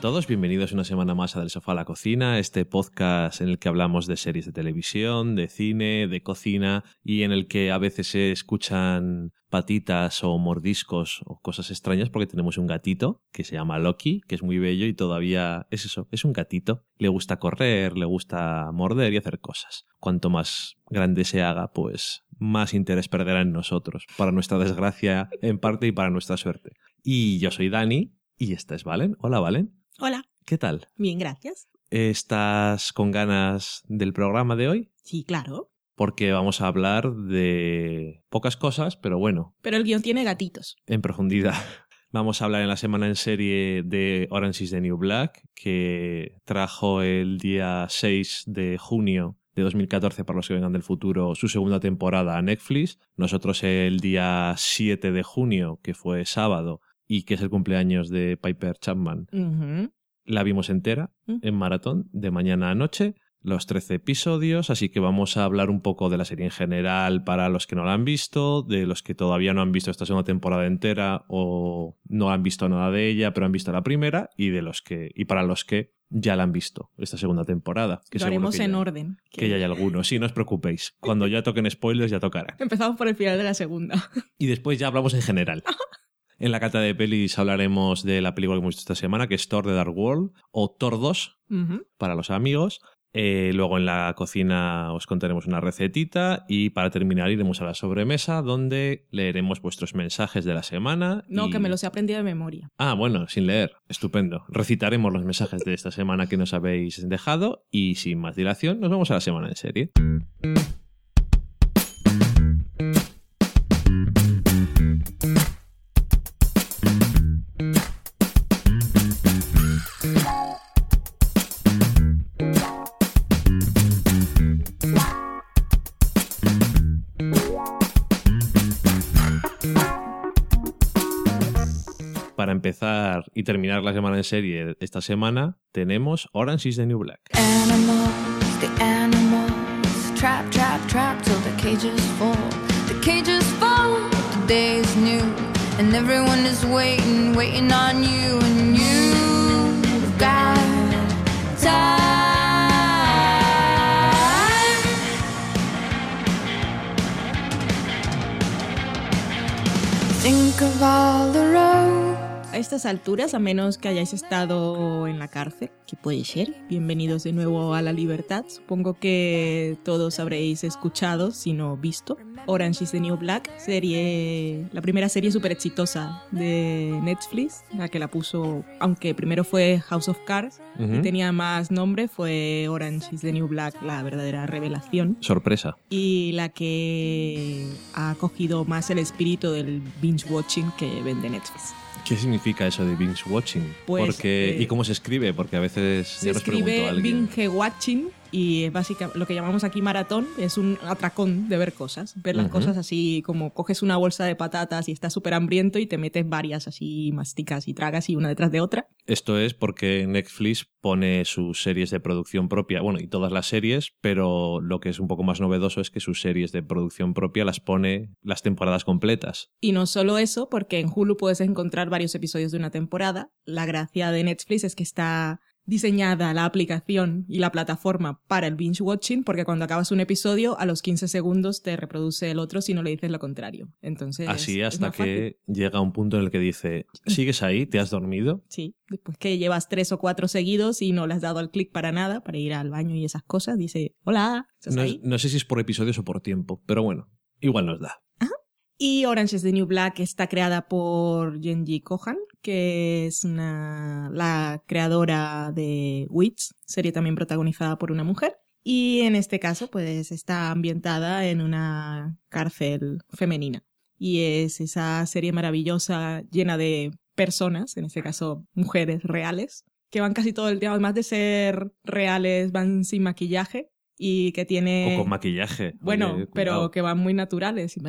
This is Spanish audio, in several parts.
A todos, bienvenidos una semana más a Del Sofá a la Cocina, este podcast en el que hablamos de series de televisión, de cine, de cocina y en el que a veces se escuchan patitas o mordiscos o cosas extrañas porque tenemos un gatito que se llama Loki, que es muy bello y todavía es eso, es un gatito. Le gusta correr, le gusta morder y hacer cosas. Cuanto más grande se haga, pues más interés perderá en nosotros, para nuestra desgracia en parte y para nuestra suerte. Y yo soy Dani y esta es Valen. Hola, Valen. Hola. ¿Qué tal? Bien, gracias. ¿Estás con ganas del programa de hoy? Sí, claro. Porque vamos a hablar de pocas cosas, pero bueno. Pero el guion tiene gatitos. En profundidad. Vamos a hablar en la semana en serie de Orange is the New Black, que trajo el día 6 de junio de 2014 para los que vengan del futuro su segunda temporada a Netflix. Nosotros el día 7 de junio, que fue sábado, y que es el cumpleaños de Piper Chapman. La vimos entera en maratón de mañana a noche, los 13 episodios, así que vamos a hablar un poco de la serie en general para los que no la han visto, de los que todavía no han visto esta segunda temporada entera o no han visto nada de ella, pero han visto la primera y de los que y para los que ya la han visto esta segunda temporada. Que Lo haremos en orden. Que... ya hay algunos, sí, no os preocupéis. Cuando ya toquen spoilers ya tocarán. Empezamos por el final de la segunda. Y después ya hablamos en general. En la cata de pelis hablaremos de la película que hemos visto esta semana, que es Thor de Dark World, o Thor 2, para los amigos. Eh, luego en la cocina os contaremos una recetita y para terminar iremos a la sobremesa donde leeremos vuestros mensajes de la semana. No, que me los he aprendido de memoria. Ah, bueno, sin leer. Estupendo. Recitaremos los mensajes de esta semana que nos habéis dejado y sin más dilación nos vemos a la semana en serie. Empezar y terminar la semana en serie esta semana, tenemos Orange is the New Black. Animals, the animals, trap, trap, trap till the cages fall. The cages fall, the day is new, and everyone is waiting, waiting on you, and you've got time. Think of all the roads a estas alturas, a menos que hayáis estado en la cárcel, que puede ser, bienvenidos de nuevo a la libertad. Supongo que todos habréis escuchado, si no visto, Orange is the New Black, serie, la primera serie súper exitosa de Netflix, la que la puso, aunque primero fue House of Cards y tenía más nombre, fue Orange is the New Black, la verdadera revelación. Sorpresa. Y la que ha cogido más el espíritu del binge watching que vende Netflix. ¿Qué significa eso de binge watching? Pues, Porque, ¿Y eh, cómo se escribe? Porque a veces se escribe binge watching y es básicamente lo que llamamos aquí maratón, es un atracón de ver cosas, ver las cosas así como coges una bolsa de patatas y estás súper hambriento y te metes varias así, masticas y tragas y una detrás de otra. Esto es porque Netflix pone sus series de producción propia, bueno, y todas las series, pero lo que es un poco más novedoso es que sus series de producción propia las pone las temporadas completas. Y no solo eso, porque en Hulu puedes encontrar varios episodios de una temporada. La gracia de Netflix es que está diseñada la aplicación y la plataforma para el binge watching porque cuando acabas un episodio a los 15 segundos te reproduce el otro si no le dices lo contrario. Entonces así hasta que llega un punto en el que dice, "¿Sigues ahí? ¿Te has dormido?" Sí, después que llevas tres o cuatro seguidos y no le has dado al clic para nada, para ir al baño y esas cosas, dice, "Hola." No, no sé si es por episodios o por tiempo, pero bueno, igual nos da. Y Orange is the New Black está creada por Genji Kohan, que es una, la creadora de Wits, serie también protagonizada por una mujer. Y en este caso, pues está ambientada en una cárcel femenina. Y es esa serie maravillosa llena de personas, en este caso mujeres reales, que van casi todo el día, además de ser reales, van sin maquillaje y que tiene... O con maquillaje. Bueno, pero que van muy naturales y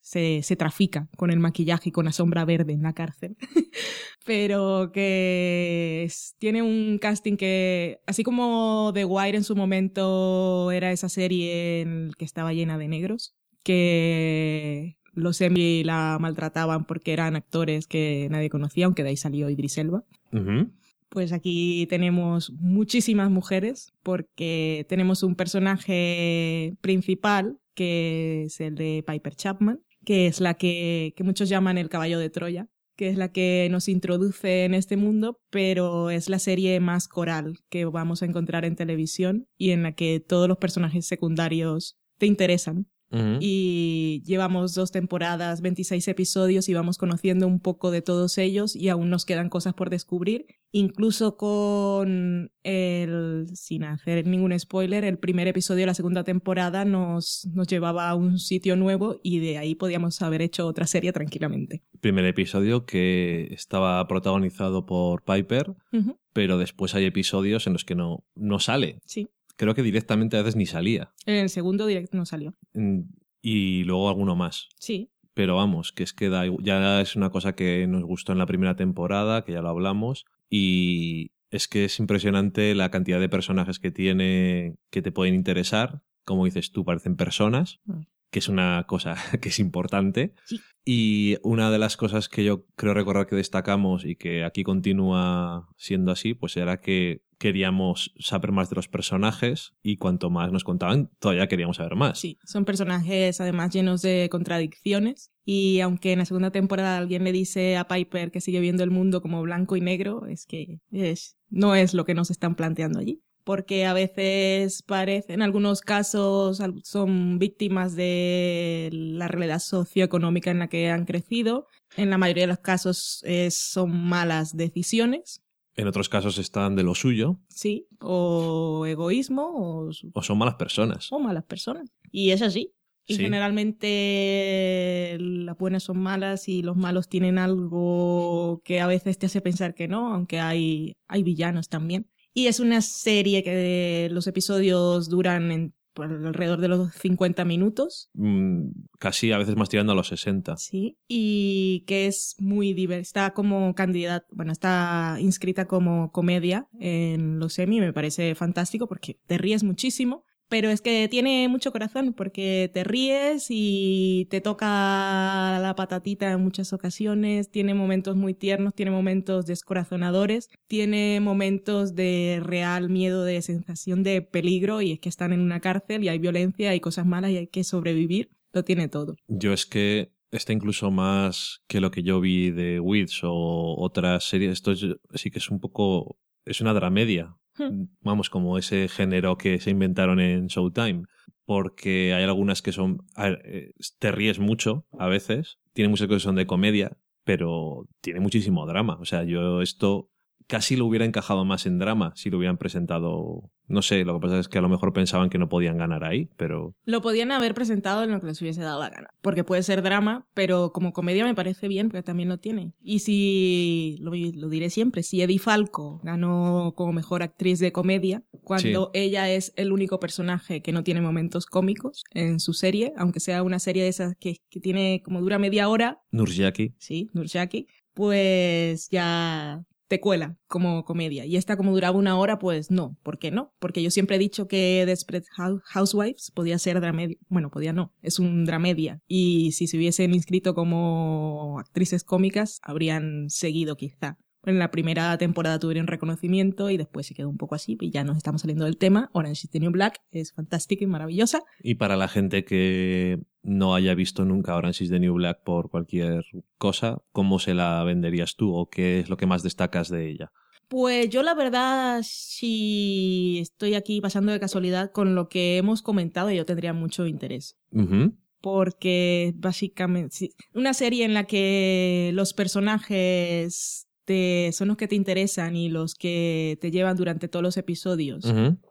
se, se trafica con el maquillaje y con la sombra verde en la cárcel. pero que tiene un casting que, así como The Wire en su momento era esa serie en que estaba llena de negros, que los Emmy la maltrataban porque eran actores que nadie conocía, aunque de ahí salió Idris Elba Pues aquí tenemos muchísimas mujeres porque tenemos un personaje principal que es el de Piper Chapman, que es la que, que muchos llaman el caballo de Troya, que es la que nos introduce en este mundo, pero es la serie más coral que vamos a encontrar en televisión y en la que todos los personajes secundarios te interesan. Y llevamos dos temporadas, 26 episodios y vamos conociendo un poco de todos ellos y aún nos quedan cosas por descubrir. Incluso con el, sin hacer ningún spoiler, el primer episodio de la segunda temporada nos, nos llevaba a un sitio nuevo y de ahí podíamos haber hecho otra serie tranquilamente. Primer episodio que estaba protagonizado por Piper, pero después hay episodios en los que no, no sale. Sí. Creo que directamente a veces ni salía. En el segundo directo no salió. Y luego alguno más. Sí. Pero vamos, que es que da ya es una cosa que nos gustó en la primera temporada, que ya lo hablamos, y es que es impresionante la cantidad de personajes que tiene que te pueden interesar. Como dices tú, parecen personas, Mm. que es una cosa que es importante. Sí. Y una de las cosas que yo creo recordar que destacamos y que aquí continúa siendo así, pues era que queríamos saber más de los personajes y cuanto más nos contaban, todavía queríamos saber más. Sí, son personajes además llenos de contradicciones y aunque en la segunda temporada alguien le dice a Piper que sigue viendo el mundo como blanco y negro, es que es, no es lo que nos están planteando allí. Porque a veces parece, en algunos casos son víctimas de la realidad socioeconómica en la que han crecido. En la mayoría de los casos eh, son malas decisiones, En otros casos están de lo suyo sí, o egoísmo o o son malas personas. o malas personas. Y es así. Y Sí. generalmente las buenas son malas y los malos tienen algo que a veces te hace pensar que no, aunque hay, hay villanos también. Y es una serie que los episodios duran en, alrededor de los 50 minutos. Mm, casi a veces más tirando a los 60. Sí. Y que es muy diversa. Está como candidata, bueno, está inscrita como comedia en los Emmy. Me parece fantástico porque te ríes muchísimo. Pero es que tiene mucho corazón porque te ríes y te toca la patatita en muchas ocasiones, tiene momentos muy tiernos, tiene momentos descorazonadores, tiene momentos de real miedo, de sensación de peligro y es que están en una cárcel y hay violencia, hay cosas malas y hay que sobrevivir, lo tiene todo. Yo es que está incluso más que lo que yo vi de Wits o otras series. Esto es- sí que es un poco. Es una dramedia. Vamos, como ese género que se inventaron en Showtime. Porque hay algunas que son. eh, te ríes mucho a veces. Tiene muchas cosas que son de comedia, pero tiene muchísimo drama. O sea, yo esto casi lo hubiera encajado más en drama si lo hubieran presentado. No sé, lo que pasa es que a lo mejor pensaban que no podían ganar ahí, pero Lo podían haber presentado en lo que les hubiese dado la gana, porque puede ser drama, pero como comedia me parece bien, porque también lo tiene. Y si, lo, lo diré siempre, si Eddie Falco ganó como mejor actriz de comedia, cuando ella es el único personaje que no tiene momentos cómicos en su serie, aunque sea una serie de esas que, que tiene como dura media hora, Nurjaki sí, Nurjaki, pues ya te cuela como comedia. Y esta como duraba una hora, pues no. ¿Por qué no? Porque yo siempre he dicho que Desperate Hou- Housewives podía ser dramedia. Bueno, podía no. Es un dramedia. Y si se hubiesen inscrito como actrices cómicas, habrían seguido quizá. En la primera temporada tuvieron reconocimiento y después se quedó un poco así y ya nos estamos saliendo del tema. Orange is the New Black es fantástica y maravillosa. Y para la gente que no haya visto nunca Orange is the New Black por cualquier cosa, ¿cómo se la venderías tú o qué es lo que más destacas de ella? Pues yo la verdad, si estoy aquí pasando de casualidad con lo que hemos comentado, yo tendría mucho interés. Porque básicamente, una serie en la que los personajes te, son los que te interesan y los que te llevan durante todos los episodios,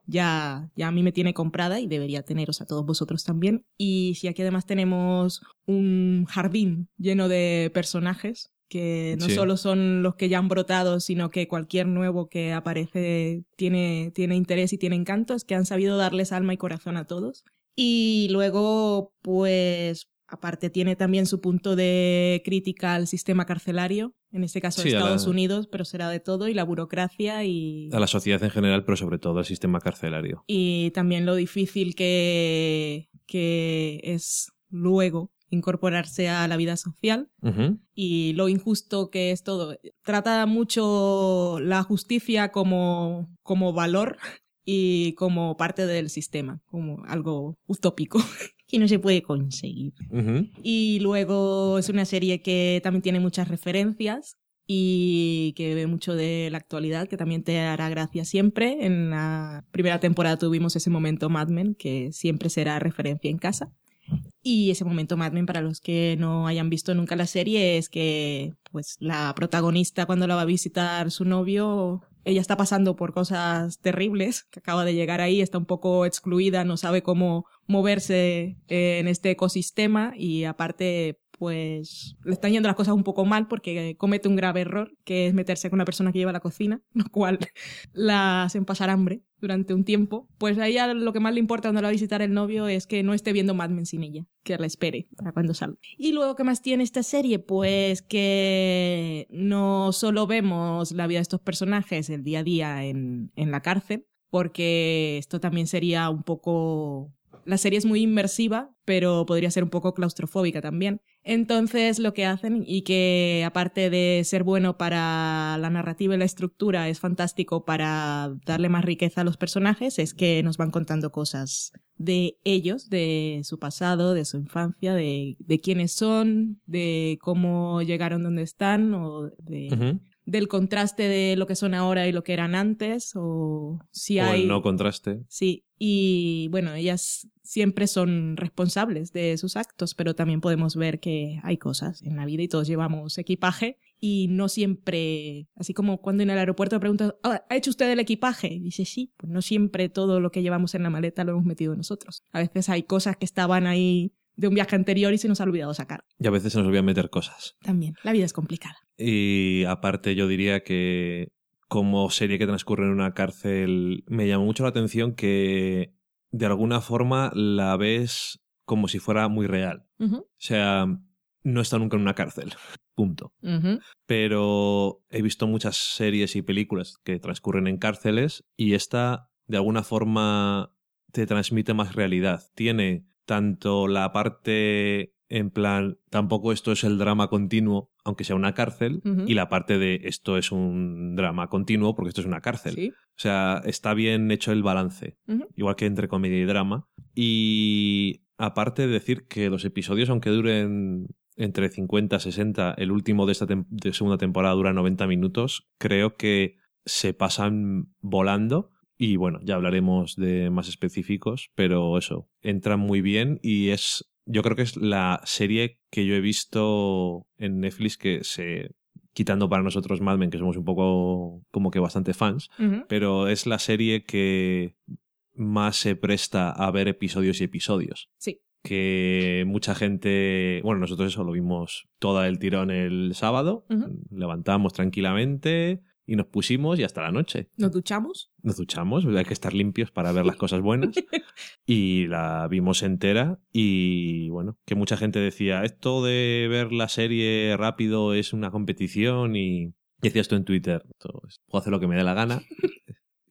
ya, ya a mí me tiene comprada y debería teneros a todos vosotros también. Y si aquí además tenemos un jardín lleno de personajes que no Sí. solo son los que ya han brotado, sino que cualquier nuevo que aparece tiene, tiene interés y tiene encanto, es que han sabido darles alma y corazón a todos. Y luego, pues, aparte tiene también su punto de crítica al sistema carcelario, en este caso de Sí, a la- Estados Unidos, pero será de todo, y la burocracia y... A la sociedad en general, pero sobre todo al sistema carcelario. y también lo difícil que, que es luego incorporarse a la vida social y lo injusto que es todo. Trata mucho la justicia como, como valor y como parte del sistema, como algo utópico que no se puede conseguir. Y luego es una serie que también tiene muchas referencias y que ve mucho de la actualidad, que también te hará gracia siempre. En la primera temporada tuvimos ese momento Mad Men, que siempre será referencia en casa. Y ese momento Mad Men, para los que no hayan visto nunca la serie, es que pues la protagonista cuando la va a visitar su novio, ella está pasando por cosas terribles, que acaba de llegar ahí, está un poco excluida, no sabe cómo moverse en este ecosistema y aparte pues le están yendo las cosas un poco mal porque comete un grave error, que es meterse con una persona que lleva la cocina, lo cual la hacen pasar hambre durante un tiempo. Pues a ella lo que más le importa cuando la va a visitar el novio es que no esté viendo Mad Men sin ella, que la espere para cuando salga. Y luego, ¿qué más tiene esta serie? Pues que no solo vemos la vida de estos personajes el día a día en, en la cárcel, porque esto también sería un poco la serie es muy inmersiva, pero podría ser un poco claustrofóbica también. Entonces lo que hacen, y que aparte de ser bueno para la narrativa y la estructura, es fantástico para darle más riqueza a los personajes, es que nos van contando cosas de ellos, de su pasado, de su infancia, de, de quiénes son, de cómo llegaron donde están, o de, del contraste de lo que son ahora y lo que eran antes, o si O hay... el no contraste. Sí, y bueno, ellas siempre son responsables de sus actos, pero también podemos ver que hay cosas en la vida y todos llevamos equipaje y no siempre, así como cuando en el aeropuerto preguntas, "Ah, ¿ha hecho usted el equipaje? Y dice, sí, pues no siempre todo lo que llevamos en la maleta lo hemos metido nosotros. A veces hay cosas que estaban ahí de un viaje anterior y se nos ha olvidado sacar. Y a veces se nos olvida meter cosas. También, la vida es complicada. Y aparte yo diría que como serie que transcurre en una cárcel me llamó mucho la atención que de alguna forma la ves como si fuera muy real. O sea, no está nunca en una cárcel. Punto. Pero he visto muchas series y películas que transcurren en cárceles y esta de alguna forma te transmite más realidad. Tiene tanto la parte en plan, tampoco esto es el drama continuo, aunque sea una cárcel, y la parte de esto es un drama continuo porque esto es una cárcel. Sí. O sea, está bien hecho el balance, igual que entre comedia y drama. Y aparte de decir que los episodios, aunque duren entre 50 y 60, el último de esta tem- de segunda temporada dura 90 minutos, creo que se pasan volando. Y bueno, ya hablaremos de más específicos, pero eso, entran muy bien y es, yo creo que es la serie que yo he visto en Netflix que se, quitando para nosotros Mad Men, que somos un poco como que bastante fans, pero es la serie que más se presta a ver episodios y episodios. Sí. Que mucha gente, bueno, nosotros eso lo vimos toda el tirón el sábado, levantamos tranquilamente y nos pusimos y hasta la noche. Nos duchamos. Nos duchamos, hay que estar limpios para ver las cosas buenas. y la vimos entera y bueno, que mucha gente decía, esto de ver la serie rápido es una competición y decías tú en Twitter, "Esto es- puedo hacer lo que me dé la gana.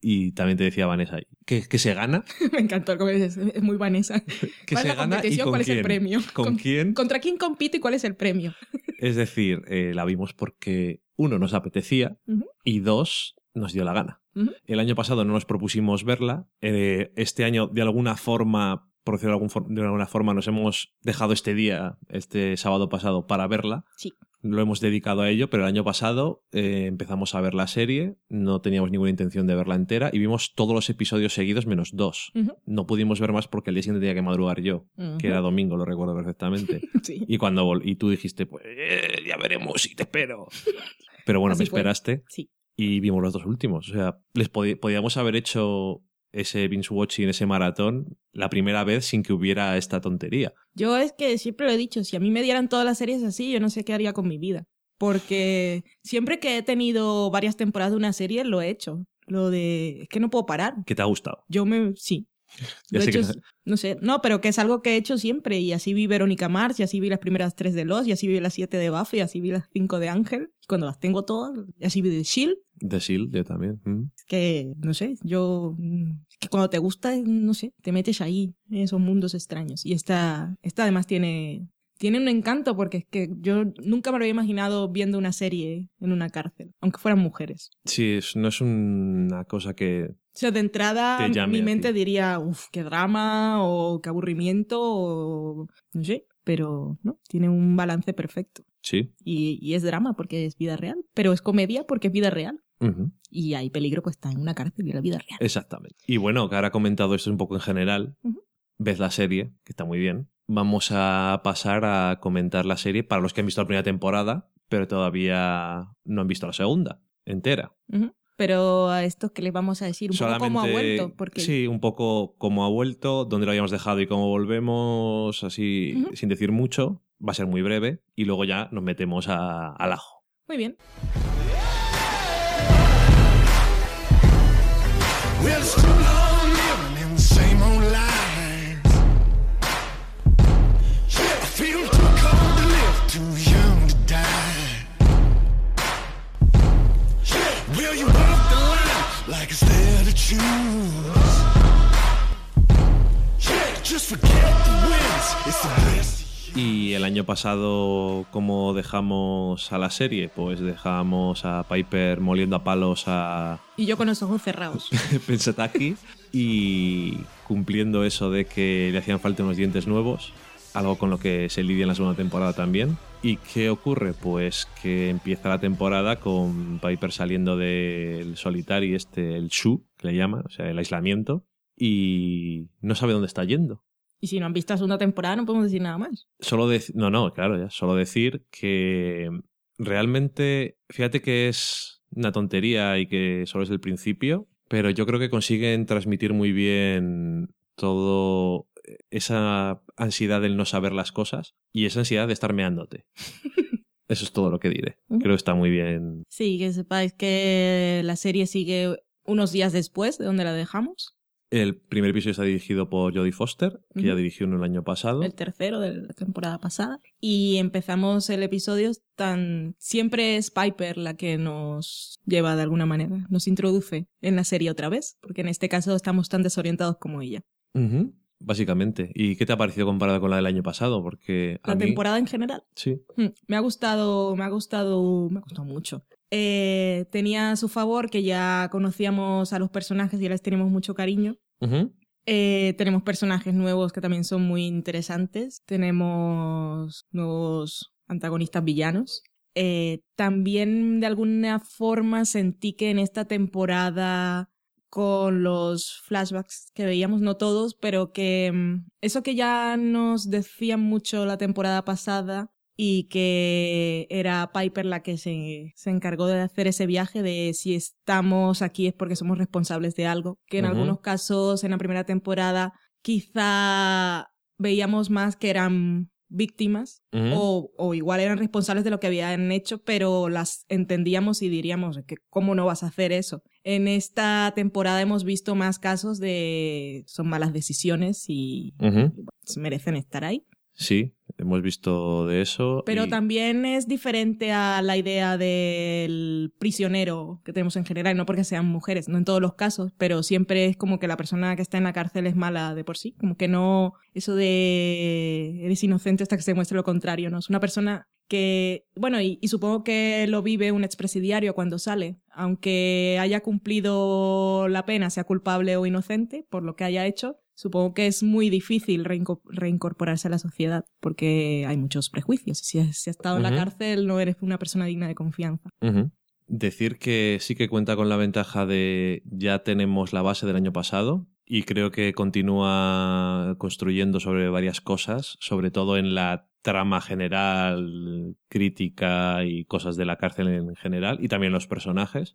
y también te decía Vanessa, ¿que, que se gana? Me encantó dices, es muy Vanessa. ¿Que ¿Cuál se es la gana y competición? con ¿Cuál es el quién? premio? ¿Con, Con- quién? ¿Contra quién compite y cuál es el premio? Es decir, eh, la vimos porque uno nos apetecía y dos nos dio la gana. El año pasado no nos propusimos verla. eh, este año, de alguna forma, por decirlo de, algún for- de alguna forma, nos hemos dejado este día, este sábado pasado, para verla. Sí. Lo hemos dedicado a ello, pero el año pasado eh, empezamos a ver la serie, no teníamos ninguna intención de verla entera y vimos todos los episodios seguidos menos dos. No pudimos ver más porque el día siguiente tenía que madrugar yo, que era domingo, lo recuerdo perfectamente. Sí. Y cuando y tú dijiste, pues eh, ya veremos y te espero. Pero bueno, Así me fue. esperaste Sí. y vimos los dos últimos. O sea, les podíamos haber hecho ese binge watching, ese maratón, la primera vez sin que hubiera esta tontería. Yo es que siempre lo he dicho, si a mí me dieran todas las series así, yo no sé qué haría con mi vida. Porque siempre que he tenido varias temporadas de una serie, lo he hecho. Lo de... Es que no puedo parar. ¿Qué te ha gustado? Yo me... Sí. Ya Lo he sé que hecho- No sé, no, pero que es algo que he hecho siempre. Y así vi Verónica Mars, y así vi las primeras tres de Los, y así vi las siete de Buffy, y así vi las cinco de Ángel. Y cuando las tengo todas, así de Shield. The Shield, yo también. Mm. Es que, no sé, yo... Es que cuando te gusta, no sé, te metes ahí, en esos mundos extraños. Y esta, esta además tiene... tiene un encanto porque es que yo nunca me lo había imaginado viendo una serie en una cárcel, aunque fueran mujeres. Sí, es- no es una cosa que... O sea, de entrada mi mente diría, uff, qué drama o qué aburrimiento o no sé, pero no, tiene un balance perfecto. Sí. Y, y es drama porque es vida real, pero es comedia porque es vida real. Y hay peligro pues está en una cárcel y la vida real. Exactamente. Y bueno, que ahora he comentado esto un poco en general, ves la serie, que está muy bien. Vamos a pasar a comentar la serie para los que han visto la primera temporada, pero todavía no han visto la segunda entera. Pero a estos que les vamos a decir un poco cómo ha vuelto, porque Sí, un poco cómo ha vuelto, dónde lo habíamos dejado y cómo volvemos, así sin decir mucho. Va a ser muy breve y luego ya nos metemos a- al ajo. muy bien. Just forget the wins, it's the best. Y el año pasado, ¿cómo dejamos a la serie? Pues dejamos a Piper moliendo a palos a Y yo con los ojos cerrados. Pensataki y cumpliendo eso de que le hacían falta unos dientes nuevos, algo con lo que se lidia en la segunda temporada también. ¿Y qué ocurre? Pues que empieza la temporada con Piper saliendo del solitario, este, el Shu, que le llama, o sea, el aislamiento, y no sabe dónde está yendo. Y si no han visto la segunda temporada no podemos decir nada más. Solo decir, no, no, claro, ya, solo decir que realmente, fíjate que es una tontería y que solo es el principio, pero yo creo que consiguen transmitir muy bien todo esa ansiedad del no saber las cosas y esa ansiedad de estar meándote. Eso es todo lo que diré. Creo que está muy bien. Sí, que sepáis que la serie sigue unos días después de donde la dejamos. El primer episodio está dirigido por Jodie Foster, que ya dirigió uno el año pasado. el tercero de la temporada pasada. Y empezamos el episodio tan... Siempre es Piper la que nos lleva de alguna manera, nos introduce en la serie otra vez, porque en este caso estamos tan desorientados como ella. Básicamente. ¿Y qué te ha parecido comparado con la del año pasado? Porque a La mí- temporada en general. Sí. Mm, Me ha gustado, me ha gustado, me ha gustado mucho. Eh, tenía a su favor que ya conocíamos a los personajes y ya les tenemos mucho cariño. Eh, tenemos personajes nuevos que también son muy interesantes. Tenemos nuevos antagonistas villanos. Eh, también de alguna forma sentí que en esta temporada con los flashbacks que veíamos, no todos, pero que mm, eso que ya nos decían mucho la temporada pasada y que era Piper la que se, se encargó de hacer ese viaje de si estamos aquí es porque somos responsables de algo, que en algunos casos en la primera temporada quizá veíamos más que eran víctimas o, o igual eran responsables de lo que habían hecho, pero las entendíamos y diríamos que cómo no vas a hacer eso. En esta temporada hemos visto más casos de son malas decisiones y pues, merecen estar ahí. Sí, hemos visto de eso. Pero y- también es diferente a la idea del prisionero que tenemos en general, no porque sean mujeres, no en todos los casos, pero siempre es como que la persona que está en la cárcel es mala de por sí, como que no, eso de eres inocente hasta que se demuestre lo contrario, ¿no? Es una persona que, bueno, y, y supongo que lo vive un expresidiario cuando sale, aunque haya cumplido la pena, sea culpable o inocente por lo que haya hecho, supongo que es muy difícil reinco- reincorporarse a la sociedad porque hay muchos prejuicios. Si has, estado en la cárcel no eres una persona digna de confianza. Decir que sí que cuenta con la ventaja de ya tenemos la base del año pasado y creo que continúa construyendo sobre varias cosas, sobre todo en la trama general, crítica y cosas de la cárcel en general y también los personajes.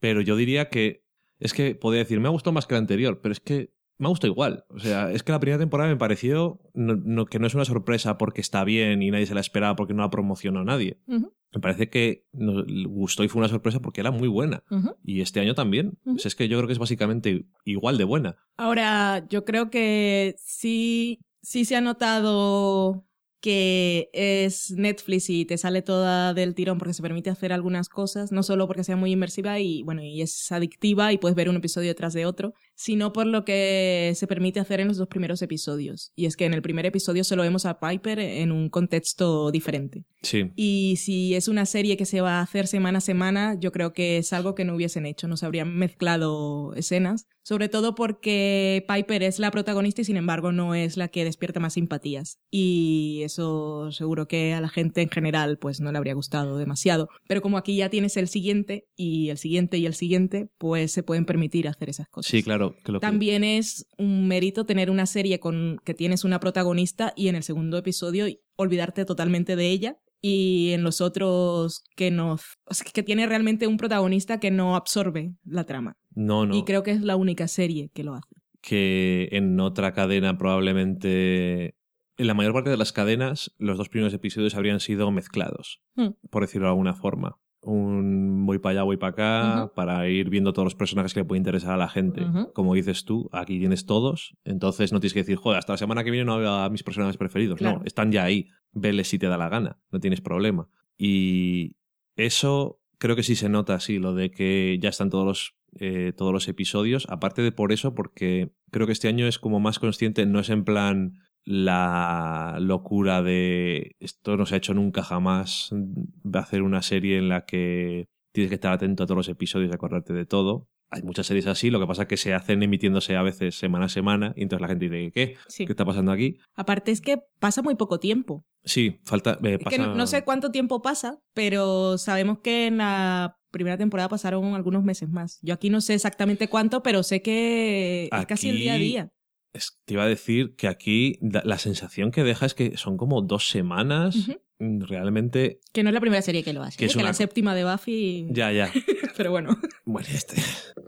Pero yo diría que es que podría decir, me ha gustado más que la anterior, pero es que me ha gustado igual. O sea, es que la primera temporada me pareció no- no- que no es una sorpresa porque está bien y nadie se la esperaba porque no la promocionó nadie. Me parece que nos gustó y fue una sorpresa porque era muy buena. Y este año también. Sea, es que yo creo que es básicamente igual de buena. Ahora, yo creo que sí, sí se ha notado que es Netflix y te sale toda del tirón porque se permite hacer algunas cosas, no solo porque sea muy inmersiva y bueno, y es adictiva y puedes ver un episodio detrás de otro, sino por lo que se permite hacer en los dos primeros episodios. Y es que en el primer episodio solo vemos a Piper en un contexto diferente. Sí. Y si es una serie que se va a hacer semana a semana, yo creo que es algo que no hubiesen hecho, no se habrían mezclado escenas. Sobre todo porque Piper es la protagonista y sin embargo no es la que despierta más simpatías. Y eso seguro que a la gente en general pues no le habría gustado demasiado. Pero como aquí ya tienes el siguiente y el siguiente y el siguiente, pues se pueden permitir hacer esas cosas. Sí, claro. Que lo que- También es un mérito tener una serie con que tienes una protagonista y en el segundo episodio olvidarte totalmente de ella y en los otros que no o sea, que tiene realmente un protagonista que no absorbe la trama No, no. y creo que es la única serie que lo hace. que en otra cadena probablemente... En la mayor parte de las cadenas, los dos primeros episodios habrían sido mezclados, Hmm. por decirlo de alguna forma. Un voy para allá, voy para acá, para ir viendo todos los personajes que le puede interesar a la gente. Como dices tú, aquí tienes todos, entonces no tienes que decir, joder, hasta la semana que viene no veo a mis personajes preferidos. Claro. No, están ya ahí. Vele si te da la gana, no tienes problema. Y eso creo que sí se nota, sí, lo de que ya están todos los, eh, todos los episodios. Aparte de por eso, porque creo que este año es como más consciente, no es en plan la locura de esto no se ha hecho nunca jamás, de hacer una serie en la que tienes que estar atento a todos los episodios y acordarte de todo. Hay muchas series así, lo que pasa es que se hacen emitiéndose a veces semana a semana y entonces la gente dice, ¿qué? Sí. ¿Qué está pasando aquí? Aparte es que pasa muy poco tiempo. Sí, falta... eh, Es que pasa- no, no sé cuánto tiempo pasa, pero sabemos que en la primera temporada pasaron algunos meses más. Yo aquí no sé exactamente cuánto, pero sé que es casi el día a día. Es- te iba a decir que aquí da- la sensación que deja es que son como dos semanas. Mm, Realmente. Que no es la primera serie que lo hace. Que ¿eh? es Que una la séptima de Buffy. Ya, ya. Pero bueno. Bueno, este.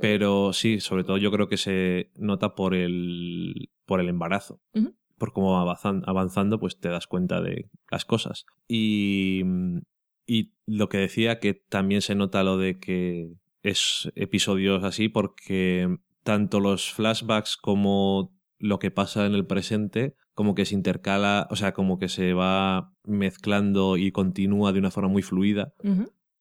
Pero sí, sobre todo yo creo que se nota por el, por el embarazo. Por cómo va avanzan- avanzando, pues te das cuenta de las cosas. Y, y lo que decía, que también se nota lo de que es episodios así, porque tanto los flashbacks como lo que pasa en el presente, como que se intercala, o sea, como que se va mezclando y continúa de una forma muy fluida.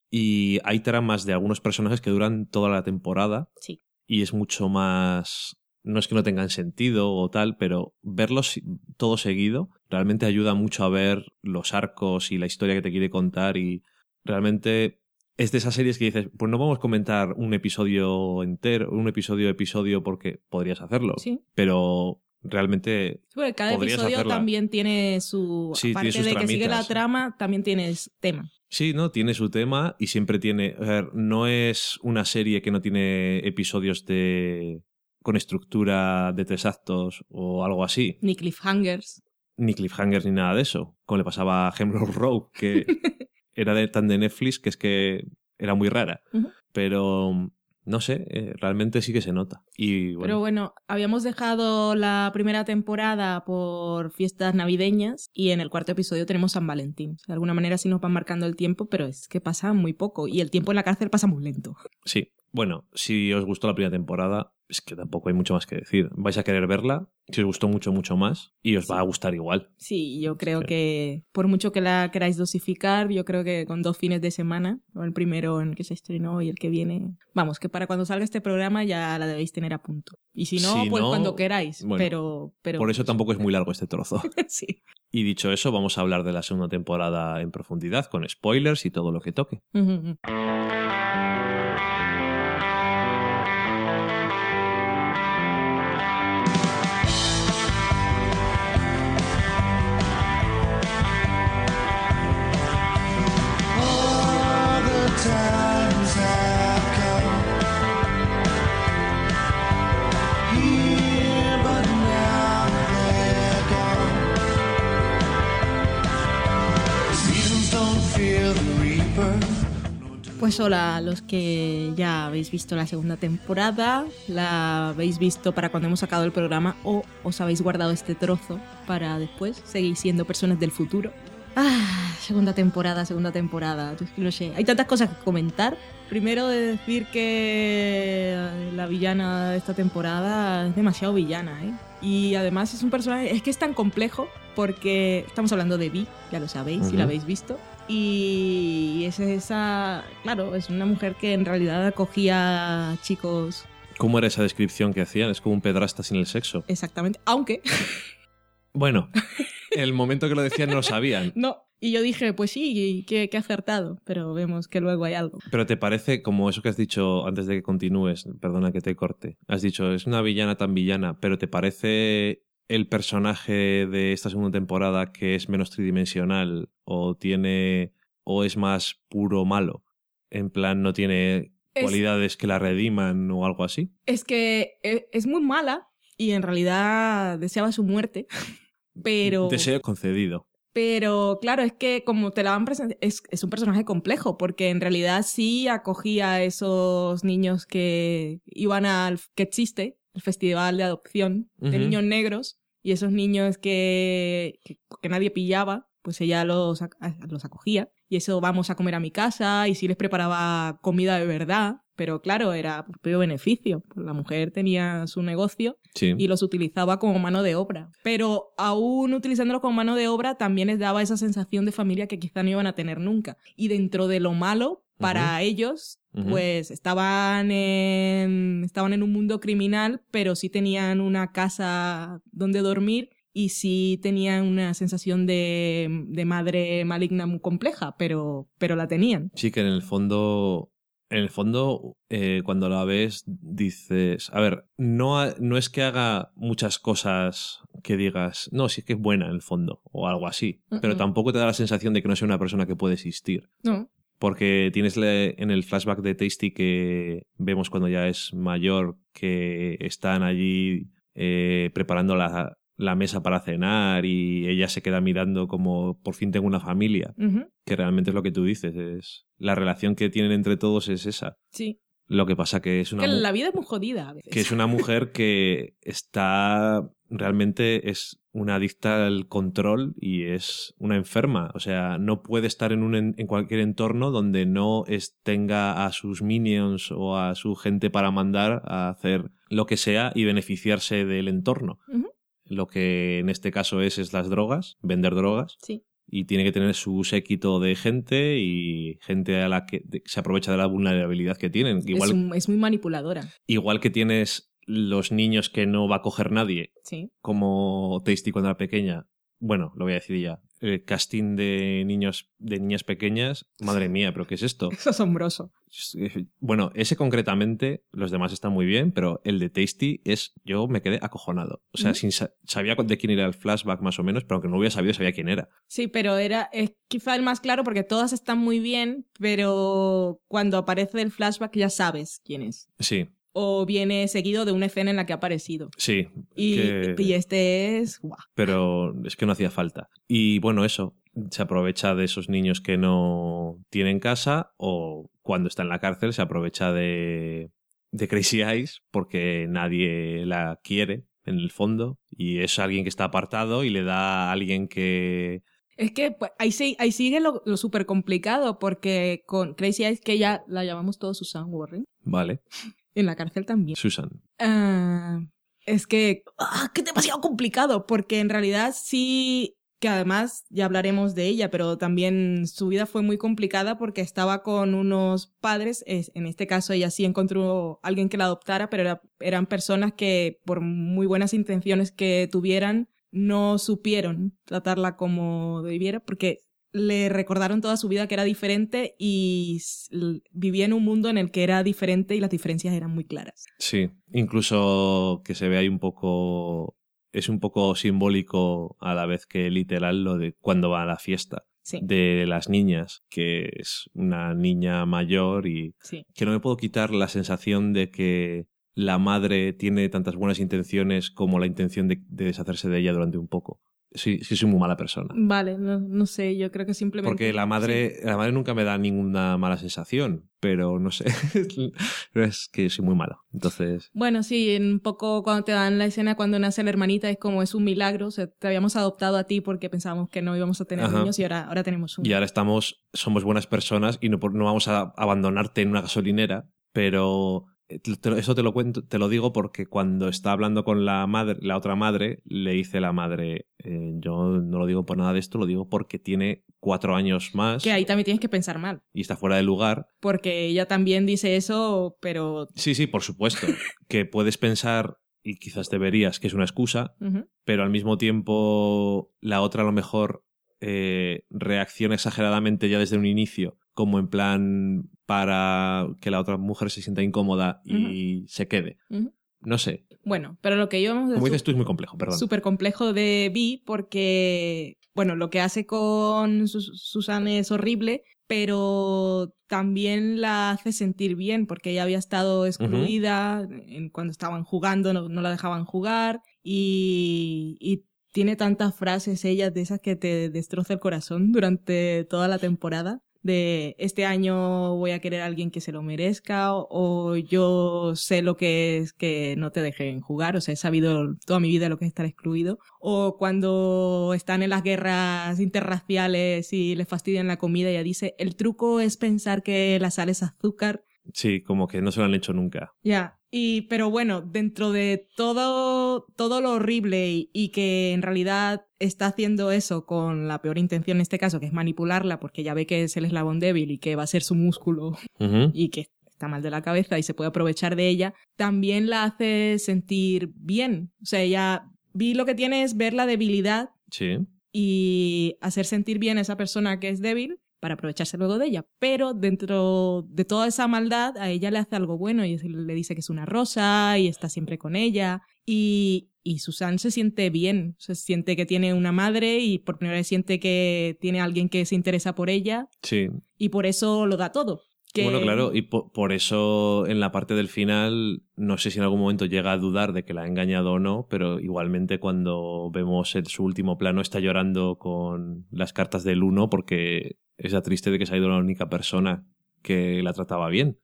Y hay tramas de algunos personajes que duran toda la temporada Sí. y es mucho más... No es que no tengan sentido o tal, pero verlos todo seguido realmente ayuda mucho a ver los arcos y la historia que te quiere contar y realmente es de esas series que dices, pues no vamos a comentar un episodio entero, un episodio episodio porque podrías hacerlo, Sí. pero realmente Porque cada Podrías episodio hacerla. también tiene su. Sí, aparte de que sigue la trama, también tienes tema. Sí, ¿no? Tiene su tema y siempre tiene. A ver, no es una serie que no tiene episodios de. con estructura de tres actos o algo así. Ni cliffhangers. Ni cliffhangers ni nada de eso. Como le pasaba a Hemlock Road, que era de, tan de Netflix que es que era muy rara. Pero. No sé, eh, realmente sí que se nota. Y bueno, Pero bueno, habíamos dejado la primera temporada por fiestas navideñas y en el cuarto episodio tenemos San Valentín. De alguna manera sí nos van marcando el tiempo, pero es que pasa muy poco y el tiempo en la cárcel pasa muy lento. sí. Bueno, si os gustó la primera temporada, es que tampoco hay mucho más que decir. Vais a querer verla, si os gustó mucho, mucho más, y os va a gustar igual. Sí, yo creo Sí. que por mucho que la queráis dosificar, yo creo que con dos fines de semana, o el primero en que se estrenó y el que viene, vamos, que para cuando salga este programa ya la debéis tener a punto. Y si no, Si pues no, cuando queráis, bueno, pero, pero Por eso tampoco es muy largo este trozo. sí. Y dicho eso, vamos a hablar de la segunda temporada en profundidad, con spoilers y todo lo que toque. Pues hola los que ya habéis visto la segunda temporada, la habéis visto para cuando hemos sacado el programa o os habéis guardado este trozo para después, seguís siendo personas del futuro. Ah, segunda temporada, segunda temporada, no sé, hay tantas cosas que comentar. Primero de decir que la villana de esta temporada es demasiado villana, ¿eh? Y además es un personaje, es que es tan complejo porque estamos hablando de Vi, ya lo sabéis, si Ujú. la habéis visto. Y es esa, claro, es una mujer que en realidad acogía a chicos ¿Cómo era esa descripción que hacían? Es como un pedrasta sin el sexo. Exactamente. Aunque, Bueno, el momento que lo decían no lo sabían. no. Y yo dije, pues sí, qué, qué acertado. Pero vemos que luego hay algo. Pero te parece, como eso que has dicho antes de que continúes, perdona que te corte, has dicho, es una villana tan villana, pero ¿te parece el personaje de esta segunda temporada que es menos tridimensional o tiene o es más puro malo? En plan, no tiene Es- cualidades que la rediman o algo así. Es que e- es muy mala y en realidad deseaba su muerte. Pero. Deseo concedido. Pero claro, es que como te la van presentando, es, es un personaje complejo, porque en realidad sí acogía a esos niños que iban al que existe, el festival de adopción de niños negros, y esos niños que, que, que nadie pillaba, pues ella los, los acogía. Y eso vamos a comer a mi casa, y sí les preparaba comida de verdad, pero claro, era propio beneficio. La mujer tenía su negocio Sí. y los utilizaba como mano de obra. Pero aún utilizándolo como mano de obra, también les daba esa sensación de familia que quizá no iban a tener nunca. Y dentro de lo malo, para ellos, pues estaban en, estaban en un mundo criminal, pero sí tenían una casa donde dormir y sí tenían una sensación de, de madre maligna muy compleja, pero, pero la tenían. Sí, que en el fondo, en el fondo, eh, cuando la ves, dices, a ver, no, ha- no es que haga muchas cosas que digas, no, sí que es buena en el fondo, o algo así, pero tampoco te da la sensación de que no sea una persona que puede existir. No, Porque tienes en el flashback de Tasty que vemos cuando ya es mayor, que están allí eh, preparando la, la mesa para cenar y ella se queda mirando como por fin tengo una familia que realmente es lo que tú dices, es la relación que tienen entre todos es esa. sí. Lo que pasa que es una Que la vida es muy jodida a veces. que es una mujer que está realmente es una adicta al control y es una enferma, o sea, no puede estar en un en, cualquier entorno donde no es- tenga a sus minions o a su gente para mandar a hacer lo que sea y beneficiarse del entorno. Lo que en este caso es es las drogas, vender drogas Sí. y tiene que tener su séquito de gente y gente a la que se aprovecha de la vulnerabilidad que tienen. Igual, Es, un- es muy manipuladora. igual que tienes los niños que no va a coger nadie, Sí. como Tasty cuando era pequeña. Bueno, lo voy a decir ya. El casting de niños, de niñas pequeñas, madre mía, pero ¿qué es esto? Es asombroso. Bueno, ese concretamente, los demás están muy bien, pero el de Tasty es, yo me quedé acojonado. O sea, sin sa- sabía de quién era el flashback más o menos, pero aunque no hubiera sabido, sabía quién era. Sí, pero era es quizá el más claro porque todas están muy bien, pero cuando aparece el flashback ya sabes quién es. Sí, O viene seguido de una escena en la que ha aparecido. sí. Y, que- y este es... guau. pero es que no hacía falta. Y bueno, eso, se aprovecha de esos niños que no tienen casa o cuando está en la cárcel se aprovecha de, de Crazy Eyes porque nadie la quiere en el fondo y es alguien que está apartado y le da a alguien que... Es que pues, ahí, sí- ahí sigue lo, lo súper complicado porque con Crazy Eyes, que ya la llamamos todos Susan Warren, Vale, en la cárcel también. Susan. Ah, es que, ah, que demasiado complicado, porque en realidad sí, que además ya hablaremos de ella, pero también su vida fue muy complicada porque estaba con unos padres, es- en este caso ella sí encontró a alguien que la adoptara, pero era- eran personas que por muy buenas intenciones que tuvieran, no supieron tratarla como debiera, porque le recordaron toda su vida que era diferente y vivía en un mundo en el que era diferente y las diferencias eran muy claras. Sí, incluso que se ve ahí un poco... Es un poco simbólico a la vez que literal lo de cuando va a la fiesta. Sí, de las niñas, que es una niña mayor y sí. que no me puedo quitar la sensación de que la madre tiene tantas buenas intenciones como la intención de, de deshacerse de ella durante un poco. Sí, sí soy muy mala persona. Vale, no, no sé, yo creo que simplemente... Porque la madre, la madre nunca me da ninguna mala sensación, pero no sé, es que soy muy malo. Entonces, Bueno, sí, un poco cuando te dan la escena cuando nace la hermanita es como es un milagro, o sea, te habíamos adoptado a ti porque pensábamos que no íbamos a tener Ajá. niños y ahora, ahora tenemos uno. y ahora estamos, somos buenas personas y no, por- no vamos a abandonarte en una gasolinera, pero eso te lo cuento, te lo digo porque cuando está hablando con la madre, la otra madre, le dice la madre, eh, yo no lo digo por nada de esto, lo digo porque tiene cuatro años más Que ahí también tienes que pensar mal. y está fuera de lugar. Porque ella también dice eso, pero... Sí, sí, por supuesto, que puedes pensar y quizás deberías que es una excusa, pero al mismo tiempo la otra a lo mejor eh, reacciona exageradamente ya desde un inicio, como en plan para que la otra mujer se sienta incómoda y se quede. No sé, Bueno, pero lo que a como dices tú es muy complejo, perdón. súper complejo de Vi porque, bueno, lo que hace con Sus- Susan es horrible, pero también la hace sentir bien porque ella había estado excluida cuando estaban jugando, no, no la dejaban jugar y, y tiene tantas frases ellas de esas que te destroza el corazón durante toda la temporada. De este año voy a querer a alguien que se lo merezca o, o yo sé lo que es que no te dejen jugar, o sea, he sabido toda mi vida lo que es estar excluido. O cuando están en las guerras interraciales y les fastidian la comida, ella dice, el truco es pensar que la sal es azúcar Sí, como que no se lo han hecho nunca. ya, y pero bueno, dentro de todo, todo lo horrible y, y que en realidad está haciendo eso con la peor intención en este caso, que es manipularla, porque ya ve que es el eslabón débil y que va a ser su músculo y que está mal de la cabeza y se puede aprovechar de ella, también la hace sentir bien. O sea, ella vi lo que tiene es ver la debilidad Sí. y hacer sentir bien a esa persona que es débil para aprovecharse luego de ella. Pero dentro de toda esa maldad, a ella le hace algo bueno y le dice que es una rosa y está siempre con ella. Y, y Susan se siente bien, se siente que tiene una madre y por primera vez siente que tiene alguien que se interesa por ella Sí. y por eso lo da todo. Que- Bueno, claro, y po- por eso en la parte del final, no sé si en algún momento llega a dudar de que la ha engañado o no, pero igualmente cuando vemos el- su último plano está llorando con las cartas del uno porque está triste de que se ha ido la única persona que la trataba bien.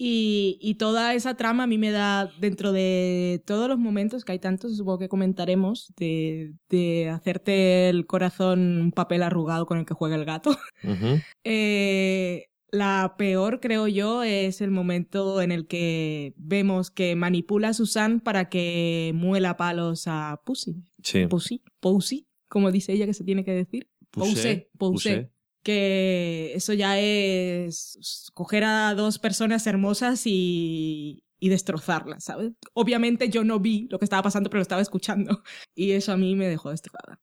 Y, y toda esa trama a mí me da, dentro de todos los momentos, que hay tantos, supongo que comentaremos, de, de hacerte el corazón un papel arrugado con el que juega el gato. Eh, la peor, creo yo, es el momento en el que vemos que manipula a Susan para que muela palos a Pussy. Sí. Pussy, Pussy, como dice ella que se tiene que decir. Puse, puse. Que eso ya es coger a dos personas hermosas y, y destrozarlas, ¿sabes? Obviamente yo no vi lo que estaba pasando, pero lo estaba escuchando. Y eso a mí me dejó destrozada.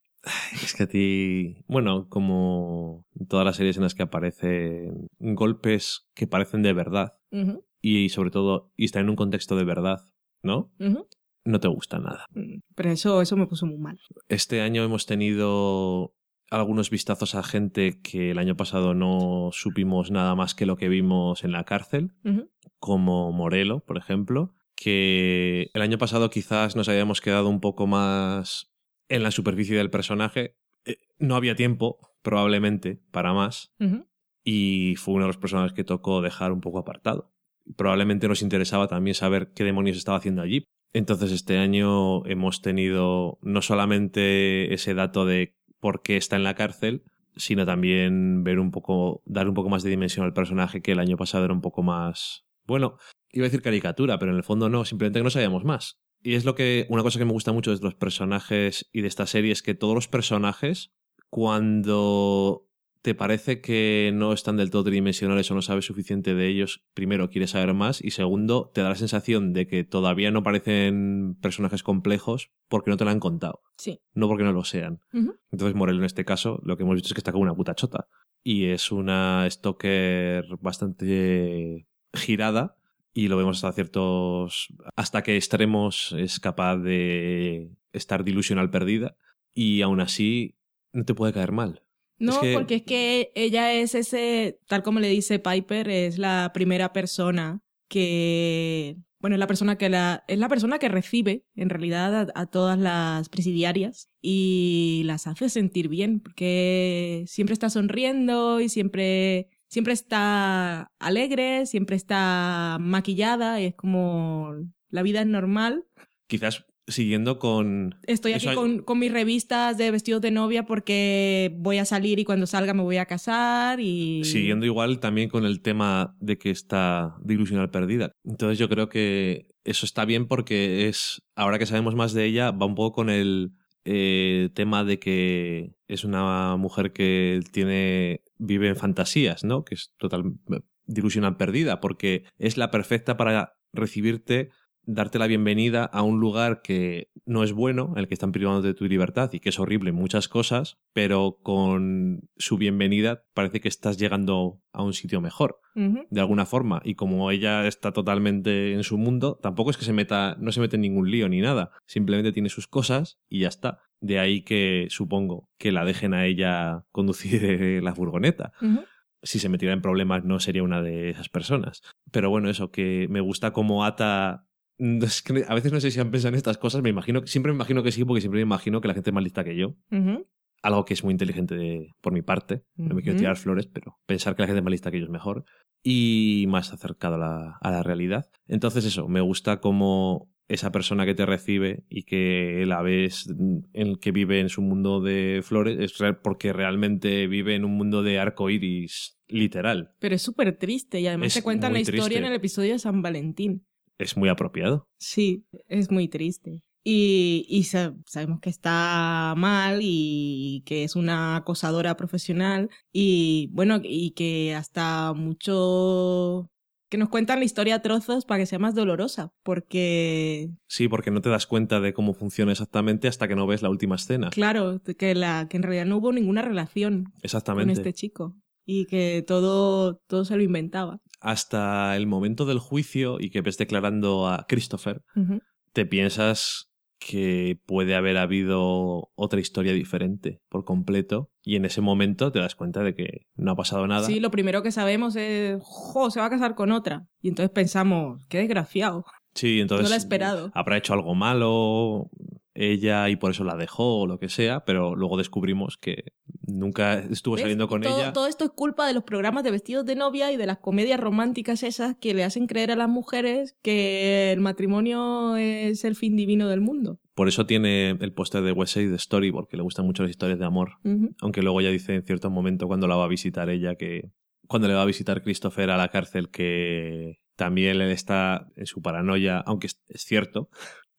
Es que a ti, bueno, como todas las series en las que aparecen golpes que parecen de verdad y sobre todo, y están en un contexto de verdad, ¿no? No te gusta nada. Mm, Pero eso, eso me puso muy mal. Este año hemos tenido algunos vistazos a gente que el año pasado no supimos nada más que lo que vimos en la cárcel, como Morelo, por ejemplo, que el año pasado quizás nos habíamos quedado un poco más en la superficie del personaje. Eh, No había tiempo, probablemente, para más, y fue uno de los personajes que tocó dejar un poco apartado. Probablemente nos interesaba también saber qué demonios estaba haciendo allí. Entonces este año hemos tenido no solamente ese dato de por qué está en la cárcel, sino también ver un poco, dar un poco más de dimensión al personaje que el año pasado era un poco más, bueno, iba a decir caricatura, pero en el fondo no, simplemente que no sabíamos más. Y es lo que, una cosa que me gusta mucho de los personajes y de esta serie es que todos los personajes, cuando te parece que no están del todo tridimensionales o no sabes suficiente de ellos, primero quieres saber más y segundo te da la sensación de que todavía no parecen personajes complejos porque no te lo han contado, Sí. no porque no lo sean. Entonces Morel en este caso lo que hemos visto es que está como una puta chota y es una stalker bastante girada y lo vemos hasta ciertos hasta que extremos es capaz de estar dilusional perdida y aún así no te puede caer mal. No, Es que- porque es que ella es ese, tal como le dice Piper, es la primera persona que, bueno, es la persona que la, es la persona que recibe en realidad a, a todas las presidiarias y las hace sentir bien, porque siempre está sonriendo y siempre, siempre está alegre, siempre está maquillada y es como la vida es normal. Quizás siguiendo con... Estoy aquí hay- con, con mis revistas de vestidos de novia porque voy a salir y cuando salga me voy a casar y... Siguiendo igual también con el tema de que está de ilusional perdida. Entonces yo creo que eso está bien porque es, ahora que sabemos más de ella, va un poco con el eh, tema de que es una mujer que tiene, vive en fantasías, ¿no? Que es total de perdida porque es la perfecta para recibirte darte la bienvenida a un lugar que no es bueno, en el que están privando de tu libertad y que es horrible en muchas cosas, pero con su bienvenida parece que estás llegando a un sitio mejor, de alguna forma. Y como ella está totalmente en su mundo, tampoco es que se meta, no se mete en ningún lío ni nada, simplemente tiene sus cosas y ya está. De ahí que supongo que la dejen a ella conducir la furgoneta si se metiera en problemas no sería una de esas personas. Pero bueno, eso, que me gusta como Ata... es que a veces no sé si han pensado en estas cosas, me imagino, siempre me imagino que sí, porque siempre me imagino que la gente es más lista que yo. Algo que es muy inteligente de- por mi parte. No me quiero tirar flores, pero pensar que la gente es más lista que yo es mejor. Y más acercado a la, a la realidad. Entonces eso, me gusta como esa persona que te recibe y que la ves en el que vive en su mundo de flores es porque realmente vive en un mundo de arco iris literal. Pero es súper triste y además Es te cuentan la historia triste. en el episodio de San Valentín. Es muy apropiado. Sí, es muy triste. Y, y sa- sabemos que está mal y que es una acosadora profesional y bueno, y que hasta mucho... que nos cuentan la historia a trozos para que sea más dolorosa, porque Sí, porque no te das cuenta de cómo funciona exactamente hasta que no ves la última escena. claro, que, la, que en realidad no hubo ninguna relación con Exactamente. este chico y que todo, todo se lo inventaba. Hasta el momento del juicio y que ves declarando a Christopher, te piensas que puede haber habido otra historia diferente por completo y en ese momento te das cuenta de que no ha pasado nada. Sí, lo primero que sabemos es, jo, se va a casar con otra. Y entonces pensamos, qué desgraciado. Sí, entonces No lo he esperado. habrá hecho algo malo ella y por eso la dejó o lo que sea, pero luego descubrimos que nunca estuvo ¿Ves? saliendo con todo, ella. todo esto es culpa de los programas de vestidos de novia y de las comedias románticas esas que le hacen creer a las mujeres que el matrimonio es el fin divino del mundo. Por eso tiene el póster de West Side Story, porque le gustan mucho las historias de amor. Aunque luego ya dice en cierto momento cuando la va a visitar ella que. Cuando le va a visitar Christopher a la cárcel que también él está en su paranoia, aunque es cierto,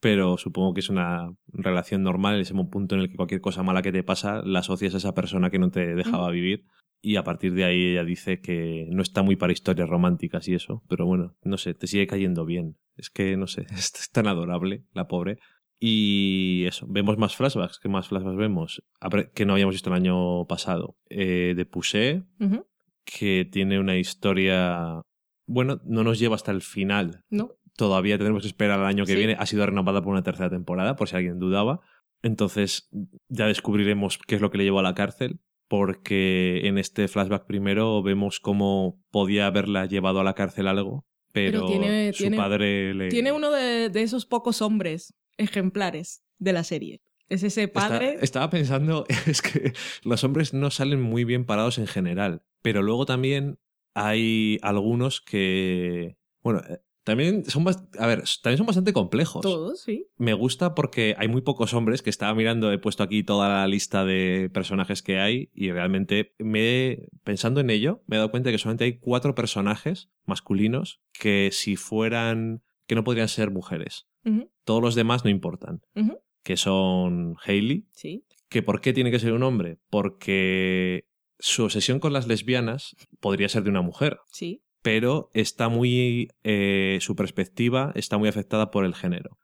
pero supongo que es una relación normal, es un punto en el que cualquier cosa mala que te pasa la asocias a esa persona que no te dejaba vivir. Y a partir de ahí ella dice que no está muy para historias románticas y eso, pero bueno, no sé, te sigue cayendo bien. Es que, no sé, es, tan adorable, la pobre. Y eso, vemos más flashbacks. ¿Qué más flashbacks vemos? Que no habíamos visto el año pasado. Eh, de Ujú. que tiene una historia. Bueno, no nos lleva hasta el final. ¿No? Todavía tenemos que esperar al año que Sí. viene. Ha sido renovada por una tercera temporada, por si alguien dudaba. Entonces, ya descubriremos qué es lo que le llevó a la cárcel. Porque en este flashback primero vemos cómo podía haberla llevado a la cárcel algo, pero, Pero tiene- su tiene- padre le. Tiene uno de, de esos pocos hombres ejemplares de la serie. Es ese Está- padre. estaba pensando, es que los hombres no salen muy bien parados en general, pero luego también hay algunos que, bueno, también son, a ver, también son bastante complejos. Todos, sí. Me gusta porque hay muy pocos hombres que estaba mirando, he puesto aquí toda la lista de personajes que hay y realmente me pensando en ello, me he dado cuenta de que solamente hay cuatro personajes masculinos que si fueran, que no podrían ser mujeres. Todos los demás no importan, que son Hailey, Sí. ¿Que por qué tiene que ser un hombre? Porque su obsesión con las lesbianas podría ser de una mujer, Sí. Pero está muy. eh, su perspectiva está muy afectada por el género.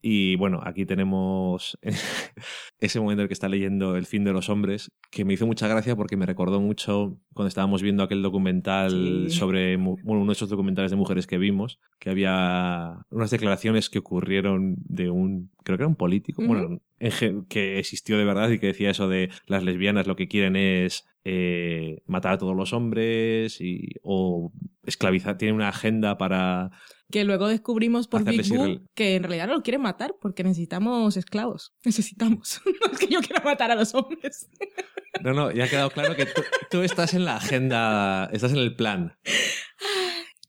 Y bueno, aquí tenemos ese momento en el que está leyendo El fin de los hombres, que me hizo mucha gracia porque me recordó mucho cuando estábamos viendo aquel documental Sí. sobre, bueno, uno de esos documentales de mujeres que vimos, que había unas declaraciones que ocurrieron de un, creo que era un político, bueno, que existió de verdad y que decía eso de las lesbianas lo que quieren es eh, matar a todos los hombres y, o esclavizar, tienen una agenda para Que luego descubrimos por Big que en realidad no lo quieren matar porque necesitamos esclavos. Necesitamos. no es que yo quiera matar a los hombres. No, no, ya ha quedado claro que tú, tú estás en la agenda, estás en el plan.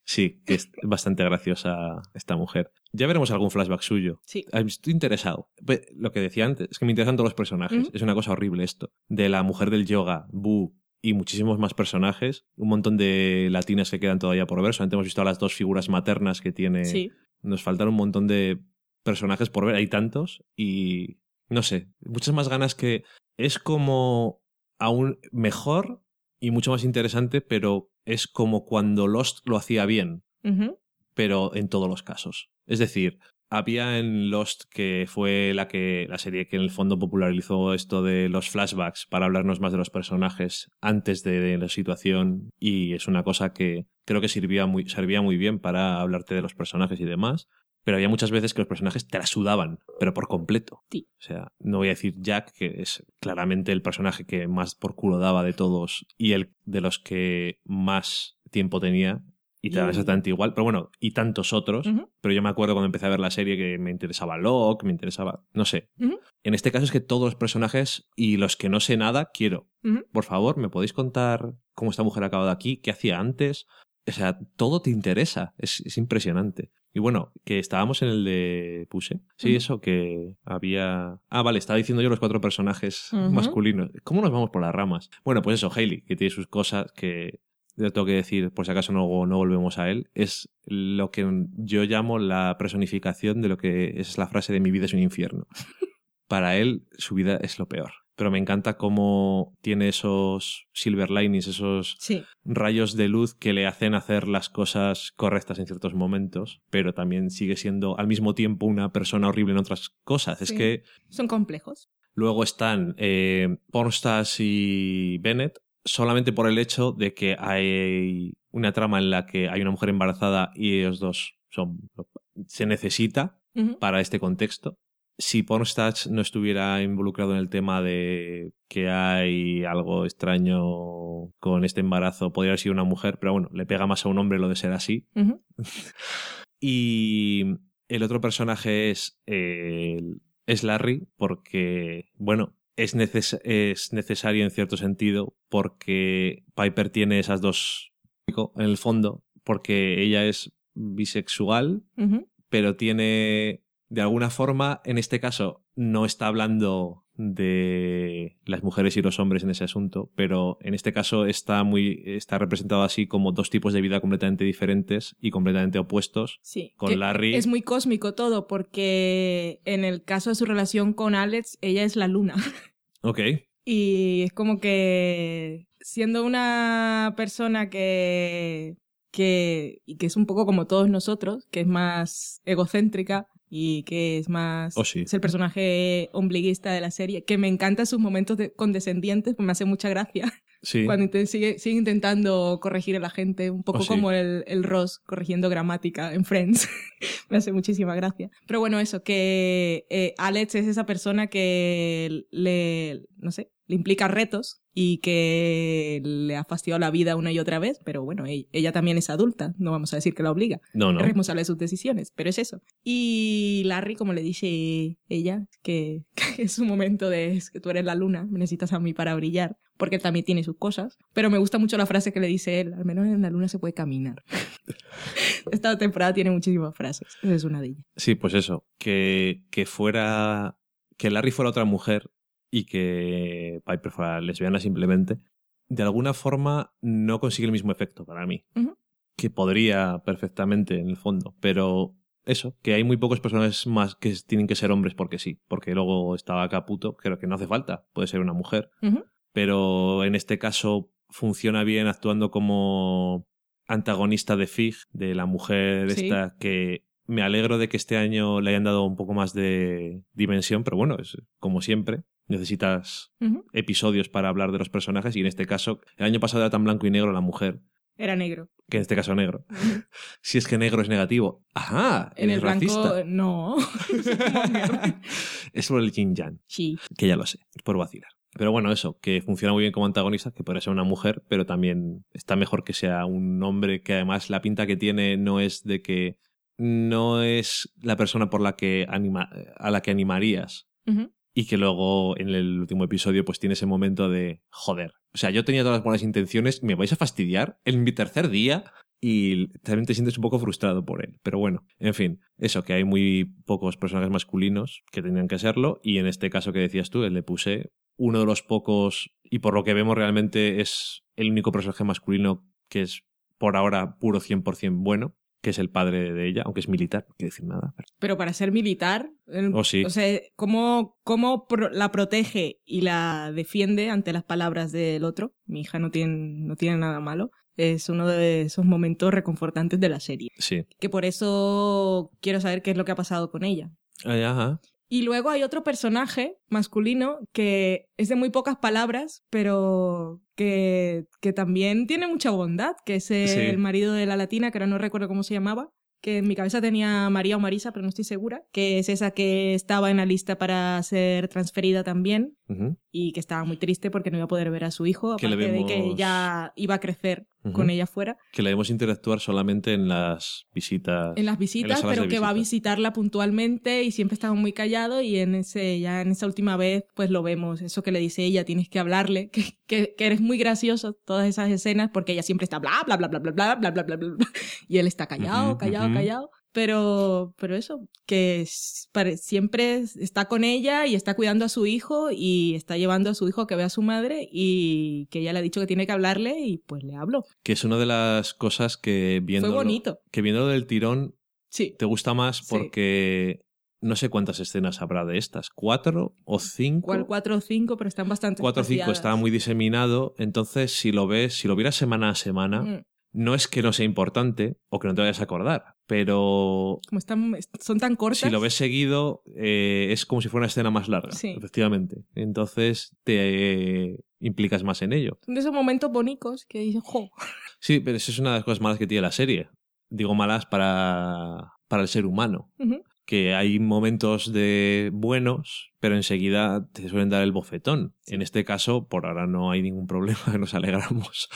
Sí, que es bastante graciosa esta mujer. Ya veremos algún flashback suyo. Sí. Ah, Estoy interesado. Lo que decía antes, es que me interesan todos los personajes. Es una cosa horrible esto. De la mujer del yoga, Boo, y muchísimos más personajes. Un montón de latinas que quedan todavía por ver. Solamente hemos visto a las dos figuras maternas que tiene. Sí. Nos faltan un montón de personajes por ver. Hay tantos. Y no sé, muchas más ganas que. Es como aún mejor y mucho más interesante, pero es como cuando Lost lo hacía bien pero en todos los casos. Es decir, había en Lost que fue la que la serie que en el fondo popularizó esto de los flashbacks para hablarnos más de los personajes antes de, de la situación y es una cosa que creo que servía muy servía muy bien para hablarte de los personajes y demás. Pero había muchas veces que los personajes te la sudaban, pero por completo. Sí. O sea, no voy a decir Jack, que es claramente el personaje que más por culo daba de todos y el de los que más tiempo tenía. Y te Y- exactamente igual. Pero bueno, y tantos otros. Pero yo me acuerdo cuando empecé a ver la serie que me interesaba Locke, me interesaba. No sé. En este caso es que todos los personajes y los que no sé nada, quiero. Por favor, ¿me podéis contar cómo esta mujer ha acabado aquí? ¿Qué hacía antes? O sea, todo te interesa. Es, es impresionante. Y bueno, que estábamos en el de Puse. Sí, eso que había. Ah, vale, estaba diciendo yo los cuatro personajes masculinos. ¿Cómo nos vamos por las ramas? Bueno, pues eso, Hailey, que tiene sus cosas que. Yo tengo que decir, por si acaso no, no volvemos a él, es lo que yo llamo la personificación de lo que es la frase de mi vida es un infierno. Para él, su vida es lo peor. Pero me encanta cómo tiene esos silver linings, esos Sí. rayos de luz que le hacen hacer las cosas correctas en ciertos momentos, pero también sigue siendo al mismo tiempo una persona horrible en otras cosas. Es que Son complejos. luego están eh, y Bennett solamente por el hecho de que hay una trama en la que hay una mujer embarazada y ellos dos son se necesita para este contexto. Si Pornstats no estuviera involucrado en el tema de que hay algo extraño con este embarazo, podría haber sido una mujer, pero bueno, le pega más a un hombre lo de ser así. Y el otro personaje es, eh, es Larry, porque, bueno, es, neces- es necesario en cierto sentido, porque Piper tiene esas dos en el fondo, porque ella es bisexual, pero tiene, de alguna forma, en este caso, no está hablando de las mujeres y los hombres en ese asunto, pero en este caso está muy está representado así como dos tipos de vida completamente diferentes y completamente opuestos. Sí. Con Larry- Es muy cósmico todo, porque en el caso de su relación con Alex, ella es la luna. Ok. Y es como que siendo una persona que, que, y que es un poco como todos nosotros, que es más egocéntrica y que es más... Oh, sí. Es el personaje ombliguista de la serie, que me encanta sus momentos de- condescendientes, pues me hace mucha gracia. Sí. Cuando sigue, sigue intentando corregir a la gente, un poco Oh, sí. como el, el Ross corrigiendo gramática en Friends. Me hace muchísima gracia. Pero bueno, eso, que eh, Alex es esa persona que le, no sé, le implica retos y que le ha fastidiado la vida una y otra vez, pero bueno, ella también es adulta, no vamos a decir que la obliga, No, no. es responsable de sus decisiones, pero es eso. Y Larry, como le dice ella, que, que es un momento de es que tú eres la luna, me necesitas a mí para brillar, porque él también tiene sus cosas, pero me gusta mucho la frase que le dice él, al menos en la luna se puede caminar. Esta temporada tiene muchísimas frases, esa es una de ellas. Sí, pues eso. Que, que fuera. Que Larry fuera otra mujer y que Piper fuera lesbiana simplemente. De alguna forma no consigue el mismo efecto para mí. Que podría perfectamente en el fondo. Pero eso, que hay muy pocos personajes más que tienen que ser hombres porque sí. Porque luego estaba Caputo, creo que no hace falta. Puede ser una mujer. Pero en este caso funciona bien actuando como antagonista de Fig, de la mujer Sí. esta que me alegro de que este año le hayan dado un poco más de dimensión, pero bueno, es como siempre, necesitas episodios para hablar de los personajes y en este caso, el año pasado era tan blanco y negro la mujer, Era negro. que en este caso negro. si es que negro es negativo. Ajá, En el blanco, racista. no. es por el yin yang. sí. que ya lo sé, es por vacilar. Pero bueno, eso, que funciona muy bien como antagonista, que podría ser una mujer, pero también está mejor que sea un hombre que además la pinta que tiene no es de que no es la persona por la que anima, a la que animarías. Y que luego en el último episodio pues tiene ese momento de joder. O sea, yo tenía todas las buenas intenciones, ¿me vais a fastidiar? En mi tercer día, y también te sientes un poco frustrado por él. Pero bueno, en fin, eso, que hay muy pocos personajes masculinos que tenían que serlo y en este caso que decías tú, el de Puse, uno de los pocos, y por lo que vemos realmente es el único personaje masculino que es por ahora puro 100% bueno, que es el padre de ella, aunque es militar, no quiere decir nada. pero- Pero para ser militar, el- Oh, sí. o sea, ¿cómo, cómo pro- la protege y la defiende ante las palabras del otro? Mi hija no tiene, no tiene nada malo. Es uno de esos momentos reconfortantes de la serie. Sí. Que por eso quiero saber qué es lo que ha pasado con ella. Ah, Ajá. Y luego hay otro personaje masculino que es de muy pocas palabras, pero que, que también tiene mucha bondad, que es el Sí. marido de la latina, que ahora no recuerdo cómo se llamaba, que en mi cabeza tenía María o Marisa, pero no estoy segura, que es esa que estaba en la lista para ser transferida también y que estaba muy triste porque no iba a poder ver a su hijo, Que aparte de que ya iba a crecer Con ella fuera. Que la debemos interactuar solamente en las visitas. en las visitas, salas pero de que va a visitarla puntualmente y siempre estaba muy callado y en ese ya en esa última vez pues lo vemos, eso que le dice ella, tienes que hablarle, que, que, que eres muy gracioso todas esas escenas porque ella siempre está bla bla bla bla bla bla bla bla bla bla bla, y él está callado, Ujú, callado, ujú. callado. Pero, pero eso, que siempre está con ella y está cuidando a su hijo y está llevando a su hijo a que vea a su madre y que ella le ha dicho que tiene que hablarle y pues le hablo. Que es una de las cosas que viendo. Fue bonito. Que viendo del tirón Sí. te gusta más Sí. porque no sé cuántas escenas habrá de estas. ¿Cuatro o cinco? Cual 4 o 5, pero están bastante 4 o 5 espaciadas. está muy diseminado. Entonces, si lo ves, si lo vieras semana a semana, Mm. No es que no sea importante o que no te vayas a acordar, pero como están, son tan cortas. si lo ves seguido, eh, es como si fuera una escena más larga, Sí. efectivamente. Entonces te eh, implicas más en ello. Son de esos momentos bonitos que dices, jo. Sí, pero eso es una de las cosas malas que tiene la serie. Digo malas para, para el ser humano. Que hay momentos de buenos, pero enseguida te suelen dar el bofetón. En este caso, por ahora no hay ningún problema, nos alegramos.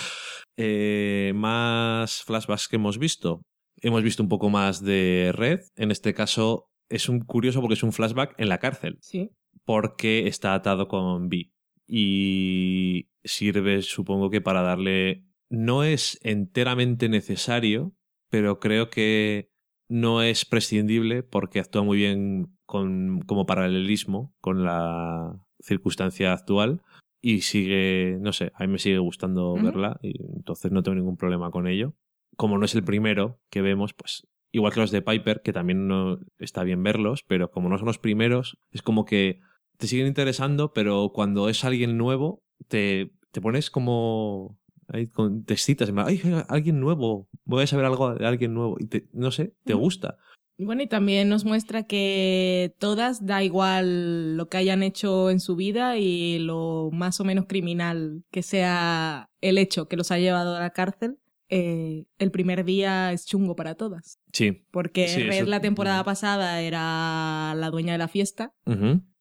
Eh, más flashbacks que hemos visto. Hemos visto un poco más de Red. En este caso es un curioso porque es un flashback en la cárcel. Sí. Porque está atado con Vi. Y sirve, supongo que para darle. No es enteramente necesario, pero creo que no es prescindible porque actúa muy bien con, como paralelismo con la circunstancia actual y sigue, no sé, a mí me sigue gustando verla y entonces no tengo ningún problema con ello. Como no es el primero que vemos, pues igual que los de Piper, que también no está bien verlos, pero como no son los primeros, es como que te siguen interesando, pero cuando es alguien nuevo, te, te pones como... Ahí te excitas, ¡ay, alguien nuevo! Voy a saber algo de alguien nuevo. Y te- no sé, te gusta. Y bueno, y también nos muestra que todas da igual lo que hayan hecho en su vida y lo más o menos criminal que sea el hecho que los ha llevado a la cárcel. eh, el primer día es chungo para todas. Sí. Porque Sí, Red eso- la temporada pasada era la dueña de la fiesta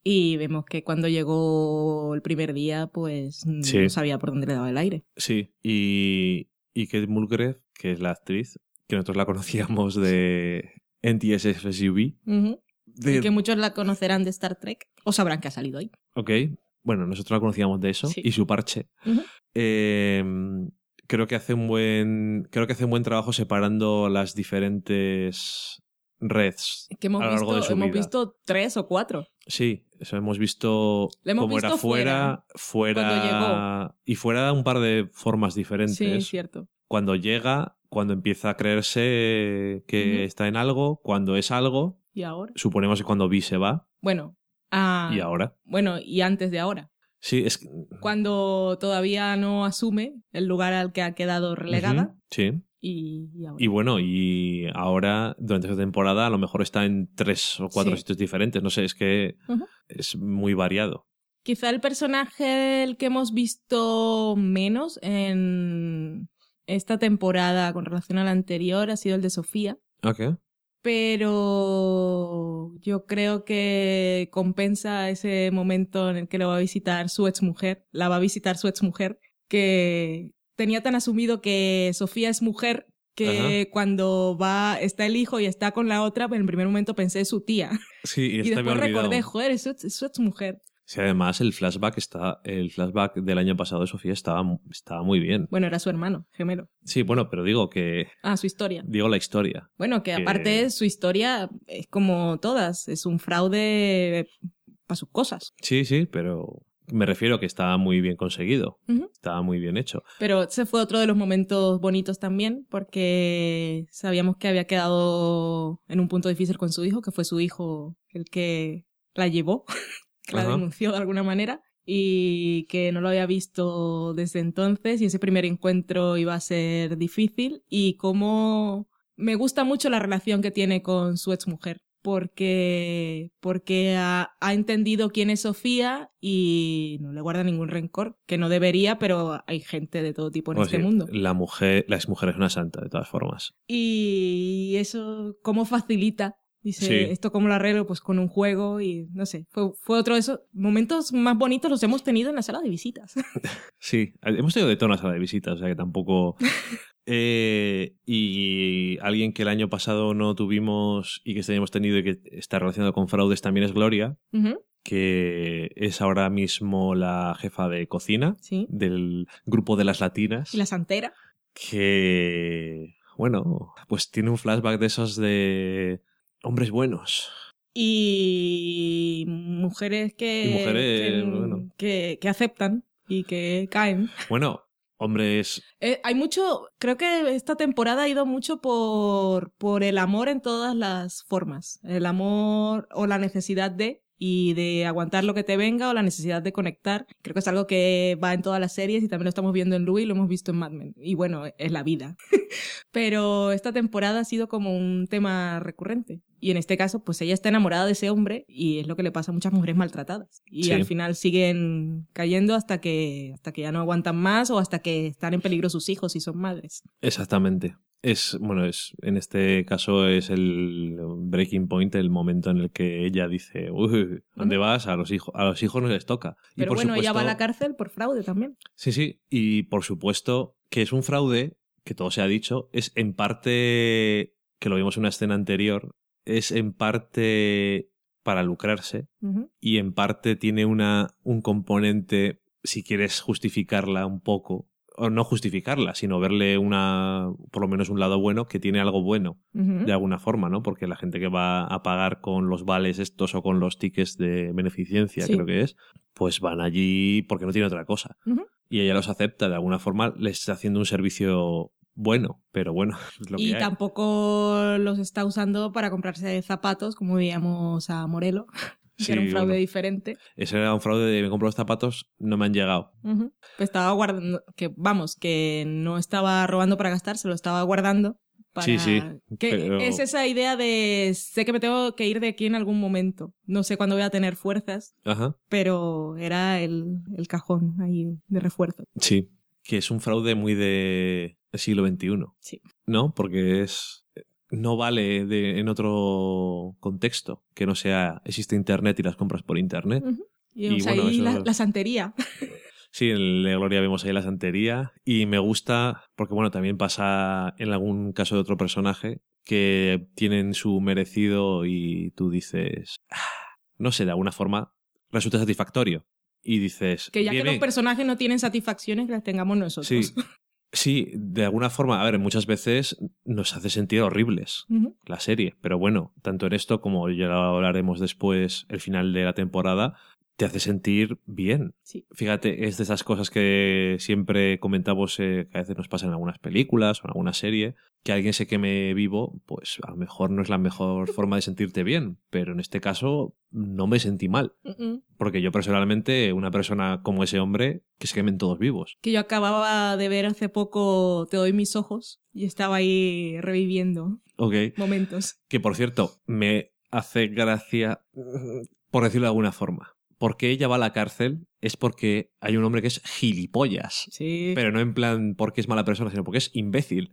y vemos que cuando llegó el primer día, pues mm, Sí. no sabía por dónde le daba el aire. Sí, y, y Kate Mulgrew, que es la actriz, que nosotros la conocíamos de NTS SUV. De, que muchos la conocerán de Star Trek o sabrán que ha salido ahí. Ok, bueno, nosotros la conocíamos de eso Sí. y su parche. Eh, creo que hace un buen creo que hace un buen trabajo separando las diferentes redes. Que hemos, a lo largo visto, de su hemos vida. visto tres o cuatro. Sí, eso hemos visto hemos cómo era fuera, fuera, cuando y fuera de un par de formas diferentes. Sí, es cierto. cuando llega, cuando empieza a creerse que está en algo, cuando es algo, ¿Y ahora? suponemos que cuando Vi se va Bueno, ah, y ahora. bueno, y antes de ahora. Sí, es que- Cuando todavía no asume el lugar al que ha quedado relegada. Sí. y, y ahora. Y bueno, y ahora, durante esta temporada, a lo mejor está en tres o cuatro Sí. sitios diferentes. No sé, es que es muy variado. Quizá el personaje el que hemos visto menos en esta temporada con relación a la anterior ha sido el de Sofía. Ok. Pero yo creo que compensa ese momento en el que lo va a visitar su exmujer, la va a visitar su exmujer, que tenía tan asumido que Sofía es mujer que cuando va, está el hijo y está con la otra, en el primer momento pensé su tía. Sí, y, Y después recordé, joder, es su, es su exmujer. Sí, además el flashback está, el flashback del año pasado de Sofía estaba, estaba muy bien. Bueno, era su hermano, gemelo. Sí, bueno, pero digo que, Ah, su historia. digo la historia. Bueno, que Que- aparte su historia es como todas, es un fraude para sus cosas. Sí, sí, pero me refiero que estaba muy bien conseguido. Estaba muy bien hecho. Pero ese fue otro de los momentos bonitos también, porque sabíamos que había quedado en un punto difícil con su hijo, que fue su hijo el que la llevó, que la Ajá. denunció de alguna manera, y que no lo había visto desde entonces, y ese primer encuentro iba a ser difícil, y cómo me gusta mucho la relación que tiene con su exmujer. Porque, porque ha, ha entendido quién es Sofía y no le guarda ningún rencor, que no debería, pero hay gente de todo tipo en este sí, mundo. La mujer, la exmujer es una santa, de todas formas. Y eso, ¿cómo facilita? Dice, Sí. esto cómo lo arreglo, pues con un juego y no sé, fue, fue otro de esos momentos más bonitos los hemos tenido en la sala de visitas. Sí, hemos tenido de tono a sala de visitas, o sea que tampoco. Eh, y alguien que el año pasado no tuvimos y que hemos tenido y que está relacionado con fraudes también es Gloria, que es ahora mismo la jefa de cocina sí. del grupo de las latinas. Y la santera. Que, bueno, pues tiene un flashback de esos de hombres buenos. Y mujeres que, Y mujeres, que, bueno. que- que aceptan y que caen. Bueno, hombres Eh, hay mucho, creo que esta temporada ha ido mucho por, por el amor en todas las formas. El amor o la necesidad de y de aguantar lo que te venga o la necesidad de conectar. Creo que es algo que va en todas las series y también lo estamos viendo en Louis y lo hemos visto en Mad Men. Y bueno, es la vida. Pero esta temporada ha sido como un tema recurrente. Y en este caso, pues ella está enamorada de ese hombre y es lo que le pasa a muchas mujeres maltratadas. Y Sí. al final siguen cayendo hasta que, hasta que ya no aguantan más o hasta que están en peligro sus hijos y son madres. Exactamente. Es, bueno, es, en este caso es el breaking point, el momento en el que ella dice, uy, ¿dónde vas? A los hijos, a los hijos no les toca. Y Pero por bueno, ella va a la cárcel por fraude también. Sí, sí. Y por supuesto que es un fraude, que todo se ha dicho, es en parte, que lo vimos en una escena anterior, es en parte para lucrarse y en parte tiene una, un componente, si quieres justificarla un poco, o no justificarla, sino verle una, por lo menos un lado bueno, que tiene algo bueno, de alguna forma, ¿no? Porque la gente que va a pagar con los vales estos o con los tickets de beneficencia, Sí. creo que es, pues van allí porque no tiene otra cosa. Y ella los acepta, de alguna forma les está haciendo un servicio bueno, pero bueno, es lo Y que tampoco los está usando para comprarse zapatos, como veíamos a Morelo, Sí, era un fraude bueno. diferente. Ese era un fraude de me compro los zapatos, no me han llegado. Pues estaba guardando, que vamos, que no estaba robando para gastar, se lo estaba guardando. Para... Sí, sí, Que pero- Es esa idea de sé que me tengo que ir de aquí en algún momento. No sé cuándo voy a tener fuerzas, Ajá. pero era el, el cajón ahí de refuerzo. Sí. Que es un fraude muy de siglo XXI. Sí. ¿No? Porque es. No vale de, en otro contexto que no sea existe internet y las compras por internet. Y, sea, bueno, ahí eso- la, la santería. Sí, en de Gloria vemos ahí la santería y me gusta porque, bueno, también pasa en algún caso de otro personaje que tienen su merecido y tú dices, "Ah", no sé, de alguna forma resulta satisfactorio. Y dices, Que ya "Bien, que los bien". personajes no tienen satisfacciones, las tengamos nosotros. Sí, sí, de alguna forma, a ver, muchas veces nos hace sentir horribles la serie, pero bueno, tanto en esto como ya lo hablaremos después, el final de la temporada, te hace sentir bien. Sí. Fíjate, es de esas cosas que siempre comentamos eh, que a veces nos pasa en algunas películas o en alguna serie, que alguien se queme vivo, pues a lo mejor no es la mejor forma de sentirte bien, pero en este caso no me sentí mal, porque yo personalmente, una persona como ese hombre, que se quemen todos vivos. Que yo acababa de ver hace poco Te doy mis ojos y estaba ahí reviviendo momentos. Que por cierto, me hace gracia, por decirlo de alguna forma. Porque ella va a la cárcel es porque hay un hombre que es gilipollas. Sí. Pero no en plan porque es mala persona, sino porque es imbécil.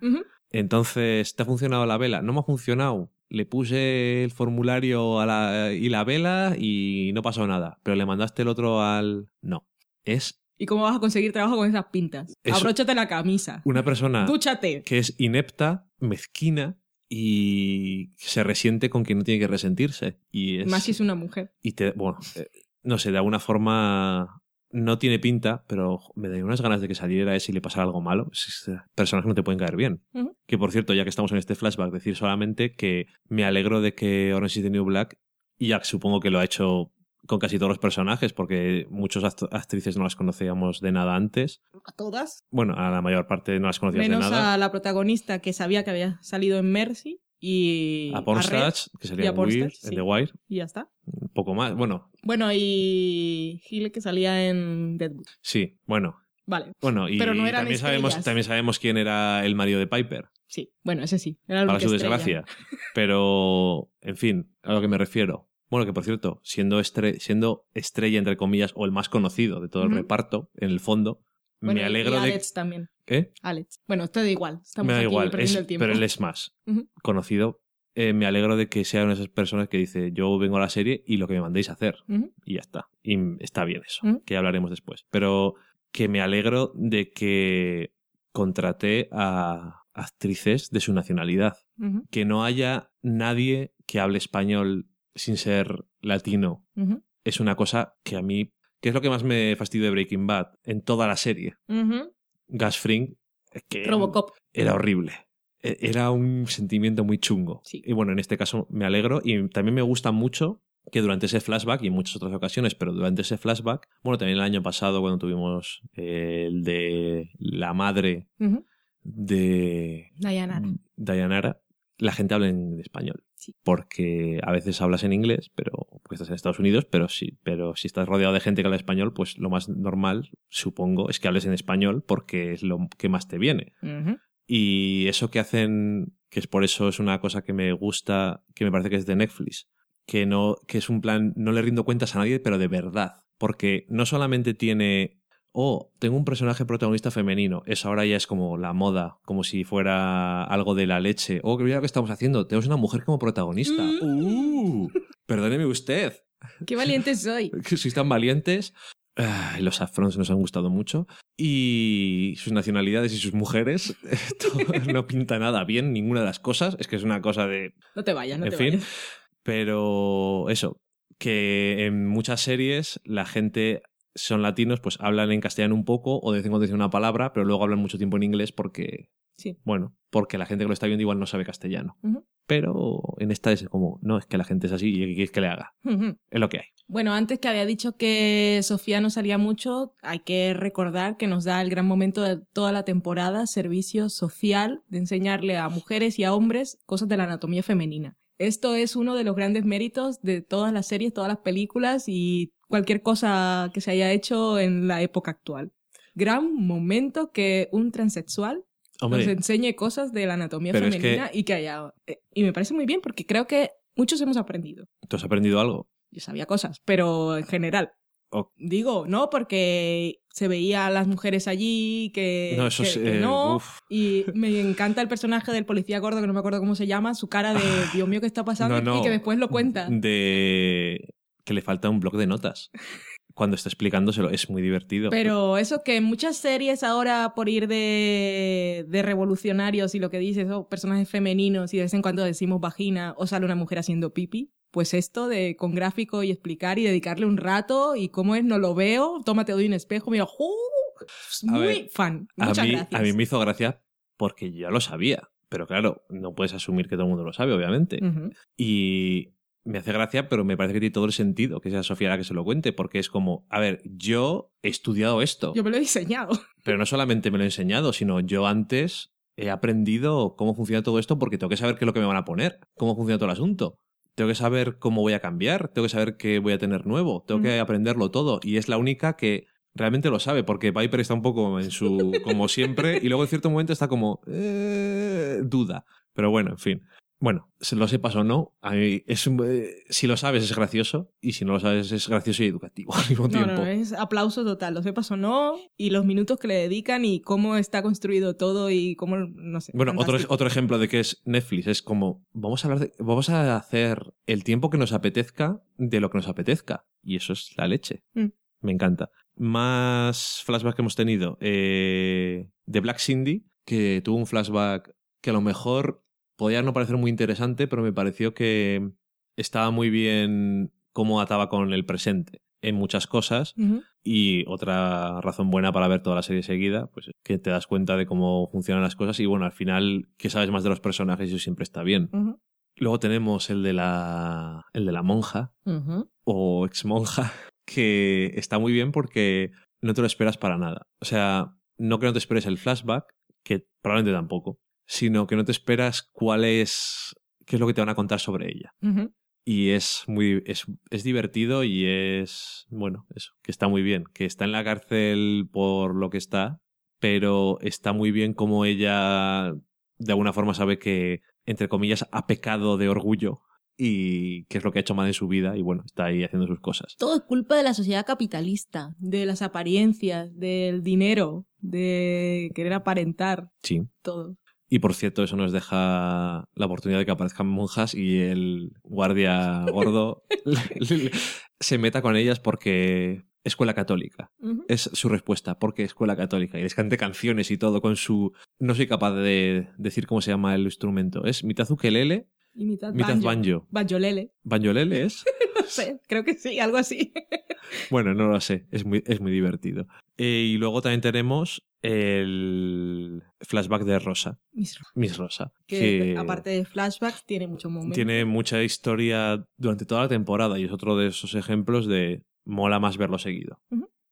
Entonces, ¿te ha funcionado la vela? No me ha funcionado. Le puse el formulario a la, y la vela y no pasó nada. Pero le mandaste el otro al... No. Es ¿Y cómo vas a conseguir trabajo con esas pintas? Eso- Abróchate la camisa. una persona Dúchate. que es inepta, mezquina y se resiente con quien no tiene que resentirse. Y es... Más si es una mujer. Y te, bueno, eh, no sé, de alguna forma no tiene pinta, pero me daría unas ganas de que saliera ese y le pasara algo malo. Personas que no te pueden caer bien. Que por cierto, ya que estamos en este flashback, decir solamente que me alegro de que Orange is the New Black, y ya supongo que lo ha hecho con casi todos los personajes, porque muchas act- actrices no las conocíamos de nada antes. A todas. Bueno, a la mayor parte no las conocías Menos de nada. a la protagonista que sabía que había salido en Mercy y A Red, Pornstage, que sería Weird, sí. The Wire, y ya está. un poco más. Bueno, Bueno, y Gil que salía en Deadwood. sí, bueno. Vale, Bueno, y Pero no eran también, sabemos, también sabemos quién era el marido de Piper, sí. Bueno, ese sí. Era para su estrella. desgracia. Pero, en fin, a lo que me refiero. Bueno, que por cierto, siendo, estre- siendo estrella, entre comillas, o el más conocido de todo el reparto, en el fondo, Bueno, me y alegro de... Alex también. ¿Eh? Alex. Bueno, esto da igual. Estamos me da aquí igual, es- el tiempo. pero él es más conocido. Eh, me alegro de que sea una de esas personas que dice, yo vengo a la serie y lo que me mandéis a hacer. Y ya está. Y está bien eso, que ya hablaremos después. Pero que me alegro de que contraté a actrices de su nacionalidad. Que no haya nadie que hable español sin ser latino. Es una cosa que a mí, que es lo que más me fastidio de Breaking Bad en toda la serie. Ujú. Gas Fring, que Robocop. era horrible. E- Era un sentimiento muy chungo. Sí. Y bueno, en este caso me alegro y también me gusta mucho que durante ese flashback y en muchas otras ocasiones, pero durante ese flashback, bueno, también el año pasado cuando tuvimos eh, el de la madre de Dayanara. Dayanara, la gente habla en español. Sí. Porque a veces hablas en inglés, pero porque estás en Estados Unidos, pero sí, pero si estás rodeado de gente que habla español, pues lo más normal, supongo, es que hables en español porque es lo que más te viene. Y eso que hacen, que es por eso es una cosa que me gusta, que me parece que es de Netflix, que no, que es un plan, no le rindo cuentas a nadie, pero de verdad. Porque no solamente tiene, oh, tengo un personaje protagonista femenino, eso ahora ya es como la moda, como si fuera algo de la leche. Oh, que mira lo que estamos haciendo, tenemos una mujer como protagonista. Mm. Uh, perdóneme usted, Qué valiente soy. que sois tan valientes. Ay, los afrons nos han gustado mucho. Y sus nacionalidades y sus mujeres esto no pinta nada bien ninguna de las cosas. Es que es una cosa de... No te vayas, no en te fin. vayas. Pero eso, que en muchas series la gente son latinos, pues hablan en castellano un poco o de vez en cuando dicen una palabra, pero luego hablan mucho tiempo en inglés porque, Sí. bueno, porque la gente que lo está viendo igual no sabe castellano. Pero en esta es como, no, es que la gente es así y ¿qué quieres que le haga? Es lo que hay. Bueno, antes que había dicho que Sofía no salía mucho, hay que recordar que nos da el gran momento de toda la temporada, servicio social, de enseñarle a mujeres y a hombres cosas de la anatomía femenina. Esto es uno de los grandes méritos de todas las series, todas las películas y cualquier cosa que se haya hecho en la época actual. Gran momento que un transexual Hombre, nos enseñe cosas de la anatomía es femenina y que haya... eh, Y me parece muy bien porque creo que muchos hemos aprendido. ¿tú has aprendido algo? Yo sabía cosas, pero en general. O- Digo, no, porque se veía a las mujeres allí, que No, eso que- que eh, no. uf. Y me encanta el personaje del policía gordo, que no me acuerdo cómo se llama, su cara de Dios mío, ¿qué está pasando? Ah. No, no. Y que después lo cuenta. De que le falta un bloc de notas. Cuando está explicándoselo, es muy divertido. Pero eso que muchas series ahora, por ir de, de revolucionarios y lo que dices, oh, personajes femeninos y de vez en cuando decimos vagina o sale una mujer haciendo pipi, pues esto de con gráfico y explicar y dedicarle un rato y cómo es, no lo veo, tómate doy un espejo, mira, ¡uh! A muy ver, fan. a Muchas mí, gracias. a mí me hizo gracia porque ya lo sabía. Pero claro, no puedes asumir que todo el mundo lo sabe, obviamente. Y me hace gracia, pero me parece que tiene todo el sentido que sea Sofía la que se lo cuente, porque es como, a ver, yo he estudiado esto, Yo me lo he diseñado. pero no solamente me lo he enseñado, sino yo antes he aprendido cómo funciona todo esto porque tengo que saber qué es lo que me van a poner, cómo funciona todo el asunto. Tengo que saber cómo voy a cambiar, tengo que saber qué voy a tener nuevo, tengo que Ujú. aprenderlo todo. Y es la única que realmente lo sabe, porque Piper está un poco en su. como siempre, y luego en cierto momento está como. eh, duda. Pero bueno, en fin. Bueno, se lo sepas o no, a mí es un- eh, si lo sabes es gracioso, y si no lo sabes es gracioso y educativo al mismo No, tiempo. no, es aplauso total, lo sepas o no, y los minutos que le dedican y cómo está construido todo y cómo, no sé. Bueno, otro, otro ejemplo de que es Netflix es como vamos a hablar de, vamos a hacer el tiempo que nos apetezca de lo que nos apetezca y eso es la leche. Mm. Me encanta. Más flashback que hemos tenido eh, de Black Cindy que tuvo un flashback que a lo mejor podía no parecer muy interesante pero me pareció que estaba muy bien cómo ataba con el presente. en muchas cosas. Y otra razón buena para ver toda la serie seguida, pues es que te das cuenta de cómo funcionan las cosas y bueno, al final que sabes más de los personajes y eso siempre está bien. Luego tenemos el de la el de la monja o ex monja que está muy bien porque no te lo esperas para nada. O sea, no que no te esperes el flashback, que probablemente tampoco, sino que no te esperas cuál es qué es lo que te van a contar sobre ella. Y es muy es, es divertido y es bueno, eso, que está muy bien, que está en la cárcel por lo que está, pero está muy bien como ella de alguna forma sabe que entre comillas ha pecado de orgullo y qué es lo que ha hecho mal en su vida y bueno, está ahí haciendo sus cosas. Todo es culpa de la sociedad capitalista, de las apariencias, del dinero, de querer aparentar, Sí. todo. Y por cierto, eso nos deja la oportunidad de que aparezcan monjas y el guardia gordo se meta con ellas porque escuela católica. Es su respuesta, porque escuela católica. Y les cante canciones y todo con su... No soy capaz de decir cómo se llama el instrumento. Es mitad ukelele, Y mitad, mitad banjo. banjo. Banjolele. ¿Banjolele es? Sé, creo que sí, algo así. Bueno, no lo sé. Es muy, es muy divertido. Eh, y luego también tenemos el flashback de Rosa, Miss Ro- Miss Rosa. Que, aparte de flashbacks, tiene mucho momento. tiene mucha historia durante toda la temporada y es otro de esos ejemplos de mola más verlo seguido.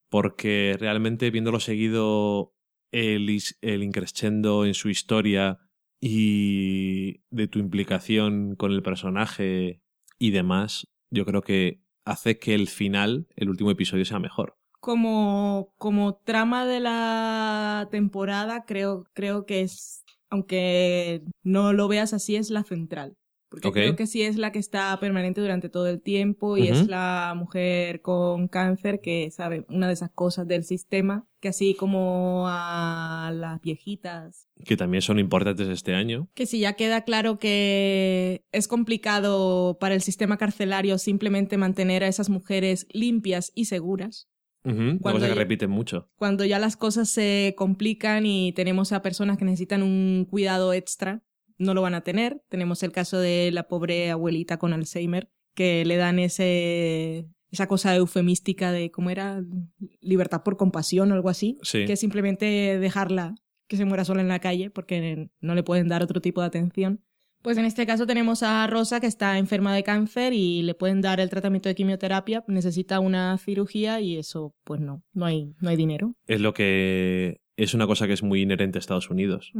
Porque realmente viéndolo seguido, el, el increscendo en su historia y de tu implicación con el personaje y demás, yo creo que hace que el final, el último episodio, sea mejor. como, como trama de la temporada, creo, creo que es, aunque no lo veas así, es la central. Porque Ok. creo que sí es la que está permanente durante todo el tiempo y Ujú. es la mujer con cáncer que sabe una de esas cosas del sistema que así como a las viejitas Que también son importantes este año. que si ya queda claro que es complicado para el sistema carcelario simplemente mantener a esas mujeres limpias y seguras, Ujú, Una Cuando cosa que repiten mucho. cuando ya las cosas se complican y tenemos a personas que necesitan un cuidado extra, no lo van a tener. Tenemos el caso de la pobre abuelita con Alzheimer, que le dan ese esa cosa eufemística de cómo era libertad por compasión o algo así, Sí. que es simplemente dejarla que se muera sola en la calle porque no le pueden dar otro tipo de atención. Pues en este caso tenemos a Rosa que está enferma de cáncer y le pueden dar el tratamiento de quimioterapia, necesita una cirugía y eso pues no, no hay, no hay dinero. Es lo que. Es una cosa que es muy inherente a Estados Unidos.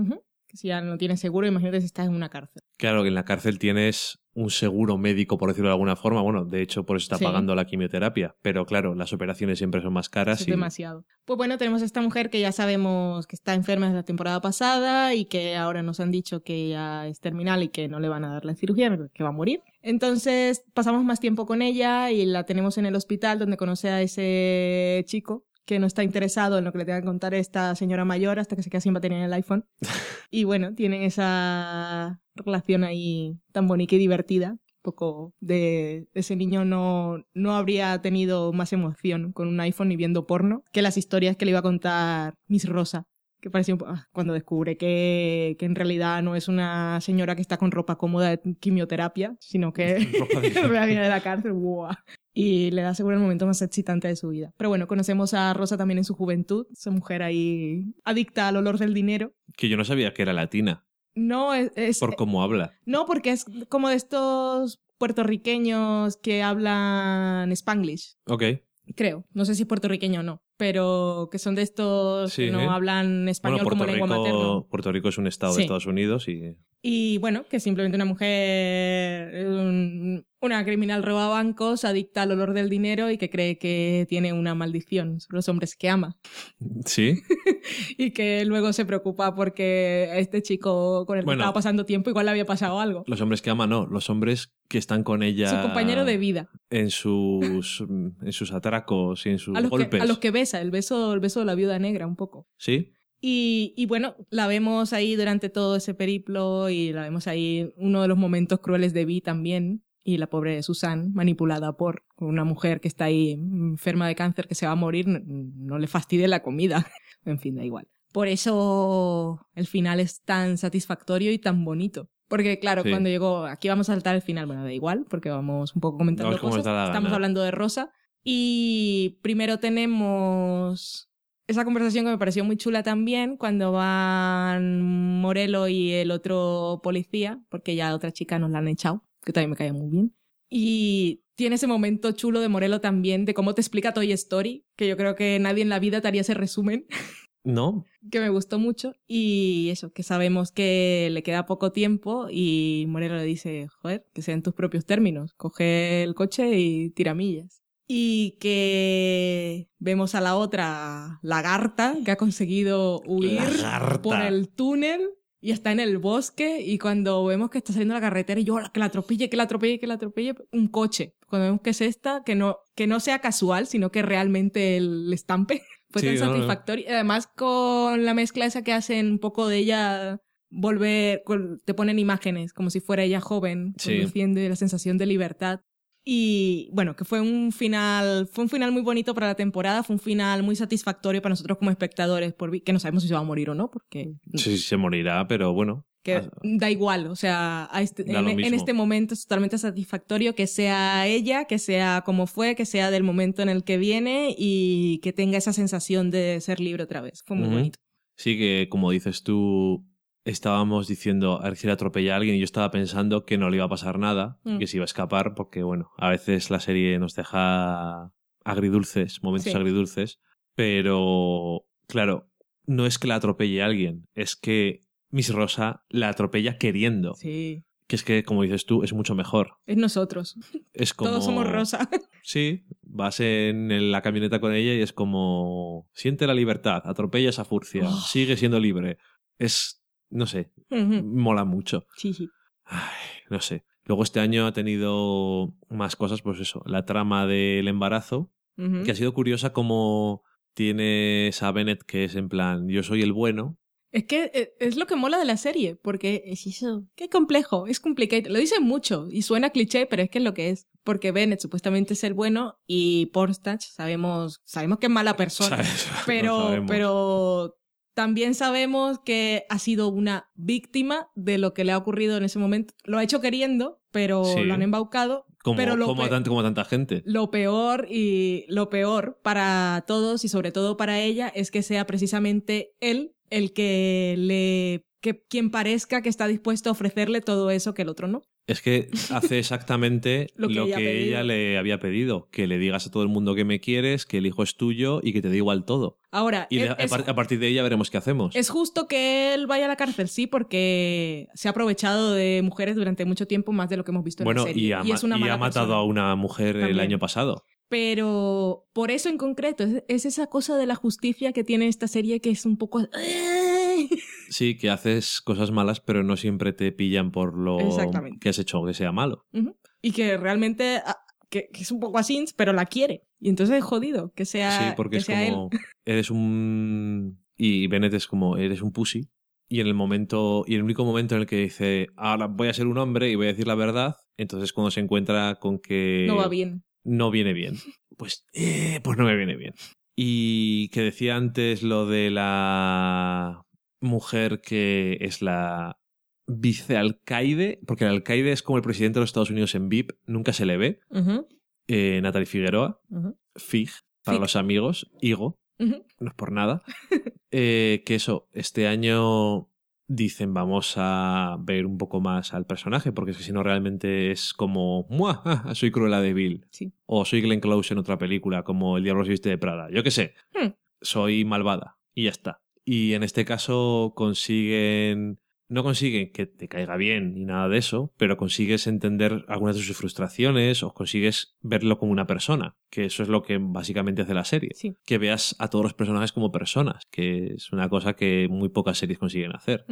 Si ya no tienes seguro, imagínate si estás en una cárcel. Claro que en la cárcel tienes un seguro médico, por decirlo de alguna forma. Bueno, de hecho, por eso está Sí. pagando la quimioterapia. Pero claro, las operaciones siempre son más caras. Es y- demasiado. Pues bueno, tenemos a esta mujer que ya sabemos que está enferma desde la temporada pasada y que ahora nos han dicho que ya es terminal y que no le van a dar la cirugía, que va a morir. Entonces pasamos más tiempo con ella y la tenemos en el hospital donde conoce a ese chico que no está interesado en lo que le tenga que contar esta señora mayor hasta que se queda sin batería en el iPhone. Y bueno, tienen esa relación ahí tan bonita y divertida. Un poco de ese niño no, no habría tenido más emoción con un iPhone y viendo porno que las historias que le iba a contar Miss Rosa. Que po- ah, cuando descubre que, que en realidad no es una señora que está con ropa cómoda de quimioterapia, sino que viene de la cárcel. ¡buah! Y le da seguro el momento más excitante de su vida. Pero bueno, conocemos a Rosa también en su juventud, esa mujer ahí adicta al olor del dinero. Que yo no sabía que era latina, No, es, es- por cómo habla. no, porque es como de estos puertorriqueños que hablan spanglish, Ok. creo. No sé si es puertorriqueño o no, pero que son de estos Sí, que no ¿eh? hablan español Bueno, como lengua materna. Puerto Rico es un estado Sí. de Estados Unidos y. Y bueno, que simplemente una mujer, un- una criminal roba bancos, adicta al olor del dinero y que cree que tiene una maldición sobre los hombres que ama. Sí. Y que luego se preocupa porque a este chico con el que Bueno. estaba pasando tiempo igual le había pasado algo. Los hombres que ama, no. Los hombres que están con ella. Su compañero de vida. En sus, en sus atracos y en sus A los, que, golpes. a los que el beso, el beso de la viuda negra un poco. Sí. Y, y bueno, la vemos ahí durante todo ese periplo y la vemos ahí uno de los momentos crueles de Vi también. Y la pobre Susan, manipulada por una mujer que está ahí enferma de cáncer que se va a morir, no, no le fastidie la comida. en fin, da igual. Por eso el final es tan satisfactorio y tan bonito. Porque claro, Sí. cuando llegó, aquí vamos a saltar el final, bueno, da igual, porque vamos un poco comentando cosas. Estamos hablando de Rosa. Y primero tenemos esa conversación que me pareció muy chula también cuando van Morelo y el otro policía, porque ya otra chica nos la han echado, que también me caía muy bien. Y tiene ese momento chulo de Morelo también, de cómo te explica Toy Story, que yo creo que nadie en la vida te haría ese resumen, ¿No? que me gustó mucho. Y eso, que sabemos que le queda poco tiempo y Morelo le dice, joder, que sean tus propios términos, coge el coche y tira millas. Y que vemos a la otra lagarta que ha conseguido huir Lagarta. por el túnel y está en el bosque y cuando vemos que está saliendo la carretera y yo que la atropelle, que la atropelle, que la atropelle un coche. Cuando vemos que es esta, que no, que no sea casual, sino que realmente el estampe fue Sí, tan no, satisfactorio. Además con la mezcla esa que hacen un poco de ella volver, te ponen imágenes como si fuera ella joven, Sí. conduciendo y la sensación de libertad. Y bueno, que fue un final, fue un final muy bonito para la temporada, fue un final muy satisfactorio para nosotros como espectadores, por, que no sabemos si se va a morir o no, porque Sí, se morirá, pero bueno. que Ah, da igual, o sea, a este- en, mismo. este momento es totalmente satisfactorio que sea ella, que sea como fue, que sea del momento en el que viene y que tenga esa sensación de ser libre otra vez. Fue muy bonito. Sí que, como dices tú, estábamos diciendo a ver si le atropella a alguien y yo estaba pensando que no le iba a pasar nada, Mm. que se iba a escapar, porque bueno, a veces la serie nos deja agridulces, momentos Sí. agridulces, pero claro, no es que la atropelle a alguien, es que Miss Rosa la atropella queriendo, Sí, que es que, como dices tú, es mucho mejor. es nosotros. Es como... Todos somos Rosa. Sí, vas en la camioneta con ella y es como siente la libertad, atropella esa furcia, Oh. sigue siendo libre. Es, no sé, mola mucho. sí, sí. Ay, no sé. Luego este año ha tenido más cosas, pues eso, la trama del embarazo, que ha sido curiosa como tienes a Bennett que es en plan, yo soy el bueno. Es que eh, es lo que mola de la serie, porque es eso. Qué complejo, es complicado. Lo dicen mucho y suena cliché, pero es que es lo que es. Porque Bennett supuestamente es el bueno y Porstach sabemos, sabemos que es mala persona. Pero, pero también sabemos que ha sido una víctima de lo que le ha ocurrido en ese momento. Lo ha hecho queriendo, pero Sí. lo han embaucado. como, pero lo como, a pe- tant- como tanta gente. Lo peor y lo peor para todos y sobre todo para ella es que sea precisamente él el que le que quien parezca que está dispuesto a ofrecerle todo eso que el otro no. Es que hace exactamente Lo que ella le había pedido, que le digas a todo el mundo que me quieres, que el hijo es tuyo y que te da igual todo. Ahora, Y es, a, partir de ella veremos qué hacemos. es justo que él vaya a la cárcel, sí, porque se ha aprovechado de mujeres durante mucho tiempo más de lo que hemos visto en la serie. y ha, ma- es una y ha matado persona. a una mujer el año pasado. Pero por eso en concreto, es, es esa cosa de la justicia que tiene esta serie que es un poco... Sí, que haces cosas malas, pero no siempre te pillan por lo que has hecho que sea malo. Y que realmente ah, que, que es un poco así, pero la quiere. Y entonces es jodido que sea, sí, porque que es sea como. él. Eres un. Y Bennett es como, eres un pussy. Y en el momento. Y el único momento en el que dice, ahora voy a ser un hombre y voy a decir la verdad. Entonces cuando se encuentra con que. No va bien. no viene bien. Pues, eh, pues no me viene bien. Y que decía antes lo de la mujer que es la vicealcaide, porque el alcaide es como el presidente de los Estados Unidos en VIP, nunca se le ve. Eh, Natalie Figueroa, Fig, para Fig. los amigos, Higo, no es por nada. Eh, que eso, este año dicen vamos a ver un poco más al personaje, porque es que si no realmente es como, ¡Mua! ah, soy Cruella de. Sí. O soy Glenn Close en otra película, como El Diablo se viste de Prada. Yo qué sé. Hmm. Soy malvada. Y ya está. Y en este caso consiguen. No consiguen que te caiga bien ni nada de eso, pero consigues entender algunas de sus frustraciones o consigues verlo como una persona, que eso es lo que básicamente hace la serie. Sí. Que veas a todos los personajes como personas, que es una cosa que muy pocas series consiguen hacer.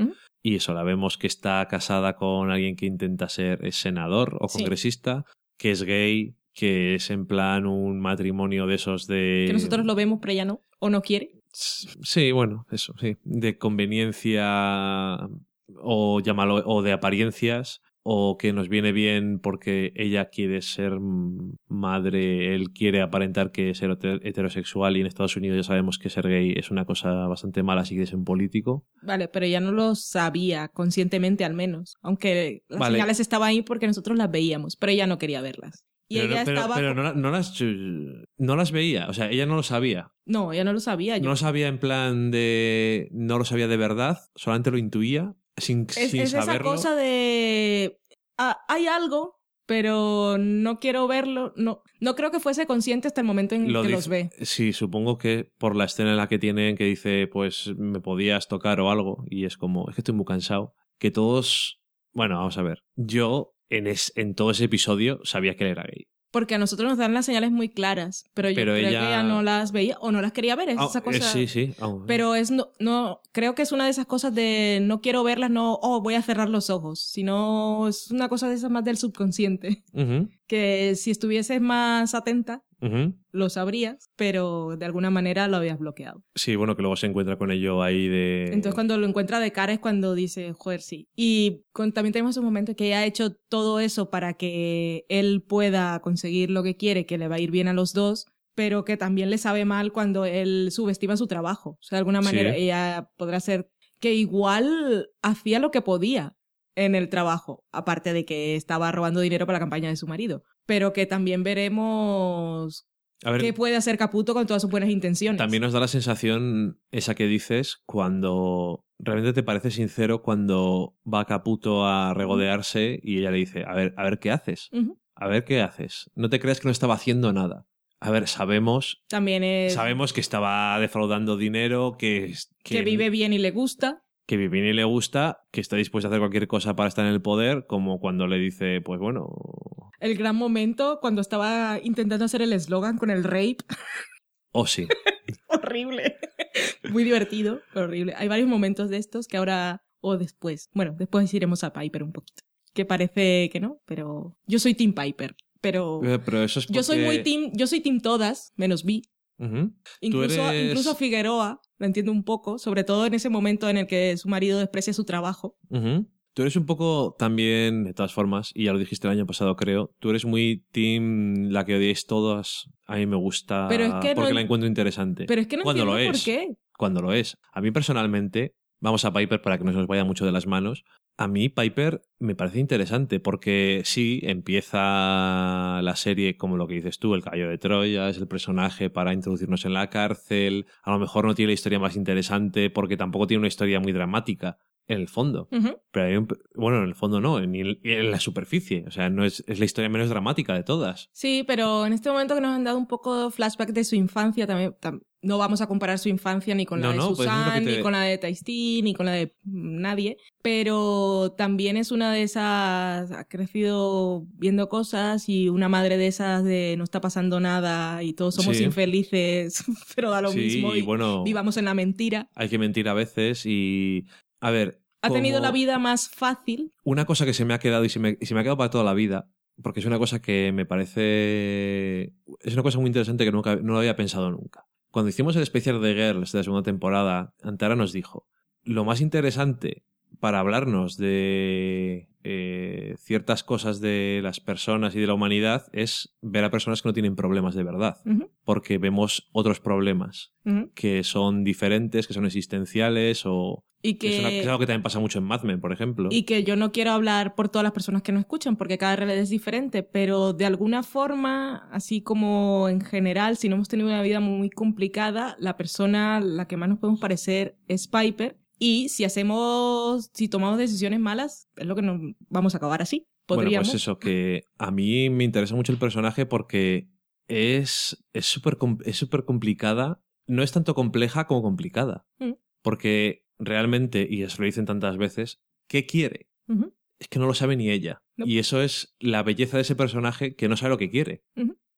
Y eso, la vemos que está casada con alguien que intenta ser senador o Sí. congresista, que es gay, que es en plan un matrimonio de esos de... Que nosotros lo vemos, pero ella no. O no quiere. Sí, bueno, eso, sí. De conveniencia o llámalo, o de apariencias, o que nos viene bien porque ella quiere ser madre, él quiere aparentar que es heter- heterosexual y en Estados Unidos ya sabemos que ser gay es una cosa bastante mala si quieres ser un político. Vale, pero ella no lo sabía, conscientemente al menos. Aunque las Vale. señales estaban ahí porque nosotros las veíamos, pero ella no quería verlas. Y pero, ella no- pero- estaba... pero no, la- no las, no las veía, o sea, ella no lo sabía. No, ella no lo sabía. Yo- No lo sabía en plan de. No lo sabía de verdad, solamente lo intuía sin, es sin es esa saberlo. cosa de... ah, hay algo, pero no quiero verlo. No, no creo que fuese consciente hasta el momento en Lo que dice- los ve. Sí, supongo que por la escena en la que tienen que dice, pues me podías tocar o algo, y es como, es que estoy muy cansado. Que todos. Bueno, vamos a ver. Yo en, es, en todo ese episodio sabía que él era gay. Porque a nosotros nos dan las señales muy claras, pero yo Pero creo ella- que ella no las veía o no las quería ver. Es Ah, esa eh, cosa... sí, sí. Pero es no, no, creo que es una de esas cosas de no quiero verlas, no, oh, voy a cerrar los ojos, sino es una cosa de esas más del subconsciente, que si estuvieses más atenta, lo sabrías, pero de alguna manera lo habías bloqueado. Sí, bueno, que luego se encuentra con ello ahí de. Entonces cuando lo encuentra de cara es cuando dice, joder, sí. Y con- también tenemos un momento que ella ha hecho todo eso para que él pueda conseguir lo que quiere, que le va a ir bien a los dos, pero que también le sabe mal cuando él subestima su trabajo. O sea, de alguna Sí. manera ella podrá ser que igual hacía lo que podía en el trabajo, aparte de que estaba robando dinero para la campaña de su marido, pero que también veremos A ver, qué puede hacer Caputo con todas sus buenas intenciones. También nos da la sensación esa que dices cuando realmente te parece sincero cuando va Caputo a regodearse y ella le dice, a ver, a ver qué haces, a ver qué haces. No te creas que no estaba haciendo nada. A ver, sabemos, También es sabemos que estaba defraudando dinero, que, que vive bien y le gusta. Que y le gusta, que está dispuesto a hacer cualquier cosa para estar en el poder, como cuando le dice, pues bueno, El gran momento cuando estaba intentando hacer el eslogan con el rape. o sí. horrible. Muy divertido, pero horrible. Hay varios momentos de estos que ahora o después. Bueno, después iremos a Piper un poquito. Que parece que no, pero yo soy Team Piper. Pero Eh, Pero eso es yo soy muy team, yo soy team todas, menos Vi. Incluso, eres- incluso Figueroa, lo entiendo un poco, sobre todo en ese momento en el que su marido desprecia su trabajo. Tú eres un poco también, de todas formas, y ya lo dijiste el año pasado, creo, tú eres muy team la que odiáis todas. A mí me gusta Pero es que porque no- la encuentro interesante. Pero es que no Cuando entiendo lo por es. qué. Cuando lo es. A mí personalmente, vamos a Piper para que no se nos vaya mucho de las manos. A mí Piper me parece interesante porque sí, empieza la serie como lo que dices tú, el caballo de Troya, es el personaje para introducirnos en la cárcel. A lo mejor no tiene la historia más interesante porque tampoco tiene una historia muy dramática en el fondo. Pero hay un, bueno, en el fondo no, ni en, en la superficie. O sea, no es, es la historia menos dramática de todas. Sí, pero en este momento que nos han dado un poco flashback de su infancia, también tam- no vamos a comparar su infancia ni con la de no, pues Susan, te- ni con la de Taistí, ni con la de nadie, pero también es una de esas, ha crecido viendo cosas y una madre de esas de no está pasando nada y todos somos Sí. infelices, pero da lo sí, mismo y y bueno, vivamos en la mentira. hay que mentir a veces y... A ver... Ha tenido la vida más fácil. Una cosa que se me ha quedado y se me, y se me ha quedado para toda la vida, porque es una cosa que me parece... Es una cosa muy interesante que nunca, no lo había pensado nunca. Cuando hicimos el especial de Girls de la segunda temporada, Antara nos dijo, lo más interesante para hablarnos de eh, ciertas cosas de las personas y de la humanidad es ver a personas que no tienen problemas de verdad, porque vemos otros problemas que son diferentes, que son existenciales o... Y que Es, una- que... es algo que también pasa mucho en Mad Men, por ejemplo. Y que yo no quiero hablar por todas las personas que nos escuchan, porque cada realidad es diferente, pero de alguna forma, así como en general, si no hemos tenido una vida muy complicada, la persona a la que más nos podemos parecer es Piper. Y si hacemos, si tomamos decisiones malas, es lo que nos vamos a acabar así. Bueno, Podríamos. pues eso, que a mí me interesa mucho el personaje porque es es súper es súper complicada. No es tanto compleja como complicada. Mm. Porque realmente, y eso lo dicen tantas veces, ¿qué quiere? Es que no lo sabe ni ella. No. Y eso es la belleza de ese personaje que no sabe lo que quiere.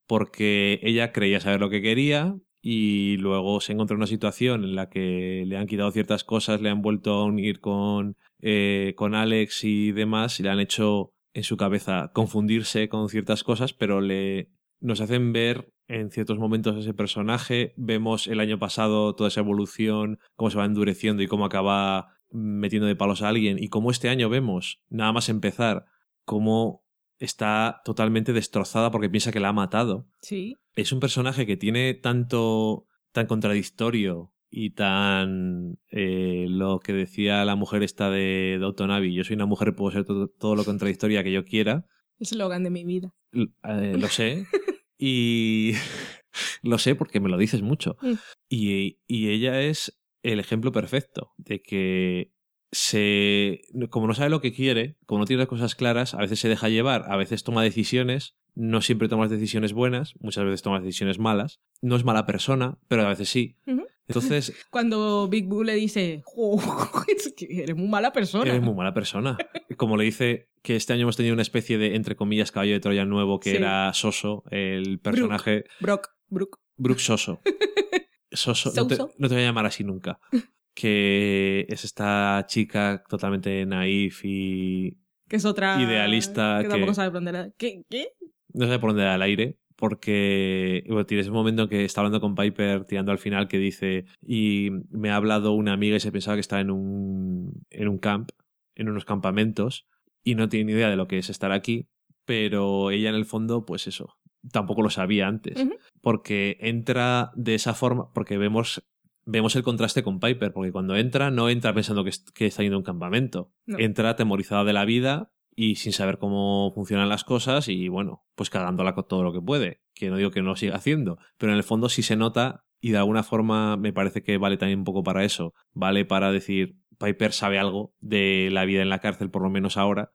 Porque ella creía saber lo que quería y luego se encontró en una situación en la que le han quitado ciertas cosas, le han vuelto a unir con, eh, con Alex y demás y le han hecho en su cabeza confundirse con ciertas cosas, pero le nos hacen ver en ciertos momentos ese personaje. Vemos el año pasado toda esa evolución, cómo se va endureciendo y cómo acaba metiendo de palos a alguien. Y cómo este año vemos, nada más empezar, cómo está totalmente destrozada porque piensa que la ha matado. Sí. Es un personaje que tiene tanto, tan contradictorio y tan eh, lo que decía la mujer esta de Downton Abbey, yo soy una mujer, puedo ser todo, todo lo contradictoria que yo quiera, Eslogan de mi vida. L- eh, lo sé. y lo sé porque me lo dices mucho. Mm. Y, y ella es el ejemplo perfecto de que se como no sabe lo que quiere, como no tiene las cosas claras, a veces se deja llevar, a veces toma decisiones, no siempre toma decisiones buenas, muchas veces toma decisiones malas. No es mala persona, pero a veces sí. Entonces, Cuando Big Boo le dice, "Jo, es que eres muy mala persona. eres muy mala persona. Como le dice que este año hemos tenido una especie de, entre comillas, caballo de Troya nuevo, que Sí. era Soso, el personaje Brock, Brook. Brooke Soso. Soso, no te, Soso. no te voy a llamar así nunca. Que es esta chica totalmente naif y Que es otra. Idealista Que tampoco que- sabe por dónde era. ¿Qué? ¿Qué? no sabe por dónde da el aire. Porque bueno, tiene ese momento en que está hablando con Piper, tirando al final, que dice: Y me ha hablado una amiga y se pensaba que está en un, en un camp, en unos campamentos, y no tiene ni idea de lo que es estar aquí. Pero ella, en el fondo, pues eso, tampoco lo sabía antes. Porque entra de esa forma, porque vemos, vemos el contraste con Piper, porque cuando entra no entra pensando que, es- que está yendo a un campamento, No. entra atemorizada de la vida y sin saber cómo funcionan las cosas y bueno, pues cagándola con todo lo que puede, que no digo que no lo siga haciendo, pero en el fondo sí se nota y de alguna forma me parece que vale también un poco para eso, vale para decir, Piper sabe algo de la vida en la cárcel, por lo menos ahora,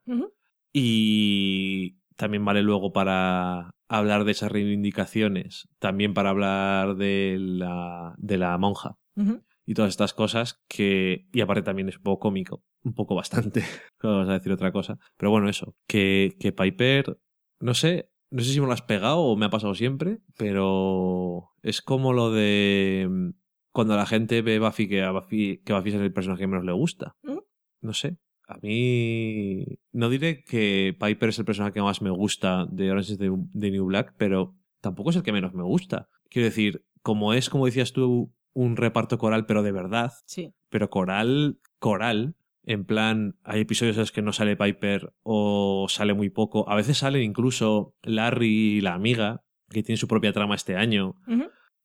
y también vale luego para hablar de esas reivindicaciones, también para hablar de la, de la monja Y todas estas cosas que, y aparte también es un poco cómico, un poco bastante, no vamos a decir otra cosa, pero bueno, eso, que, que Piper, no sé, no sé si me lo has pegado o me ha pasado siempre, pero es como lo de mm, cuando la gente ve Buffy que, a Buffy, que Buffy es el personaje que menos le gusta. Ujú. No sé. A mí no diré que Piper es el personaje que más me gusta de Orange is the New Black, pero tampoco es el que menos me gusta. Quiero decir, como es, como decías tú, un reparto coral, pero de verdad, Sí. pero coral, coral, en plan, hay episodios en los que no sale Piper o sale muy poco. A veces salen incluso Larry y la amiga, que tiene su propia trama este año,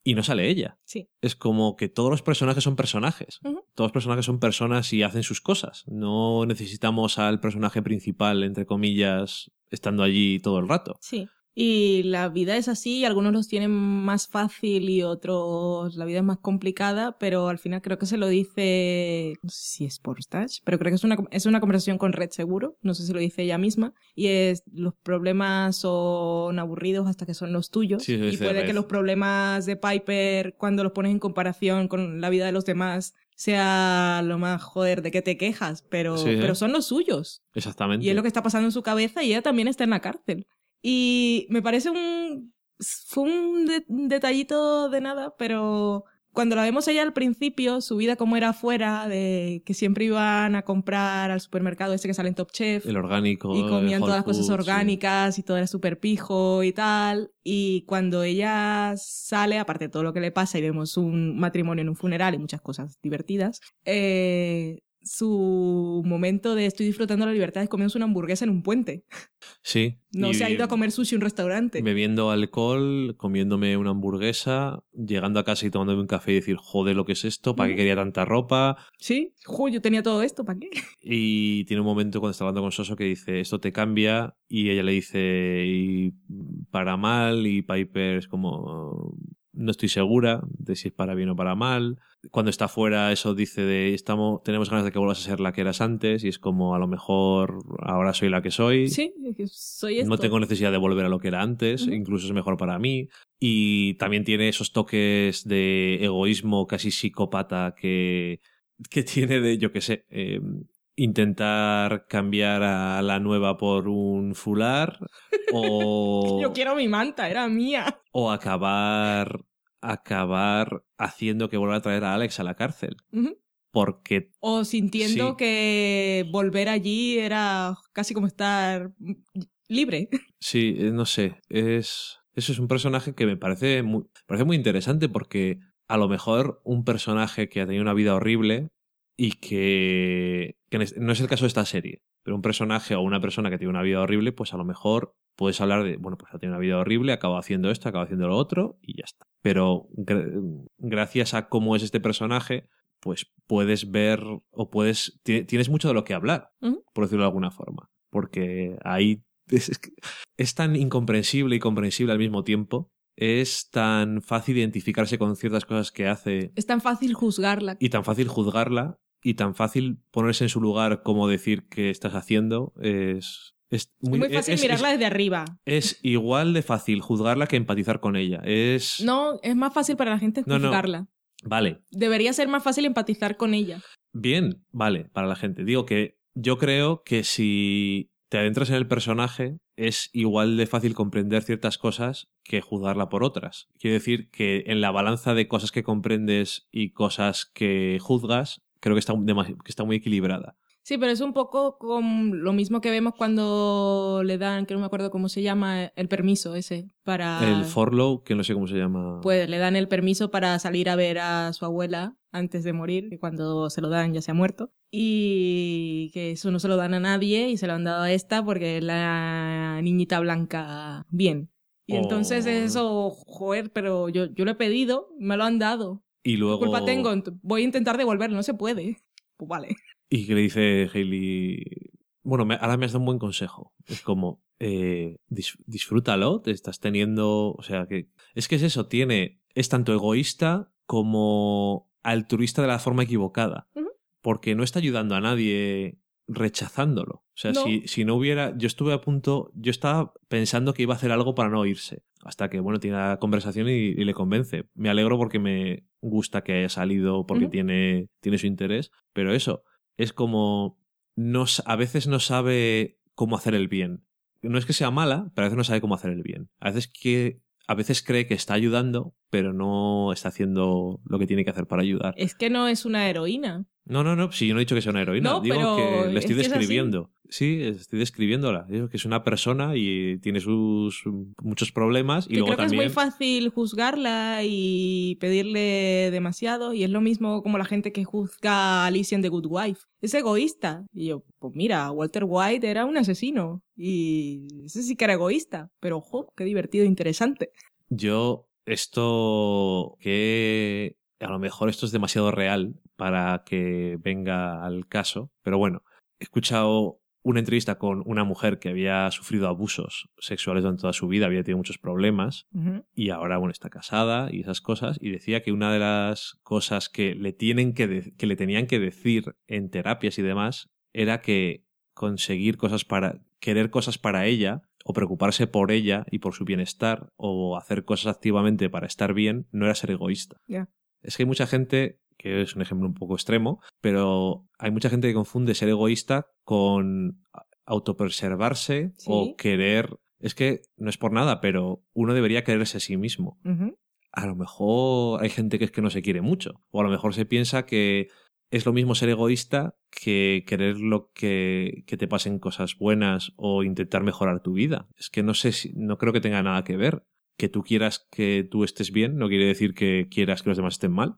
y no sale ella. Sí. Es como que todos los personajes son personajes. Todos los personajes son personas y hacen sus cosas. No necesitamos al personaje principal, entre comillas, estando allí todo el rato. Sí. Y la vida es así, algunos los tienen más fácil y otros la vida es más complicada, pero al final creo que se lo dice, no sé si es por Stash, pero creo que es una, es una conversación con Red seguro, no sé si lo dice ella misma, y es los problemas son aburridos hasta que son los tuyos, Sí, y puede que los problemas de Piper, cuando los pones en comparación con la vida de los demás, sea lo más joder de que te quejas, pero, Sí, ¿eh? pero son los suyos. Exactamente. Y es lo que está pasando en su cabeza y ella también está en la cárcel. Y me parece un... Fue un de- un detallito de nada, pero cuando la vemos ella al principio, su vida como era afuera, de que siempre iban a comprar al supermercado ese que sale en Top Chef. El orgánico. Y comían todas las cosas sí. orgánicas y todo era súper pijo y tal. Y cuando ella sale, aparte de todo lo que le pasa y vemos un matrimonio en un funeral y muchas cosas divertidas, eh, su momento de estoy disfrutando la libertad es comiéndose una hamburguesa en un puente. Sí. No se ha ido a comer sushi en un restaurante. Bebiendo alcohol, comiéndome una hamburguesa, llegando a casa y tomándome un café y decir, joder, lo que es esto, ¿para qué Ujú. quería tanta ropa? Sí, jo, yo tenía todo esto, ¿para qué? Y tiene un momento cuando está hablando con Soso que dice, esto te cambia, y ella le dice, y para mal, y Piper es como, no estoy segura de si es para bien o para mal. Cuando está fuera, eso dice de, estamos, tenemos ganas de que vuelvas a ser la que eras antes, y es como, a lo mejor ahora soy la que soy. Sí, soy esto. No tengo necesidad de volver a lo que era antes, incluso es mejor para mí. Y también tiene esos toques de egoísmo casi psicópata que, que tiene de, yo qué sé, eh, intentar cambiar a la nueva por un fular o, Yo quiero mi manta, era mía. o acabar, acabar haciendo que vuelva a traer a Alex a la cárcel. Porque O sintiendo Sí. que volver allí era casi como estar libre. Sí, eh, no sé, es eso es un personaje que me parece muy, me parece muy interesante porque a lo mejor un personaje que ha tenido una vida horrible y que, que no es el caso de esta serie, pero un personaje o una persona que tiene una vida horrible, pues a lo mejor puedes hablar de, bueno, pues ha tenido una vida horrible, acaba haciendo esto, acaba haciendo lo otro y ya está. Pero gra- gracias a cómo es este personaje, pues puedes ver o puedes ti- tienes mucho de lo que hablar, por decirlo de alguna forma, porque ahí es, es tan incomprensible y comprensible al mismo tiempo. Es tan fácil identificarse con ciertas cosas que hace Es tan fácil juzgarla. y tan fácil juzgarla y tan fácil ponerse en su lugar como decir que estás haciendo. Es, es Muy, muy fácil es- mirarla es- desde arriba. es igual de fácil juzgarla que empatizar con ella. Es. No, es más fácil para la gente No, no. juzgarla. Vale, Debería ser más fácil empatizar con ella. bien, vale, para la gente. Digo que yo creo que si te adentras en el personaje, es igual de fácil comprender ciertas cosas que juzgarla por otras. Quiero decir que en la balanza de cosas que comprendes y cosas que juzgas, creo que está, demasi- que está muy equilibrada. Sí, pero es un poco con lo mismo que vemos cuando le dan, que no me acuerdo cómo se llama, el permiso ese para... El forlow, que no sé cómo se llama. Pues le dan el permiso para salir a ver a su abuela antes de morir, que cuando se lo dan ya se ha muerto. Y que eso no se lo dan a nadie y se lo han dado a esta porque es la niñita blanca bien. Y Oh. entonces eso, joder, pero yo, yo lo he pedido, me lo han dado. y ¿Qué luego. culpa tengo? Voy a intentar devolverlo, no se puede. Pues vale. Y que le dice Hailey. Bueno, me- ahora me has dado un buen consejo. Es como, eh, dis- disfrútalo, te estás teniendo. O sea, que. Es que es eso, tiene. Es tanto egoísta como altruista de la forma equivocada. Porque no está ayudando a nadie rechazándolo. O sea, No. si, si no hubiera. Yo estuve a punto. Yo estaba pensando que iba a hacer algo para no irse. Hasta que, bueno, tiene la conversación y, y le convence. Me alegro porque me gusta que haya salido, porque tiene, tiene su interés. Pero eso, es como. No, a veces no sabe cómo hacer el bien. No es que sea mala, pero a veces no sabe cómo hacer el bien. A veces que. A veces cree que está ayudando, pero no está haciendo lo que tiene que hacer para ayudar. Es que no es una heroína. No, no, no, si yo no he dicho que sea una heroína, No, digo que le estoy es describiendo. Sí, estoy describiéndola. Digo que es una persona y tiene sus muchos problemas y que luego creo que también es muy fácil juzgarla y pedirle demasiado y es lo mismo como la gente que juzga a Alicia en The Good Wife. Es egoísta. Y yo, pues mira, Walter White era un asesino y ese sí que era egoísta, pero ojo, qué divertido e interesante. yo esto que a lo mejor esto es demasiado real para que venga al caso, pero bueno, he escuchado una entrevista con una mujer que había sufrido abusos sexuales durante toda su vida, había tenido muchos problemas y ahora bueno está casada y esas cosas y decía que una de las cosas que le tienen que, que le tenían que decir en terapias y demás era que conseguir cosas para querer cosas para ella o preocuparse por ella y por su bienestar o hacer cosas activamente para estar bien no era ser egoísta. Es que hay mucha gente que es un ejemplo un poco extremo, pero hay mucha gente que confunde ser egoísta con autopreservarse Sí. o querer es que no es por nada, pero uno debería quererse a sí mismo. A lo mejor hay gente que es que no se quiere mucho. O a lo mejor se piensa que es lo mismo ser egoísta que querer lo que, que te pasen cosas buenas o intentar mejorar tu vida. Es que no sé si, no creo que tenga nada que ver. Que tú quieras que tú estés bien no quiere decir que quieras que los demás estén mal.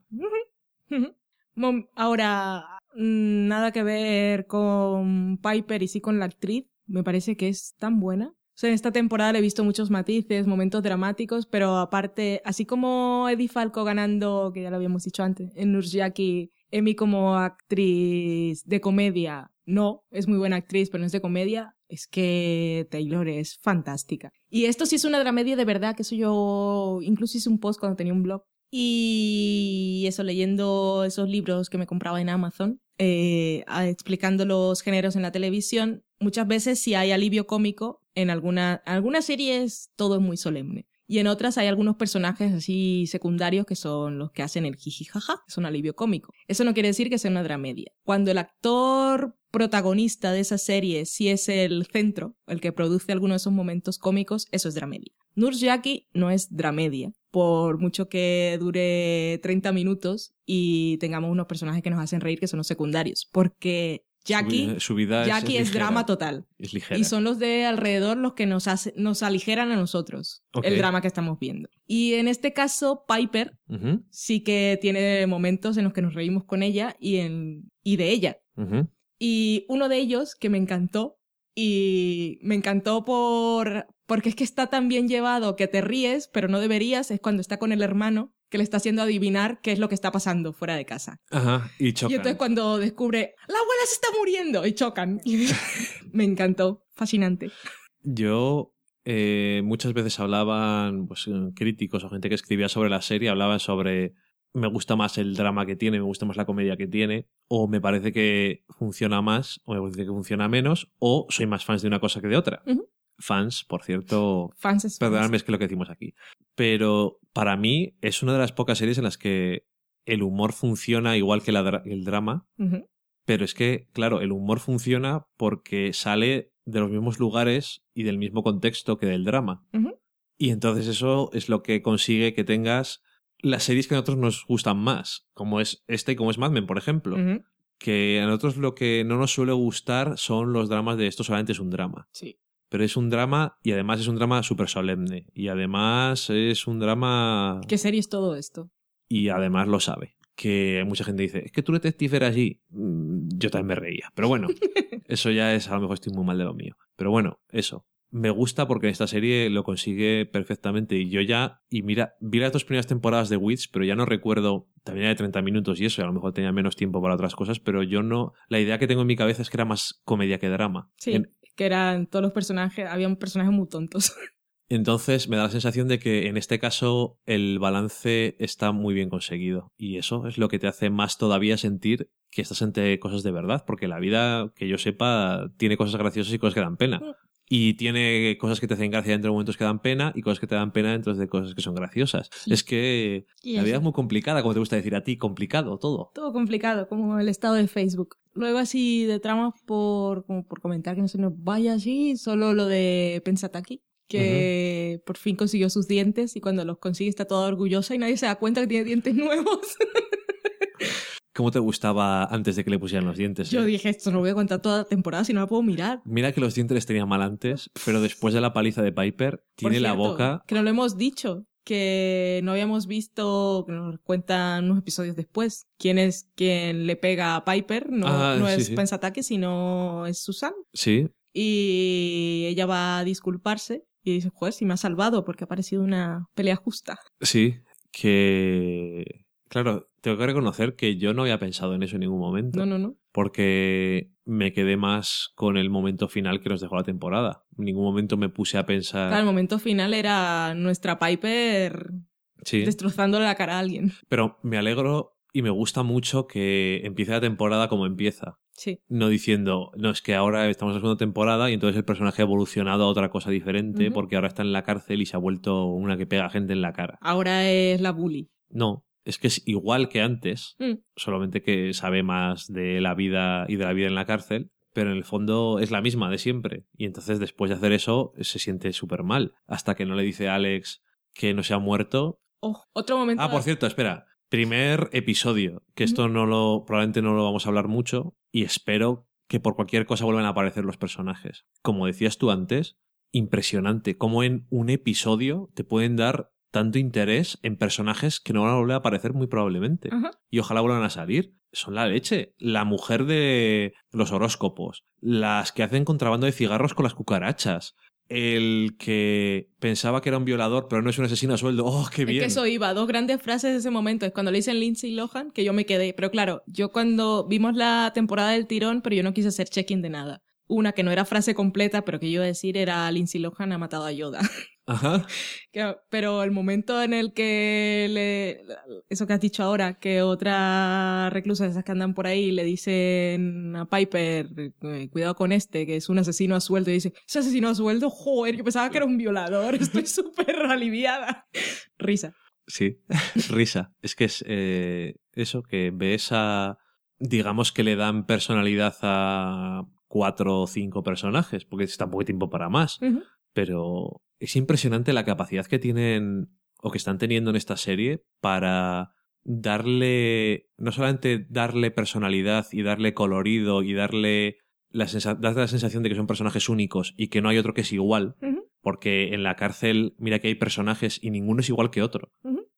Ahora, mm, nada que ver con Piper y sí con la actriz. Me parece que es tan buena. O sea, en esta temporada he visto muchos matices, momentos dramáticos, pero aparte, así como Eddie Falco ganando, que ya lo habíamos dicho antes, en Nurjaki, Emmy como actriz de comedia, no, es muy buena actriz, pero no es de comedia, es que Taylor es fantástica. Y esto sí es una dramedia de verdad, que eso yo incluso hice un post cuando tenía un blog. Y eso, leyendo esos libros que me compraba en Amazon, eh, explicando los géneros en la televisión, muchas veces si hay alivio cómico, en alguna, algunas series todo es muy solemne. Y en otras hay algunos personajes así secundarios que son los que hacen el jijijaja, es un alivio cómico. Eso no quiere decir que sea una dramedia. Cuando el actor protagonista de esa serie sí es el centro, el que produce algunos de esos momentos cómicos, eso es dramedia. Nurjaki no es dramedia, por mucho que dure 30 minutos y tengamos unos personajes que nos hacen reír que son los secundarios, porque Jackie, su, vida- su vida es- Jackie es, ligera, drama total. Es ligera. Y son los de alrededor los que nos, hace- nos aligeran a nosotros el drama que estamos viendo. Y en este caso, Piper sí que tiene momentos en los que nos reímos con ella y, en, y de ella. Y uno de ellos que me encantó, y me encantó por porque es que está tan bien llevado que te ríes, pero no deberías, es cuando está con el hermano que le está haciendo adivinar qué es lo que está pasando fuera de casa. Ajá, y chocan. Y entonces cuando descubre, la abuela se está muriendo, y chocan. me encantó, fascinante. Yo eh, muchas veces hablaban pues, eh, críticos o gente que escribía sobre la serie, hablaban sobre me gusta más el drama que tiene, me gusta más la comedia que tiene, o me parece que funciona más, o me parece que funciona menos, o soy más fans de una cosa que de otra. Ujú. Fans, por cierto, Fans es perdonadme, es que lo que decimos aquí. Pero para mí es una de las pocas series en las que el humor funciona igual que la el drama, pero es que, claro, el humor funciona porque sale de los mismos lugares y del mismo contexto que del drama. Y entonces eso es lo que consigue que tengas las series que a nosotros nos gustan más, como es esta y como es Mad Men, por ejemplo. Que a nosotros lo que no nos suele gustar son los dramas de esto solamente es un drama. Sí. Pero es un drama y además es un drama súper solemne. Y además es un drama... ¿Qué serie es todo esto? Y además lo sabe. Que mucha gente dice, es que tu detective era allí. Mm, Yo también me reía. Pero bueno, eso ya es, a lo mejor estoy muy mal de lo mío. Pero bueno, eso. Me gusta porque en esta serie lo consigue perfectamente. Y yo ya, y mira, vi las dos primeras temporadas de Wits, pero ya no recuerdo, también era de 30 minutos y eso, y a lo mejor tenía menos tiempo para otras cosas, pero yo no, la idea que tengo en mi cabeza es que era más comedia que drama. Sí. En- Que eran todos los personajes, había un personaje muy tontos. entonces me da la sensación de que en este caso el balance está muy bien conseguido. Y eso es lo que te hace más todavía sentir que estás ante cosas de verdad, porque la vida, que yo sepa, tiene cosas graciosas y cosas que dan pena. Y tiene cosas que te hacen gracia dentro de momentos que dan pena y cosas que te dan pena dentro de cosas que son graciosas. Sí. Es que la vida es muy complicada, como te gusta decir a ti, complicado todo. Todo complicado, como el estado de Facebook. Luego así de tramas por, como por comentar que no se nos vaya así, solo lo de Pensataki, que por fin consiguió sus dientes y cuando los consigue está toda orgullosa y nadie se da cuenta que tiene dientes nuevos. ¿Cómo te gustaba antes de que le pusieran los dientes? Yo eh? dije, esto no lo voy a contar toda la temporada si no la puedo mirar. Mira que los dientes les tenía mal antes, pero después de la paliza de Piper, tiene la boca Que no lo hemos dicho, que no habíamos visto, que nos cuentan unos episodios después, quién es quien le pega a Piper. No, Ah, no sí, es sí. Pensataki, sino es Susan. Sí, Y ella va a disculparse y dice, joder, si me ha salvado porque ha parecido una pelea justa. sí, que... Claro, tengo que reconocer que yo no había pensado en eso en ningún momento. No, no, no. Porque me quedé más con el momento final que nos dejó la temporada. En ningún momento me puse a pensar... Claro, el momento final era nuestra Piper sí, destrozándole la cara a alguien. pero me alegro y me gusta mucho que empiece la temporada como empieza. Sí. No diciendo, no, es que ahora estamos en la segunda temporada y entonces el personaje ha evolucionado a otra cosa diferente porque ahora está en la cárcel y se ha vuelto una que pega gente en la cara. Ahora es la bully. No, es que es igual que antes, Mm. solamente que sabe más de la vida y de la vida en la cárcel, pero en el fondo es la misma de siempre. Y entonces después de hacer eso se siente súper mal, hasta que no le dice a Alex que no se ha muerto. Oh, otro momento. Ah, por cierto, espera. Primer episodio, que esto no lo, probablemente no lo vamos a hablar mucho, y espero que por cualquier cosa vuelvan a aparecer los personajes. Como decías tú antes, impresionante cómo en un episodio te pueden dar tanto interés en personajes que no van a volver a aparecer muy probablemente. Y ojalá vuelvan a salir. Son la leche. La mujer de los horóscopos. Las que hacen contrabando de cigarros con las cucarachas. El que pensaba que era un violador, pero no es un asesino a sueldo. ¡Oh, qué Es bien! que eso iba, dos grandes frases de ese momento. Es cuando le dicen Lindsay Lohan, que yo me quedé. Pero claro, yo cuando vimos la temporada del tirón, pero yo no quise hacer check-in de nada. Una que no era frase completa, pero que yo iba a decir era Lindsay Lohan ha matado a Yoda. Ajá. Que- pero el momento en el que le, eso que has dicho ahora, que otra reclusa de esas que andan por ahí le dicen a Piper, eh, cuidado con este, que es un asesino a sueldo, y dice, ¿ese asesino a sueldo? Joder, yo pensaba que era un violador, estoy súper aliviada. Risa. Sí, risa. Es que es eh, eso, que ves a. Digamos que le dan personalidad a cuatro o cinco personajes, porque es tan poco tiempo para más. Ujú. Pero es impresionante la capacidad que tienen o que están teniendo en esta serie para darle. No solamente darle personalidad y darle colorido y darle. La darle la sensación de que son personajes únicos y que no hay otro que es igual, porque en la cárcel, mira que hay personajes y ninguno es igual que otro.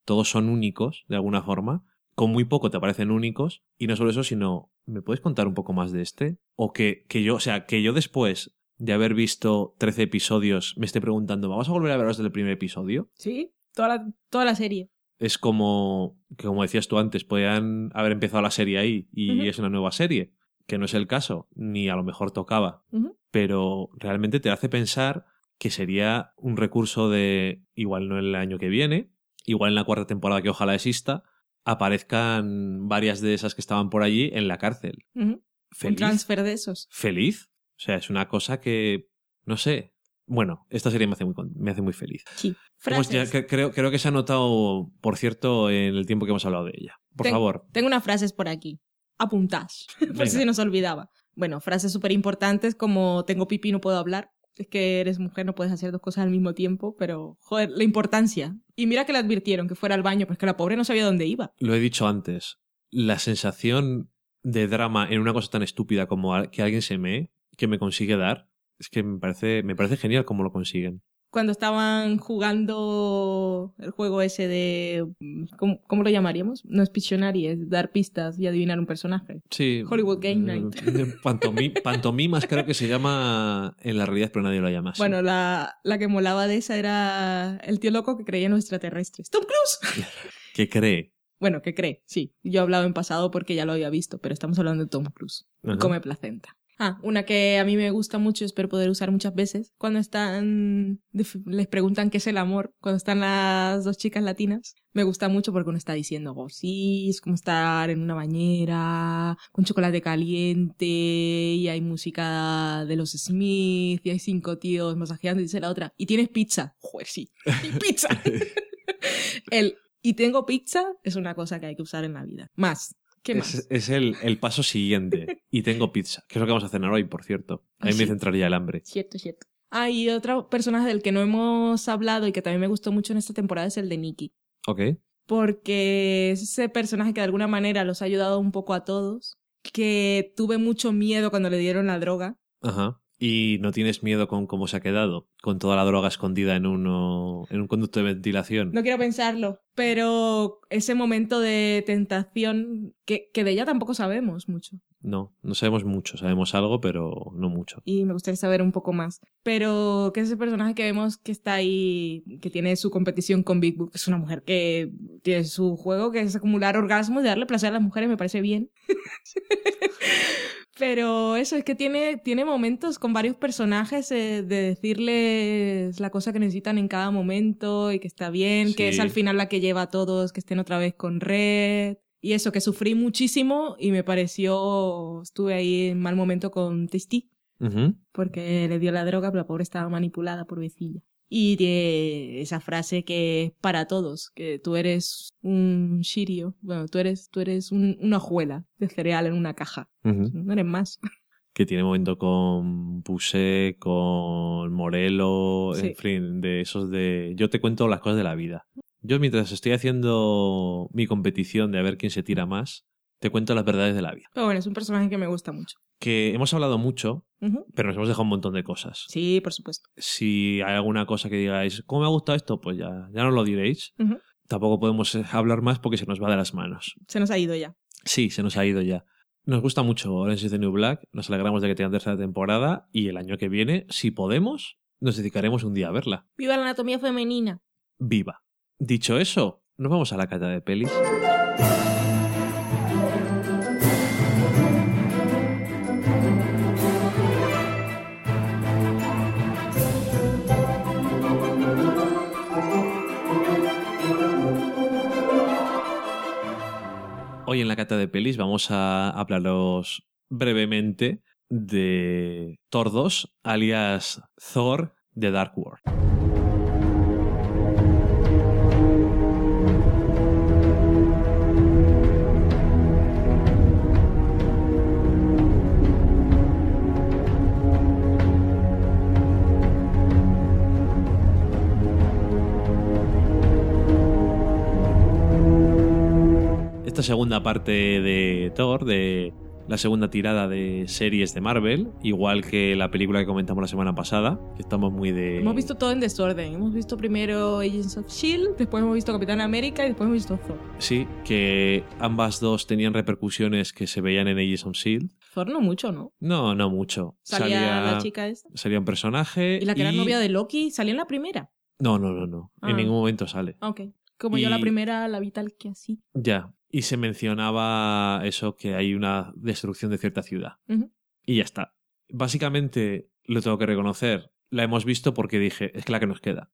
Todos son únicos, de alguna forma. Con muy poco te parecen únicos. Y no solo eso, sino, ¿me puedes contar un poco más de este? O que, que yo, o sea, que yo después de haber visto 13 episodios me esté preguntando, ¿vamos a volver a veros desde el primer episodio? Sí, toda la, toda la serie. Es como, que como decías tú antes, podían haber empezado la serie ahí y es una nueva serie, que no es el caso, ni a lo mejor tocaba. Pero realmente te hace pensar que sería un recurso de, igual no el año que viene, igual en la cuarta temporada que ojalá exista, aparezcan varias de esas que estaban por allí en la cárcel. Ujú. Un Feliz. transfer de esos. Feliz. O sea, es una cosa que, no sé. Bueno, esta serie me hace muy, me hace muy feliz. Sí. Hemos ya- que- creo, creo que se ha notado, por cierto, en el tiempo que hemos hablado de ella. Por Ten- favor. Tengo unas frases por aquí. Apuntás. por si se nos olvidaba. Bueno, frases súper importantes como tengo pipí, no puedo hablar. Es que eres mujer, no puedes hacer dos cosas al mismo tiempo, pero, joder, la importancia. Y mira que le advirtieron que fuera al baño, pues que la pobre no sabía dónde iba. Lo he dicho antes. La sensación de drama en una cosa tan estúpida como que alguien se mee, que me consigue dar, es que me parece, me parece genial cómo lo consiguen. Cuando estaban jugando el juego ese de... ¿Cómo, cómo lo llamaríamos? No es Pictionary, es dar pistas y adivinar un personaje. Sí. Hollywood Game Night. eh, pantomi- pantomimas creo que se llama en la realidad, pero nadie lo llama así. Bueno, la, la que molaba de esa era el tío loco que creía en los extraterrestres. ¡Tom Cruise! que cree. Bueno, que cree, sí. Yo he hablado en pasado porque ya lo había visto, pero estamos hablando de Tom Cruise. Ajá. Come placenta. Ah, una que a mí me gusta mucho, espero poder usar muchas veces, cuando están, les preguntan qué es el amor, cuando están las dos chicas latinas, me gusta mucho porque uno está diciendo, oh, sí, es como estar en una bañera, con chocolate caliente, y hay música de los Smith, y hay cinco tíos masajeando, y dice la otra, ¿y tienes pizza? Joder, sí, y pizza. el, y tengo pizza es una cosa que hay que usar en la vida. Más. ¿Qué más? Es, es el, el paso siguiente. Y tengo pizza, que es lo que vamos a cenar hoy, por cierto. ¿Ah, Ahí sí? me centraría el hambre. Cierto, cierto. Ah, y otro personaje del que no hemos hablado y que también me gustó mucho en esta temporada es el de Nikki. Ok. Porque es ese personaje que de alguna manera los ha ayudado un poco a todos. Que tuve mucho miedo cuando le dieron la droga. Ajá. Y no tienes miedo con cómo se ha quedado, con toda la droga escondida en uno, en un conducto de ventilación. No quiero pensarlo, pero ese momento de tentación que, que de ella tampoco sabemos mucho. No, no sabemos mucho, sabemos algo, pero no mucho. y me gustaría saber un poco más. Pero que es ese personaje que vemos que está ahí, que tiene su competición con Big Book, es una mujer que tiene su juego, que es acumular orgasmos y darle placer a las mujeres, me parece bien. Pero eso es que tiene, tiene momentos con varios personajes eh, de decirles la cosa que necesitan en cada momento y que está bien, que es al final la que lleva a todos, que estén otra vez con Red. Y eso, que sufrí muchísimo y me pareció, estuve ahí en mal momento con Testy Ujú. porque le dio la droga, pero la pobre estaba manipulada por vecilla. Y de esa frase que es para todos, que tú eres un shirio, bueno, tú eres, tú eres un- una hojuela de cereal en una caja, no eres más. Que tiene momento con Pusé, con Morelo, Sí. en fin, de esos de... Yo te cuento las cosas de la vida. Yo mientras estoy haciendo mi competición de a ver quién se tira más, te cuento las verdades de la vida. Pero bueno, es un personaje que me gusta mucho. Que hemos hablado mucho, Pero nos hemos dejado un montón de cosas. Sí, por supuesto. Si hay alguna cosa que digáis, ¿cómo me ha gustado esto? Pues ya, ya nos lo diréis. Tampoco podemos eh, hablar más porque se nos va de las manos. Se nos ha ido ya. Sí, se nos ha ido ya. Nos gusta mucho Orange is the New Black, nos alegramos de que tengan tercera temporada y el año que viene, si podemos, nos dedicaremos un día a verla. ¡Viva la anatomía femenina! Viva. Dicho eso, nos vamos a la cata de pelis. Hoy en la cata de pelis vamos a hablaros brevemente de 2, alias Thor The Dark World. Esta segunda parte de Thor, de la segunda tirada de series de Marvel, igual que la película que comentamos la semana pasada, que estamos muy de... Hemos visto todo en desorden. Hemos visto primero Agents of S.H.I.E.L.D., después hemos visto Capitán América y después hemos visto Thor. Sí, que ambas dos tenían repercusiones que se veían en Agents of S.H.I.E.L.D. Thor no mucho, ¿no? No, no mucho. Salía, la chica esta. salía un personaje Y la que era novia de Loki salía en la primera. No, no, no, no. Ah. En ningún momento sale. Ah, Ok. Como yo la primera la vi tal que así. Ya. Y se mencionaba eso, que hay una destrucción de cierta ciudad. Y ya está. Básicamente, lo tengo que reconocer. La hemos visto porque dije, es que la que nos queda.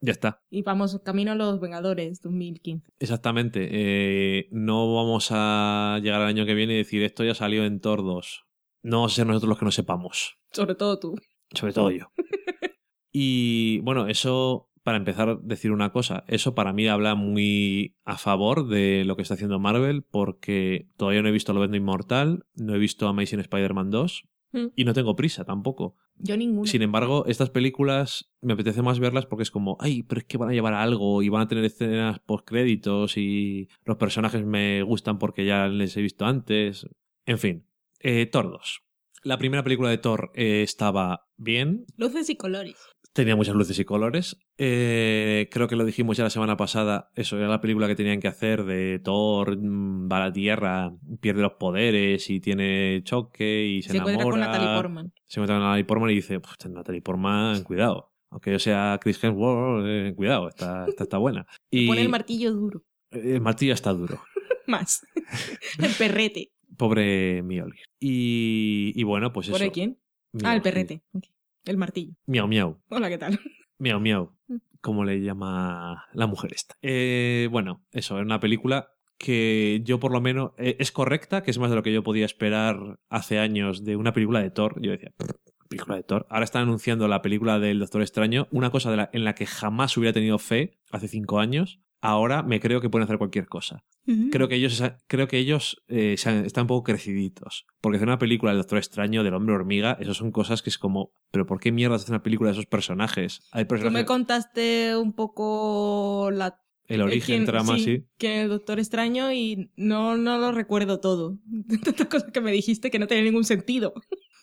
Ya está. Y vamos camino a los Vengadores 2015. Exactamente. Eh, no vamos a llegar al año que viene y decir, esto ya salió en Thor 2. No vamos a ser nosotros los que no sepamos. Sobre todo tú. Sobre todo yo. y bueno, eso, para empezar, decir una cosa. Eso para mí habla muy a favor de lo que está haciendo Marvel, porque todavía no he visto Lo Inmortal, no he visto Amazing Spider-Man 2 Mm. y no tengo prisa tampoco. Yo ninguno. Sin embargo, estas películas me apetece más verlas porque es como, ay, pero es que van a llevar a algo y van a tener escenas post-créditos y los personajes me gustan porque ya les he visto antes. En fin, eh, Thor 2. La primera película de Thor eh, estaba bien, Luces y colores. Tenía muchas luces y colores. Eh, creo que lo dijimos ya la semana pasada. Eso era la película que tenían que hacer de Thor, mm, va a la Tierra, pierde los poderes y tiene choque y se, Se, encuentra con enamora. Natalie Portman. Se encuentra con Natalie Portman y dice, pues Natalie Portman, cuidado. Aunque yo sea Chris Hemsworth, eh, cuidado, esta, esta está buena. Y Pone el martillo duro. el martillo está duro. Más. el perrete. Pobre Mjolnir. Y, y bueno, pues eso. ¿Pone quién? Ah, el perrete. El martillo. Miau, miau. Hola, ¿qué tal? Miau, miau. Mm. Como le llama la mujer esta. Eh, bueno, eso, es una película que yo por lo menos eh, es correcta, que es más de lo que yo podía esperar hace años de una película de Thor. Yo decía, "Prr, película de Thor. Ahora están anunciando la película del Doctor Extraño, una cosa de la- en la que jamás hubiera tenido fe hace cinco años. Ahora me creo que pueden hacer cualquier cosa. Creo que ellos, creo que ellos eh, están un poco creciditos. Porque hacer una película del Doctor Extraño, del Hombre Hormiga, eso son cosas que es como, ¿pero por qué mierda hacer una película de esos personajes? Hay Tú me contaste un poco la El origen, quién- trama, sí. Que el Doctor Extraño y no, no lo recuerdo todo. Tantas cosas que me dijiste que no tenía ningún sentido.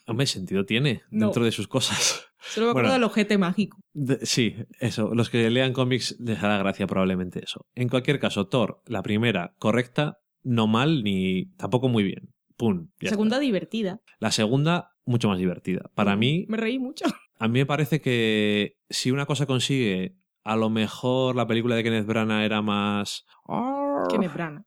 Hombre, sentido tiene No. dentro de sus cosas. Solo me acuerdo Bueno. del ojete mágico. De- sí, eso. Los que lean cómics les hará gracia probablemente eso. En cualquier caso, Thor, la primera, correcta, no mal ni tampoco muy bien. Pum. ya Segunda está. divertida. La segunda, mucho más divertida. Para mí, Me reí mucho. a mí me parece que si una cosa consigue, a lo mejor la película de Kenneth Branagh era más. Que me brana. Mm,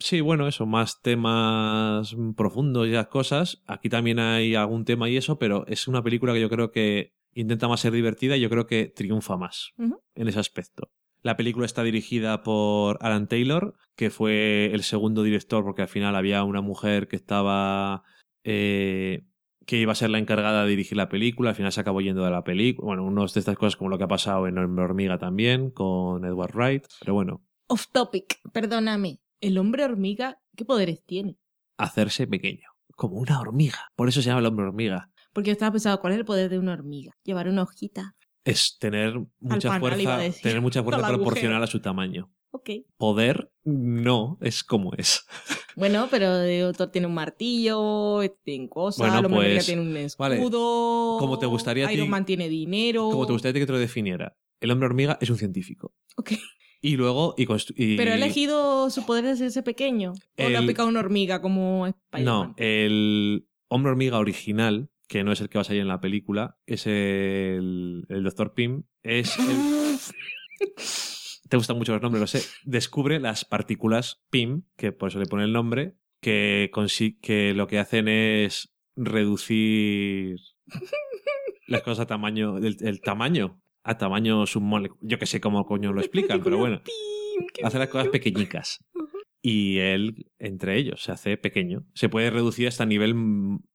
Sí, bueno, eso, más temas profundos y esas cosas. Aquí también hay algún tema y eso, pero es una película que yo creo que intenta más ser divertida y yo creo que triunfa más en ese aspecto. La película está dirigida por Alan Taylor, que fue el segundo director, porque al final había una mujer que estaba. eh, que iba a ser la encargada de dirigir la película, al final se acabó yendo de la película. Bueno, unos de estas cosas como lo que ha pasado en Hombre Hormiga también, con Edward Wright, pero bueno, Off topic, perdóname. ¿El hombre hormiga qué poderes tiene? hacerse pequeño, como una hormiga. Por eso se llama el hombre hormiga. Porque yo estaba pensando, ¿cuál es el poder de una hormiga? Llevar una hojita. Es tener mucha fuerza, decir. tener mucha fuerza proporcional a su tamaño. Ok. Poder, no, es como es. Bueno, pero de otro tiene un martillo, tiene cosas, Bueno, el hombre hormiga pues, tiene un vale. escudo. Como te gustaría a ti- Iron Man tiene dinero. Como te gustaría que te lo definiera. El hombre hormiga es un científico. Ok. Y luego, y, y- Pero ha elegido su poder de hacerse pequeño. ¿O le ha El- picado una hormiga como Spider-Man? No, el hombre hormiga original, que no es el que va a salir en la película, es el, el Dr. Pym, es el- te gustan mucho los nombres, lo sé, descubre las partículas PIM, que por eso le pone el nombre, que, que lo que hacen es reducir las cosas a tamaño, el, el tamaño, a tamaño submolecular. Yo que sé cómo coño lo explican, pero bueno, hace las cosas pequeñicas. Y él, entre ellos, se hace pequeño. Se puede reducir hasta el nivel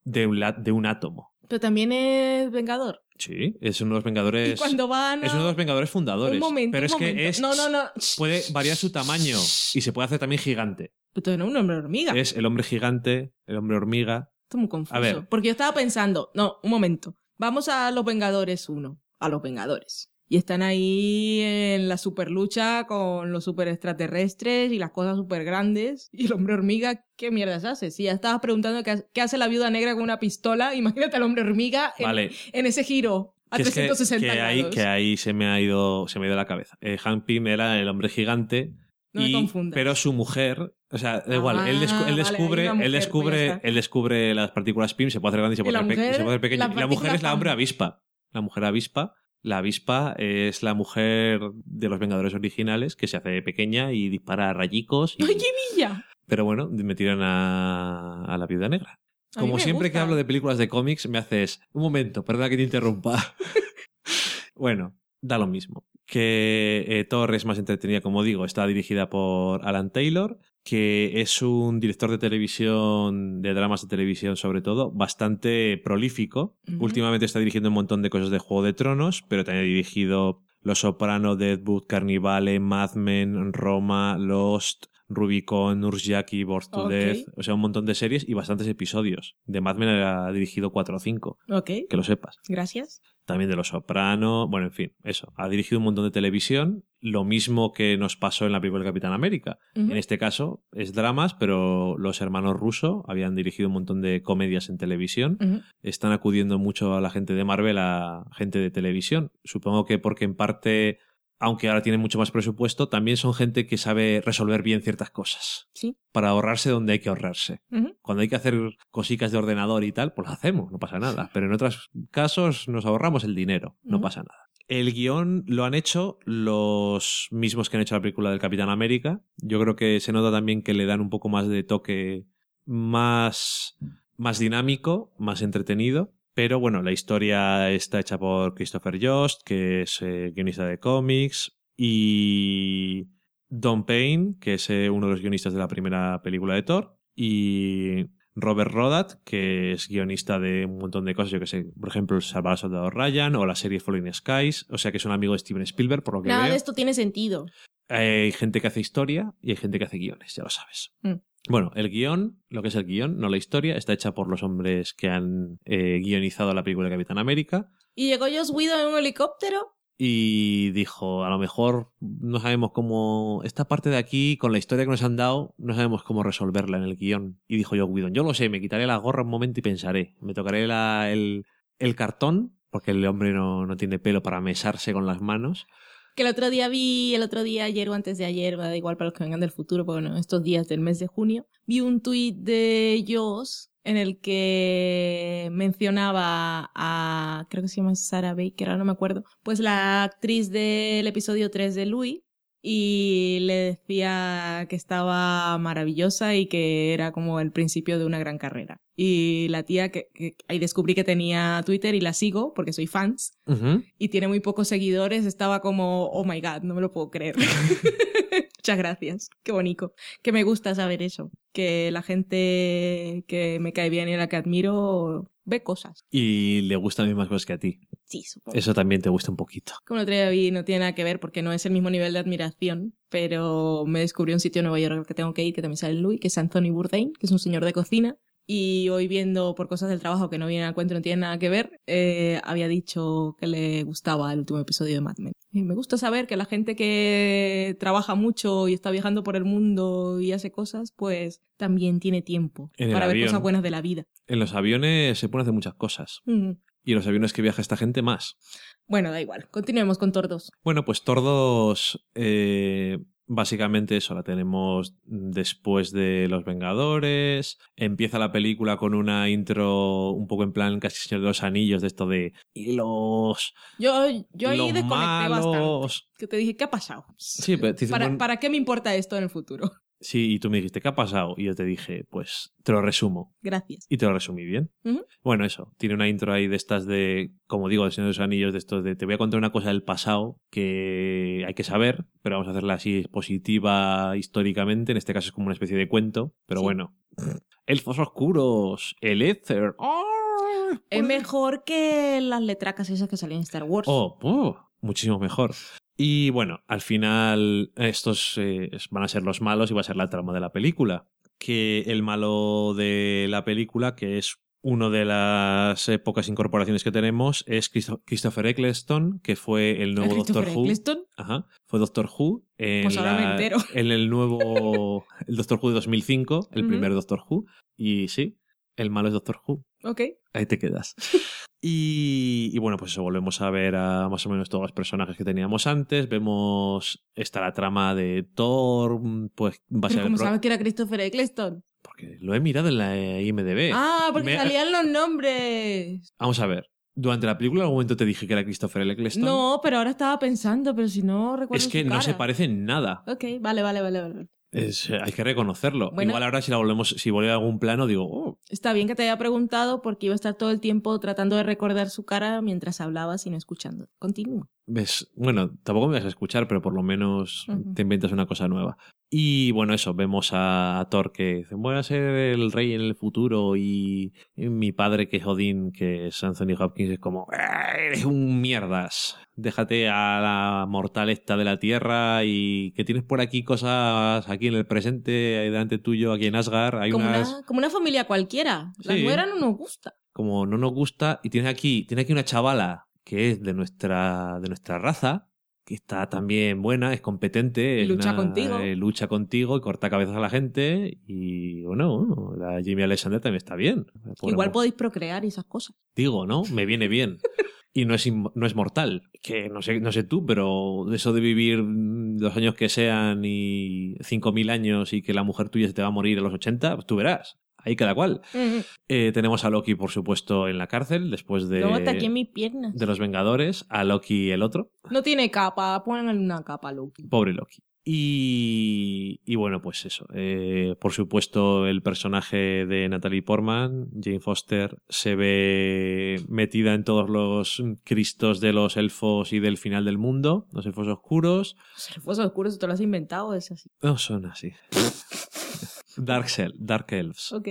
de un, de un átomo. Pero también es vengador. Sí, es uno de los Y Vengadores. cuando van a... Es uno de los Vengadores fundadores. Un momento, pero un es que es. No, no, no. Puede variar su tamaño y se puede hacer también gigante. Pero no es un hombre hormiga. Es el hombre gigante, el hombre hormiga. Estoy muy confuso. A ver. Porque yo estaba pensando, no, un momento. Vamos a los Vengadores 1. A los Vengadores. Y están ahí en la super lucha con los super extraterrestres y las cosas super grandes. Y el hombre hormiga, ¿qué mierdas hace? Si ya estabas preguntando qué, ha- qué hace la viuda negra con una pistola, imagínate al hombre hormiga en, Vale. en ese giro a Que es que, 360 que ahí, que ahí se me ha ido, se me ha ido la cabeza. Eh, Hank Pym era el hombre gigante. No y- pero su mujer, o sea, da igual, Ah, él, descu- él vale, descubre, mujer, él pues descubre, él descubre las partículas PIM, se puede hacer grande y se puede, hacer, pe- mujer, se puede hacer pequeño. la Y la mujer es la hombre avispa. La mujer avispa. La avispa es la mujer de los Vengadores originales que se hace pequeña y dispara rayicos. y- ¡Ay, qué villa! Pero bueno, metieron a, a la viuda negra. Como siempre que hablo de películas de cómics, me haces. Un momento, perdona que te interrumpa. bueno, da lo mismo. Que eh, Thor es más entretenida, como digo, está dirigida por Alan Taylor, que es un director de televisión, de dramas de televisión sobre todo, bastante prolífico. Últimamente está dirigiendo un montón de cosas de Juego de Tronos, pero también ha dirigido Los Soprano, Deadwood, Carnivale, Mad Men, Roma, Lost, Rubicon, Nurjaki, Born to Ok. Death, o sea, un montón de series y bastantes episodios. De Mad Men ha dirigido 4 o 5, Ok, que lo sepas. gracias. También de Los Soprano, bueno, en fin, eso. Ha dirigido un montón de televisión, lo mismo que nos pasó en la película de Capitán América. En este caso es dramas, pero los hermanos Russo habían dirigido un montón de comedias en televisión. Están acudiendo mucho a la gente de Marvel, a gente de televisión. Supongo que porque en parte, aunque ahora tienen mucho más presupuesto, también son gente que sabe resolver bien ciertas cosas. Sí. Para ahorrarse donde hay que ahorrarse. Cuando hay que hacer cositas de ordenador y tal, pues lo hacemos, no pasa nada. Pero en otros casos nos ahorramos el dinero, no pasa nada. El guion lo han hecho los mismos que han hecho la película del Capitán América. Yo creo que se nota también que le dan un poco más de toque más, más dinámico, más entretenido. Pero bueno, la historia está hecha por Christopher Jost, que es eh, guionista de cómics, y Don Payne, que es eh, uno de los guionistas de la primera película de Thor, y Robert Rodat, que es guionista de un montón de cosas, yo que sé, por ejemplo, El Salvador Soldado Ryan o la serie Falling Skies, o sea que es un amigo de Steven Spielberg, por lo que Nada veo. de esto tiene sentido. Hay gente que hace historia y hay gente que hace guiones, ya lo sabes. Mm. Bueno, el guion, lo que es el guion, no la historia, está hecha por los hombres que han eh, guionizado la película de Capitán América. ¿Y llegó Joss Whedon en un helicóptero? Y dijo, a lo mejor no sabemos cómo... Esta parte de aquí, con la historia que nos han dado, no sabemos cómo resolverla en el guion. Y dijo yo, Whedon, yo lo sé, me quitaré la gorra un momento y pensaré. Me tocaré la- el, el cartón, porque el hombre no, no tiene pelo para mesarse con las manos. Que el otro día vi, el otro día, ayer o antes de ayer, da igual para los que vengan del futuro, porque bueno, estos días del mes de junio, vi un tuit de Joss en el que mencionaba a, creo que se llama Sarah Baker, ahora no me acuerdo, pues la actriz del episodio 3 de Louis, y le decía que estaba maravillosa y que era como el principio de una gran carrera. Y la tía, que, que ahí descubrí que tenía Twitter y la sigo porque soy fans, y tiene muy pocos seguidores, estaba como, oh my god, no me lo puedo creer. Muchas gracias, qué bonito. Que me gusta saber eso, que la gente que me cae bien y la que admiro ve cosas. Y le gustan las mismas cosas que a ti. Sí, supongo. Eso también te gusta un poquito. Como el otro día vi, no tiene nada que ver porque no es el mismo nivel de admiración, pero me descubrí un sitio en Nueva York que tengo que ir, que también sale en Louis, que es Anthony Bourdain, que es un señor de cocina. Y hoy viendo por cosas del trabajo que no vienen al cuento y no tienen nada que ver, eh, había dicho que le gustaba el último episodio de Mad Men. Y me gusta saber que la gente que trabaja mucho y está viajando por el mundo y hace cosas, pues también tiene tiempo En para ver avión. cosas buenas de la vida. En los aviones se pueden hacer muchas cosas. Mm. Y en los aviones que viaja esta gente más. Bueno, da igual. Continuemos con Tordos. Bueno, pues Tordos, eh, básicamente eso, la tenemos después de Los Vengadores. Empieza la película con una intro un poco en plan casi Señor de los Anillos, de esto de. Y los. Yo, yo ahí los desconecté bastante. malos. Que te dije, ¿qué ha pasado? Sí, pero te ¿Para, bueno, ¿Para qué me importa esto en el futuro? Sí, y tú me dijiste, ¿qué ha pasado? Y yo te dije, pues te lo resumo. Gracias. Y te lo resumí bien. Bueno, eso. Tiene una intro ahí de estas de, como digo, de Señor de los Anillos, de estos de te voy a contar una cosa del pasado que hay que saber, pero vamos a hacerla así positiva históricamente. En este caso es como una especie de cuento, pero Sí. bueno. Elfos oscuros, el éter. ¡Oh! Es mejor que las letracas esas que salían en Star Wars. Oh, oh, muchísimo mejor. Y bueno, al final estos eh, van a ser los malos y va a ser la trama de la película. Que el malo de la película, que es una de las eh, pocas incorporaciones que tenemos, es Christo- Christopher Eccleston, que fue el nuevo Doctor Who. Eccleston. Ajá, fue Doctor Who en, Pues la- en el nuevo el Doctor Who de 2005, el primer Doctor Who. Y sí, el malo es Doctor Who. Ok. Ahí te quedas. Y, y bueno, pues eso, volvemos a ver a más o menos todos los personajes que teníamos antes. Vemos, está la trama de Thor, pues va a ser pro- sabes que era Christopher Eccleston. Porque lo he mirado en la IMDB. Ah, porque Me- salían los nombres. Vamos a ver. Durante la película en algún momento te dije que era Christopher Eccleston. No, pero ahora estaba pensando, pero si no recuerdo es que su no se parece en nada. Ok, vale, vale, vale, vale. Es- hay que reconocerlo. Bueno. Igual ahora si la volvemos, si vuelve a algún plano, digo, oh, Está bien que te haya preguntado porque iba a estar todo el tiempo tratando de recordar su cara mientras hablabas y no escuchando. Continúa. ves, bueno, tampoco me vas a escuchar, pero por lo menos te inventas una cosa nueva. Y bueno, eso, vemos a, Thor que dice, voy a ser el rey en el futuro y, y mi padre que es Odín, que es Anthony Hopkins, es como, "Ah, eres un mierdas. Déjate a la mortal esta de la tierra y que tienes por aquí cosas aquí en el presente, ahí delante tuyo, aquí en Asgard, hay Como unas... una, como una familia cualquiera. La Sí. no nos gusta. como no nos gusta y tiene aquí tiene aquí una chavala que es de nuestra de nuestra raza que está también buena es competente es Lucha una- contigo. eh, lucha contigo y corta cabezas a la gente y bueno la Jimmy Alexander también está bien Igual podéis procrear y esas cosas. digo no me viene bien y no es no es mortal que no sé no sé tú pero eso de vivir los años que sean y 5000 años y que la mujer tuya se te va a morir a los 80 pues tú verás ahí cada cual eh, tenemos a Loki, por supuesto, en la cárcel después de, aquí en mis piernas. de los Vengadores. A Loki el otro. No tiene capa, pónganle una capa, Loki. Pobre Loki. Y, y bueno, pues eso. eh, por supuesto, el personaje de Natalie Portman, Jane Foster, se ve metida en todos los cristos de los elfos y del final del mundo, los elfos oscuros. Los elfos oscuros, tú lo has inventado, es así. No son así. Dark, Dark Elves. Ok.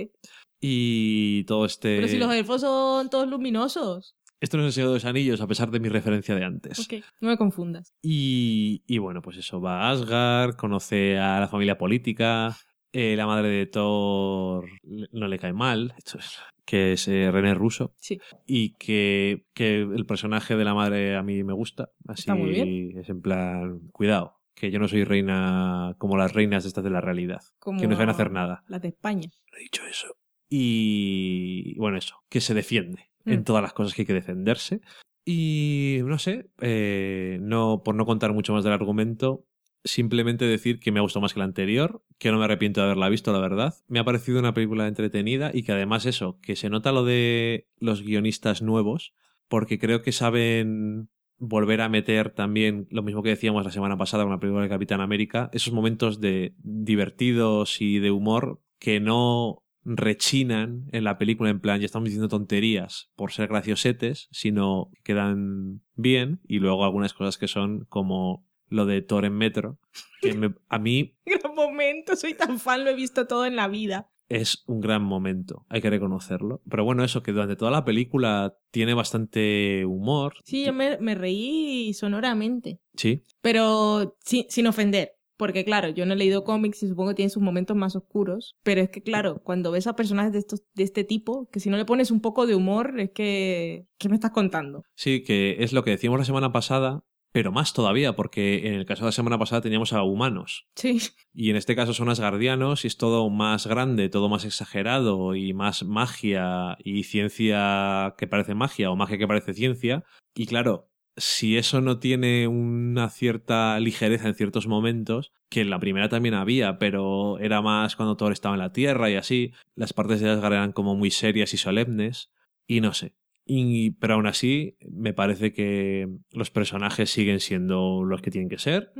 Y todo este... Pero si los elfos son todos luminosos. Esto no es el Señor de los Anillos, a pesar de mi referencia de antes. Ok, no me confundas. Y, y bueno, pues eso, va a Asgard, conoce a la familia política, eh, la madre de Thor no le cae mal, esto es- que es eh, René Russo, Sí. y que, que el personaje de la madre a mí me gusta, así Está muy bien. es en plan, cuidado, que yo no soy reina como las reinas estas de la realidad, Como que no saben hacer nada. Las de España. He dicho eso. Y bueno, eso, que se defiende Mm. en todas las cosas que hay que defenderse. Y no sé, eh, no, por no contar mucho más del argumento, simplemente decir que me ha gustado más que la anterior, que no me arrepiento de haberla visto, la verdad. Me ha parecido una película entretenida y que además eso, que se nota lo de los guionistas nuevos, porque creo que saben volver a meter también lo mismo que decíamos la semana pasada con la película de Capitán América, esos momentos de divertidos y de humor que no rechinan en la película en plan ya estamos diciendo tonterías por ser graciosetes, sino que quedan bien y luego algunas cosas que son como lo de Thor en Metro, que a mí Gran momento, soy tan fan, lo he visto todo en la vida. Es un gran momento, hay que reconocerlo. Pero bueno, eso que durante toda la película tiene bastante humor. Sí, yo me, me reí sonoramente. Sí, Pero sin, sin ofender. Porque claro, yo no he leído cómics y supongo que tienen sus momentos más oscuros. Pero es que claro, cuando ves a personajes de, estos, de este tipo, que si no le pones un poco de humor, es que... ¿Qué me estás contando? sí, que es lo que decíamos la semana pasada, pero más todavía, porque en el caso de la semana pasada teníamos a humanos. Sí. Y en este caso son asgardianos y es todo más grande, todo más exagerado y más magia y ciencia que parece magia o magia que parece ciencia. Y claro, si eso no tiene una cierta ligereza en ciertos momentos, que en la primera también había, pero era más cuando Thor estaba en la Tierra y así, las partes de Asgard eran como muy serias y solemnes. Y no sé. Y, pero aún así, me parece que los personajes siguen siendo los que tienen que ser.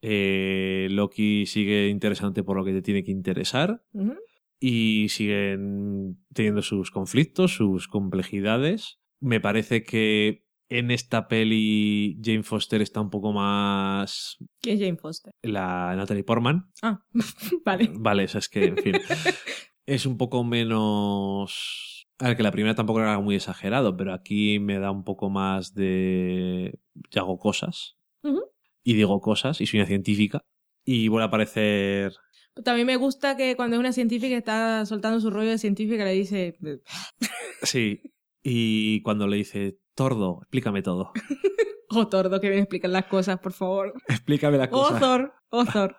Eh, Loki sigue interesante por lo que te tiene que interesar y siguen teniendo sus conflictos, sus complejidades. Me parece que en esta peli Jane Foster está un poco más ¿Quién es Jane Foster? la Natalie Portman. Ah, vale. Vale, o sea, es que, en fin, es un poco menos... A ver, que la primera tampoco era muy exagerado, pero aquí me da un poco más de... Yo hago cosas. Y digo cosas, y soy una científica. Y vuelve a aparecer También me gusta que cuando es una científica está soltando su rollo de científica le dice... Sí. Y cuando le dice, Tordo, explícame todo. Oh, Tordo, que viene a explicar las cosas, por favor. Explícame la Oh, cosa. Thor, oh, Thor.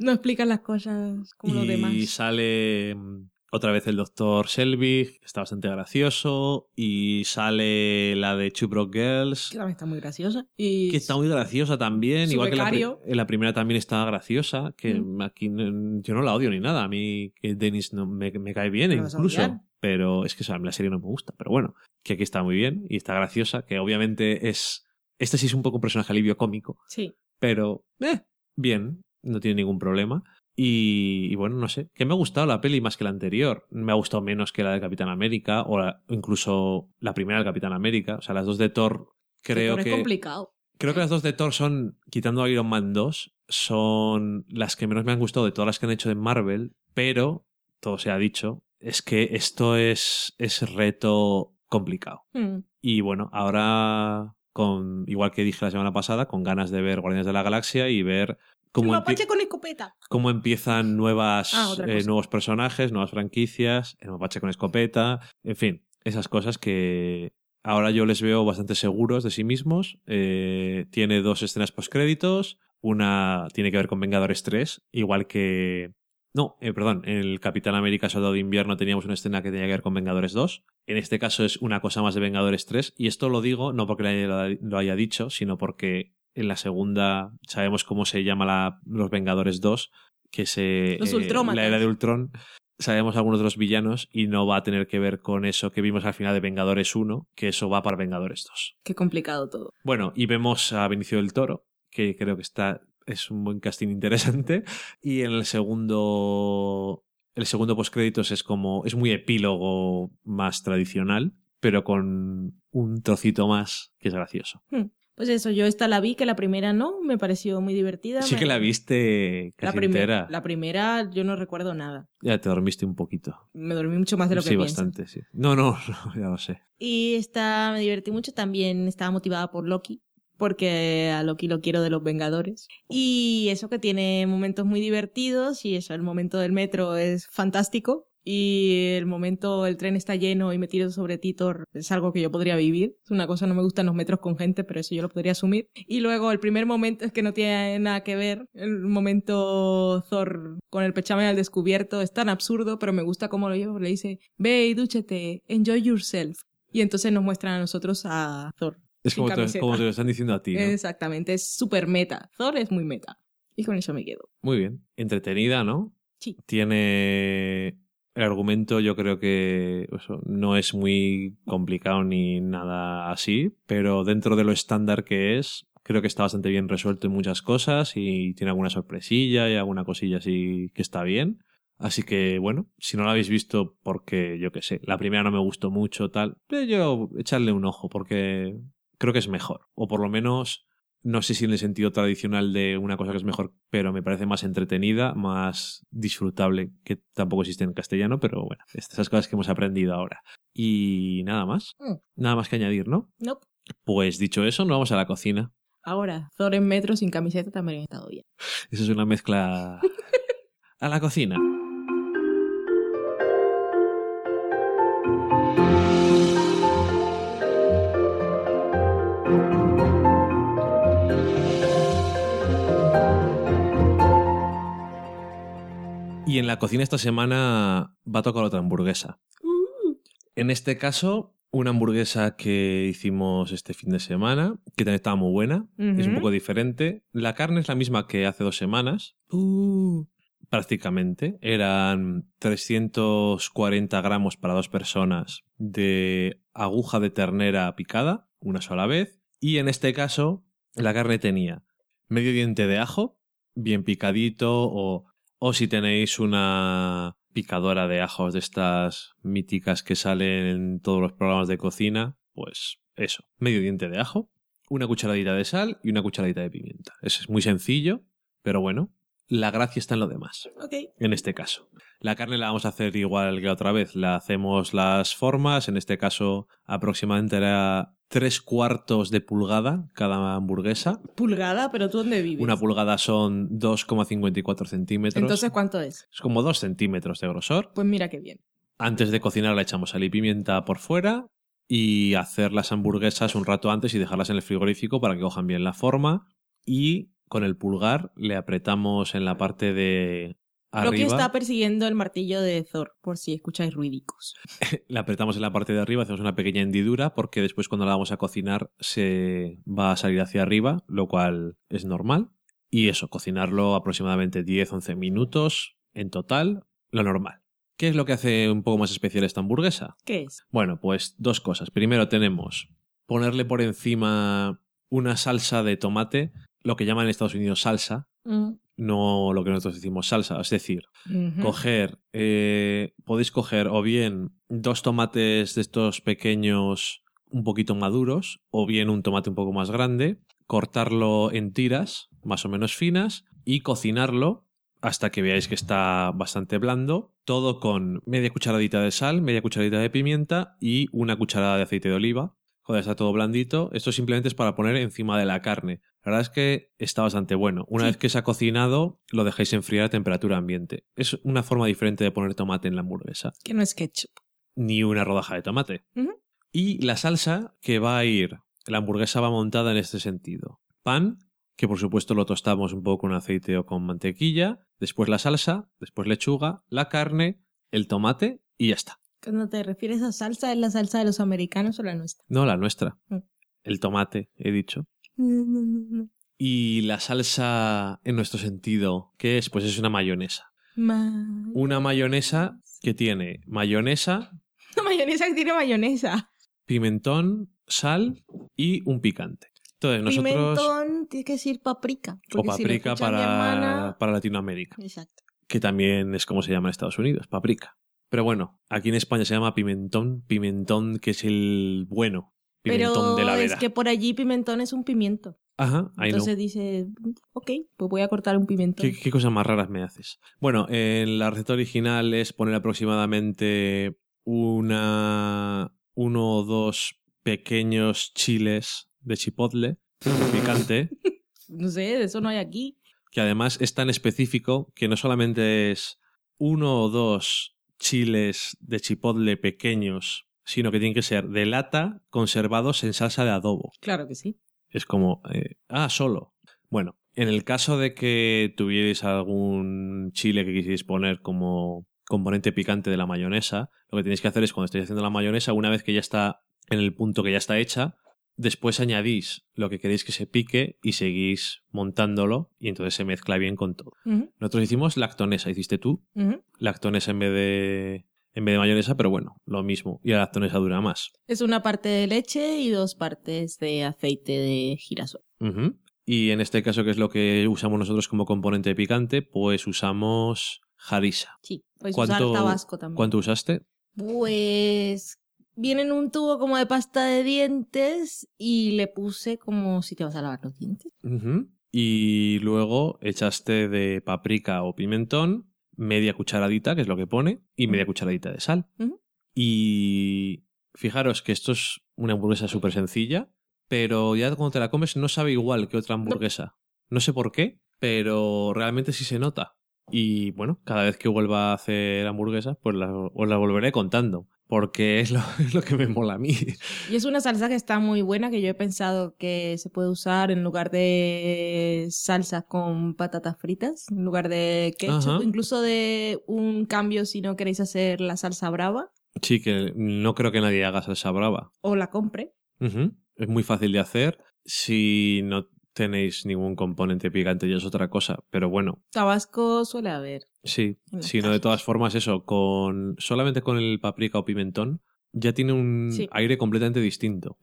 No explican las cosas como los y demás. sale mm, otra vez el doctor Selvig, que está bastante gracioso. Y sale la de Two Broke Girls, Que también está muy graciosa. Y que está muy graciosa también. Igual que la, en la primera también estaba graciosa. Que Mm. aquí yo no la odio ni nada. A mí que Dennis no, me, me cae bien ¿La vas a incluso. Pero es que o sea, la serie no me gusta. Pero bueno, que aquí está muy bien y está graciosa. Que obviamente es. Este sí es un poco un personaje alivio cómico. Sí. pero eh, bien, no tiene ningún problema. Y, y bueno, no sé, que me ha gustado la peli más que la anterior. Me ha gustado menos que la de Capitán América o la- incluso la primera del Capitán América. O sea, las dos de Thor creo Thor que... Es complicado. Creo que las dos de Thor son, quitando Iron Man 2, son las que menos me han gustado de todas las que han hecho de Marvel, pero, todo se ha dicho, es que esto es, es reto complicado. Mm. Y bueno, ahora, con igual que dije la semana pasada, con ganas de ver Guardianes de la Galaxia y ver Mapache con escopeta. cómo empiezan nuevas, Ah, eh, nuevos personajes, nuevas franquicias, el mapache con escopeta, en fin, esas cosas que ahora yo les veo bastante seguros de sí mismos. Eh, tiene dos escenas postcréditos, una tiene que ver con Vengadores 3, igual que... No, eh, perdón, en el Capitán América Soldado de Invierno teníamos una escena que tenía que ver con Vengadores 2. En este caso es una cosa más de Vengadores 3. Y esto lo digo no porque lo haya dicho, sino porque en la segunda sabemos cómo se llama la, los Vengadores 2, que se... Los eh, la era de Ultron. Sabemos algunos de los villanos y no va a tener que ver con eso que vimos al final de Vengadores 1, que eso va para Vengadores 2. Qué complicado todo. Bueno, y vemos a Benicio del Toro, que creo que está es un buen casting interesante. Y en el segundo. El segundo postcréditos es como. es muy epílogo más tradicional, pero con un trocito más que es gracioso. Pues eso, yo esta la vi, que la primera no, me pareció muy divertida. Sí me- que la viste La, casi primer- entera. la primera yo no recuerdo nada. Ya te dormiste un poquito. Me dormí mucho más de lo que sí, pienso. bastante, sí. No, no, no, ya lo sé. Y esta me divertí mucho, también estaba motivada por Loki, porque a Loki lo quiero de los Vengadores. Y eso que tiene momentos muy divertidos y eso, el momento del metro es fantástico. Y el momento, el tren está lleno y me tiro sobre Titor es algo que yo podría vivir. Es una cosa, no me gustan los metros con gente, pero eso yo lo podría asumir. Y luego el primer momento es que no tiene nada que ver. El momento Thor con el pechame al descubierto es tan absurdo, pero me gusta cómo lo lleva. Le dice, ve y dúchate, enjoy yourself. Y entonces nos muestran a nosotros a Thor. Es como te, camiseta. como te lo están diciendo a ti. ¿no? Exactamente, es súper meta. Thor es muy meta. Y con eso me quedo. Muy bien. Entretenida, ¿no? Sí. Tiene. El argumento, yo creo que eso, no es muy complicado ni nada así, pero dentro de lo estándar que es, creo que está bastante bien resuelto en muchas cosas y tiene alguna sorpresilla y alguna cosilla así que está bien. Así que, bueno, si no lo habéis visto porque, yo qué sé, la primera no me gustó mucho, tal, eh, yo echarle un ojo porque creo que es mejor. O por lo menos no sé si en el sentido tradicional de una cosa que es mejor, pero me parece más entretenida, más disfrutable, que tampoco existe en castellano, pero bueno, estas cosas que hemos aprendido ahora. Y nada más, Mm. nada más que añadir, ¿no? Nope. Pues dicho eso, nos vamos a la cocina. Ahora, Thor en metro sin camiseta también ha estado bien. Eso es una mezcla a la cocina. Y en la cocina esta semana va a tocar otra hamburguesa. En este caso, una hamburguesa que hicimos este fin de semana, que también estaba muy buena, es un poco diferente. La carne es la misma que hace dos semanas, Uh, prácticamente. Eran 340 gramos para dos personas de aguja de ternera picada, una sola vez. Y en este caso, la carne tenía medio diente de ajo, bien picadito, o, o si tenéis una picadora de ajos de estas míticas que salen en todos los programas de cocina, pues eso, medio diente de ajo, una cucharadita de sal y una cucharadita de pimienta. Eso es muy sencillo, pero bueno, la gracia está en lo demás en este caso. La carne la vamos a hacer igual que otra vez. La hacemos las formas, en este caso aproximadamente era tres cuartos de pulgada cada hamburguesa. Pulgada, pero ¿tú dónde vives? Una pulgada son 2,54 centímetros. Entonces, ¿cuánto es? es como 2 centímetros de grosor. Pues mira qué bien. Antes de cocinar le echamos sal y pimienta por fuera y hacer las hamburguesas un rato antes y dejarlas en el frigorífico para que cojan bien la forma. Y con el pulgar le apretamos en la parte de Arriba. está persiguiendo el martillo de Thor, por si escucháis ruidicos. La apretamos en la parte de arriba, hacemos una pequeña hendidura porque después cuando la vamos a cocinar se va a salir hacia arriba, lo cual es normal. Y eso, cocinarlo aproximadamente 10-11 minutos en total, lo normal. ¿Qué es lo que hace un poco más especial esta hamburguesa? ¿Qué es? Bueno, pues dos cosas. Primero tenemos ponerle por encima una salsa de tomate, lo que llaman en Estados Unidos salsa, Mm, no lo que nosotros decimos salsa. Es decir, coger, eh, podéis coger o bien dos tomates de estos pequeños un poquito maduros, o bien un tomate un poco más grande, cortarlo en tiras más o menos finas y cocinarlo hasta que veáis que está bastante blando, todo con media cucharadita de sal, media cucharadita de pimienta y una cucharada de aceite de oliva. Cuando está todo blandito, esto simplemente es para poner encima de la carne. La verdad es que está bastante bueno. Una Sí. vez que se ha cocinado, lo dejáis enfriar a temperatura ambiente. Es una forma diferente de poner tomate en la hamburguesa. Que no es ketchup. Ni una rodaja de tomate. Y la salsa que va a ir, la hamburguesa va montada en este sentido. Pan, que por supuesto lo tostamos un poco con aceite o con mantequilla, después la salsa, después lechuga, la carne, el tomate y ya está. Cuando te refieres a salsa, ¿es la salsa de los americanos o la nuestra? No la nuestra. Mm. El tomate, he dicho. No, no, no, no. Y la salsa en nuestro sentido, ¿qué es? Pues es una mayonesa. Ma- Una mayonesa que tiene mayonesa, La mayonesa que tiene mayonesa. pimentón, sal y un picante. Entonces nosotros... Pimentón, tiene que decir paprika. o si paprika para, hermana- para Latinoamérica. Exacto. que también es como se llama en Estados Unidos, paprika. Pero bueno, aquí en España se llama pimentón, pimentón que es el bueno, pimentón Pero de la es vera. que por allí pimentón es un pimiento. Ajá, ahí no. Entonces dice, ok, pues voy a cortar un pimentón. ¿Qué, qué cosas más raras me haces? Bueno, en la receta original es poner aproximadamente una uno o dos pequeños chiles de chipotle picante, No sé, de eso no hay aquí. que además es tan específico que no solamente es uno o dos chiles de chipotle pequeños, sino que tienen que ser de lata conservados en salsa de adobo. Claro que sí. Es como, eh, ah, solo. Bueno, en el caso de que tuvierais algún chile que quisierais poner como componente picante de la mayonesa, lo que tenéis que hacer es cuando estéis haciendo la mayonesa, una vez que ya está en el punto que ya está hecha, después añadís lo que queréis que se pique y seguís montándolo y entonces se mezcla bien con todo. Nosotros hicimos lactonesa, hiciste tú, ujú. lactonesa en vez de en vez de mayonesa, pero bueno, lo mismo. Y la lactonesa dura más. Es una parte de leche y dos partes de aceite de girasol. Y en este caso, que es lo que usamos nosotros como componente picante, pues usamos harissa. Sí, usar tabasco también. ¿Cuánto usaste? Pues viene en un tubo como de pasta de dientes y le puse como si te vas a lavar los dientes. Y luego echaste de paprika o pimentón media cucharadita, que es lo que pone, y media cucharadita de sal. Y fijaros que esto es una hamburguesa súper sencilla, pero ya cuando te la comes no sabe igual que otra hamburguesa. No sé por qué, pero realmente sí se nota. Y bueno, cada vez que vuelva a hacer hamburguesas, pues la- os la volveré contando, porque es lo, es lo que me mola a mí. Y es una salsa que está muy buena, que yo he pensado que se puede usar en lugar de salsa con patatas fritas, en lugar de ketchup, Ajá. incluso de un cambio si no queréis hacer la salsa brava Sí, que no creo que nadie haga salsa brava. o la compre. Es muy fácil de hacer. Si no tenéis ningún componente picante ya es otra cosa, pero bueno, Tabasco suele haber. Sí. En las Si no, de todas formas, eso, con solamente con el paprika o pimentón, ya tiene un Sí. aire completamente distinto.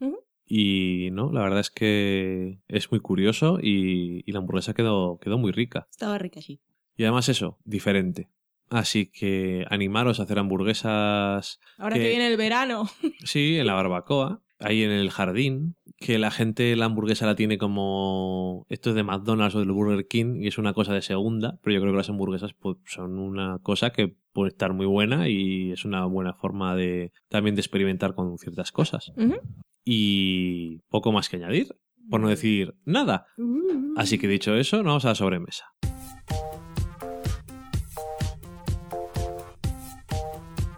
Y no, la verdad es que es muy curioso y, y la hamburguesa quedó, quedó muy rica. Estaba rica allí. Y además eso, diferente. Así que animaros a hacer hamburguesas Ahora Que- que viene el verano. Sí, en la barbacoa, ahí en el jardín, que la gente la hamburguesa la tiene como esto es de McDonald's o del Burger King y es una cosa de segunda, pero yo creo que las hamburguesas pues, son una cosa que puede estar muy buena y es una buena forma de también de experimentar con ciertas cosas. Y poco más que añadir, por no decir nada. Así que dicho eso, nos vamos a la sobremesa.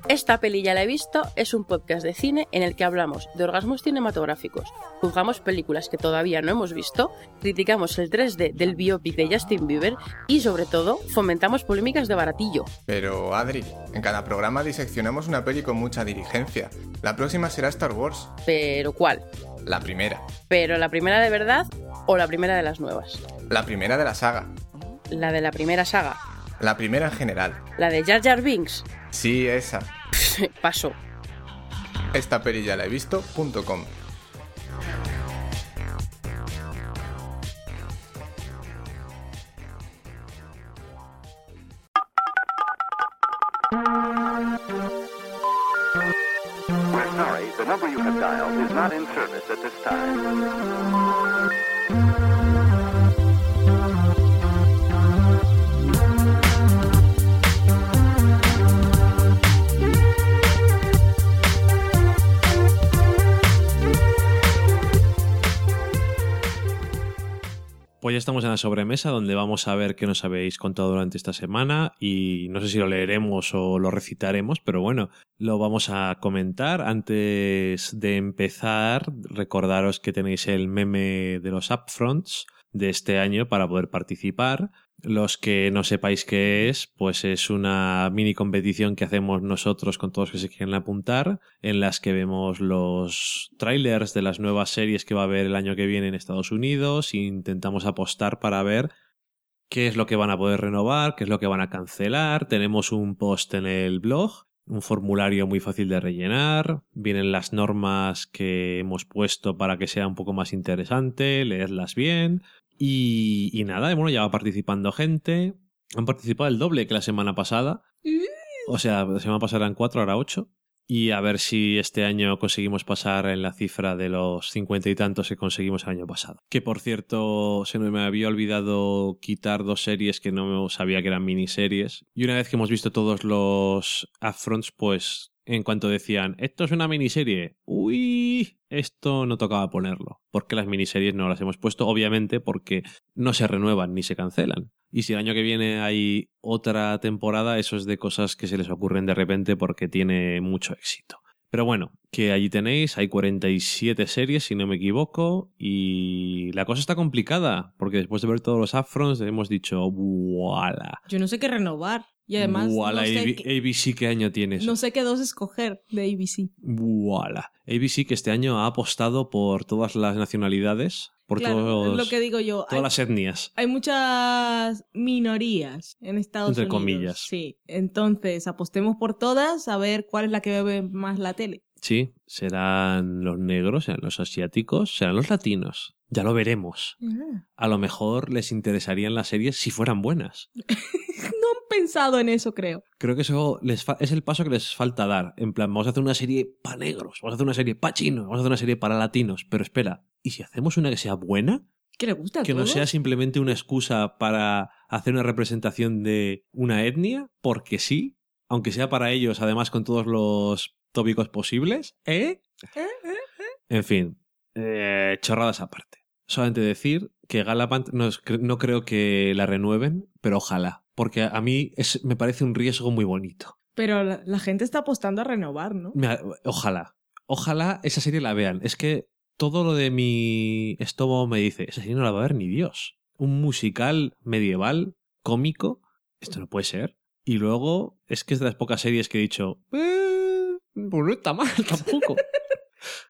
Esta peli ya la he visto es un podcast de cine en el que hablamos de orgasmos cinematográficos, juzgamos películas que todavía no hemos visto, criticamos el 3D del biopic de Justin Bieber y sobre todo fomentamos polémicas de baratillo. Pero Adri, en cada programa diseccionamos una peli con mucha diligencia. La próxima será Star Wars, Pero ¿cuál? la primera. ¿Pero la primera de verdad o la primera de las nuevas? La primera de la saga. La de la primera saga. La primera en general. La de Jar Jar Binks. Sí, esa. Paso. Esta perilla la he visto.com. We're sorry, the number you have dialed is not in service at this time. Pues ya estamos en la sobremesa donde vamos a ver qué nos habéis contado durante esta semana y no sé si lo leeremos o lo recitaremos, pero bueno, lo vamos a comentar. Antes de empezar, recordaros que tenéis el meme de los upfronts de este año para poder participar. Los que no sepáis qué es, pues es una mini competición que hacemos nosotros con todos los que se quieren apuntar, en las que vemos los trailers de las nuevas series que va a haber el año que viene en Estados Unidos e intentamos apostar para ver qué es lo que van a poder renovar, qué es lo que van a cancelar. Tenemos un post en el blog, un formulario muy fácil de rellenar, vienen las normas que hemos puesto para que sea un poco más interesante, leedlas bien. Y, y nada, bueno, ya va participando gente. Han participado el doble que la semana pasada. O sea, la semana pasada eran cuatro, ahora ocho. Y a ver si este año conseguimos pasar en la cifra de los cincuenta y tantos que conseguimos el año pasado. Que por cierto, se me había olvidado quitar dos series que no sabía que eran miniseries. Y una vez que hemos visto todos los upfronts, pues en cuanto decían, esto es una miniserie, uy, esto no tocaba ponerlo. Porque las miniseries no las hemos puesto, obviamente, porque no se renuevan ni se cancelan. Y si el año que viene hay otra temporada, eso es de cosas que se les ocurren de repente porque tiene mucho éxito. Pero bueno, que allí tenéis, hay 47 series si no me equivoco, y la cosa está complicada, porque después de ver todos los upfronts hemos dicho, ¡voilà! Yo no sé qué renovar. Y además, no, sé AB- ABC, ¿qué año tienes? no sé qué dos escoger de ABC. ¡Voilà! ABC que este año ha apostado por todas las nacionalidades, por Claro, todos, lo que digo yo. todas Hay, las etnias. hay muchas minorías en Estados Entre Unidos. comillas. Sí. Entonces, apostemos por todas a ver cuál es la que ve más la tele. Sí, serán los negros, serán los asiáticos, serán los latinos. Ya lo veremos. A lo mejor les interesarían las series si fueran buenas. No han pensado en eso, creo. Creo que eso les es el paso que les falta dar. En plan, vamos a hacer una serie para negros, vamos a hacer una serie para chinos, vamos a hacer una serie para latinos. Pero espera, ¿y si hacemos una que sea buena? ¿Qué le gusta a Que no sea simplemente una excusa para hacer una representación de una etnia, porque sí, aunque sea para ellos, además con todos los tópicos posibles, ¿eh? En fin, eh, chorradas aparte. Solamente decir que Galapant no, es- no creo que la renueven, pero ojalá, porque a mí es, me parece un riesgo muy bonito. Pero la, la gente está apostando a renovar, ¿no? Me- Ojalá, ojalá esa serie la vean. Es que todo lo de mi estómago me dice, esa serie no la va a ver ni Dios. Un musical medieval, cómico, esto no puede ser. Y luego, es que es de las pocas series que he dicho, eh, pues no está mal tampoco.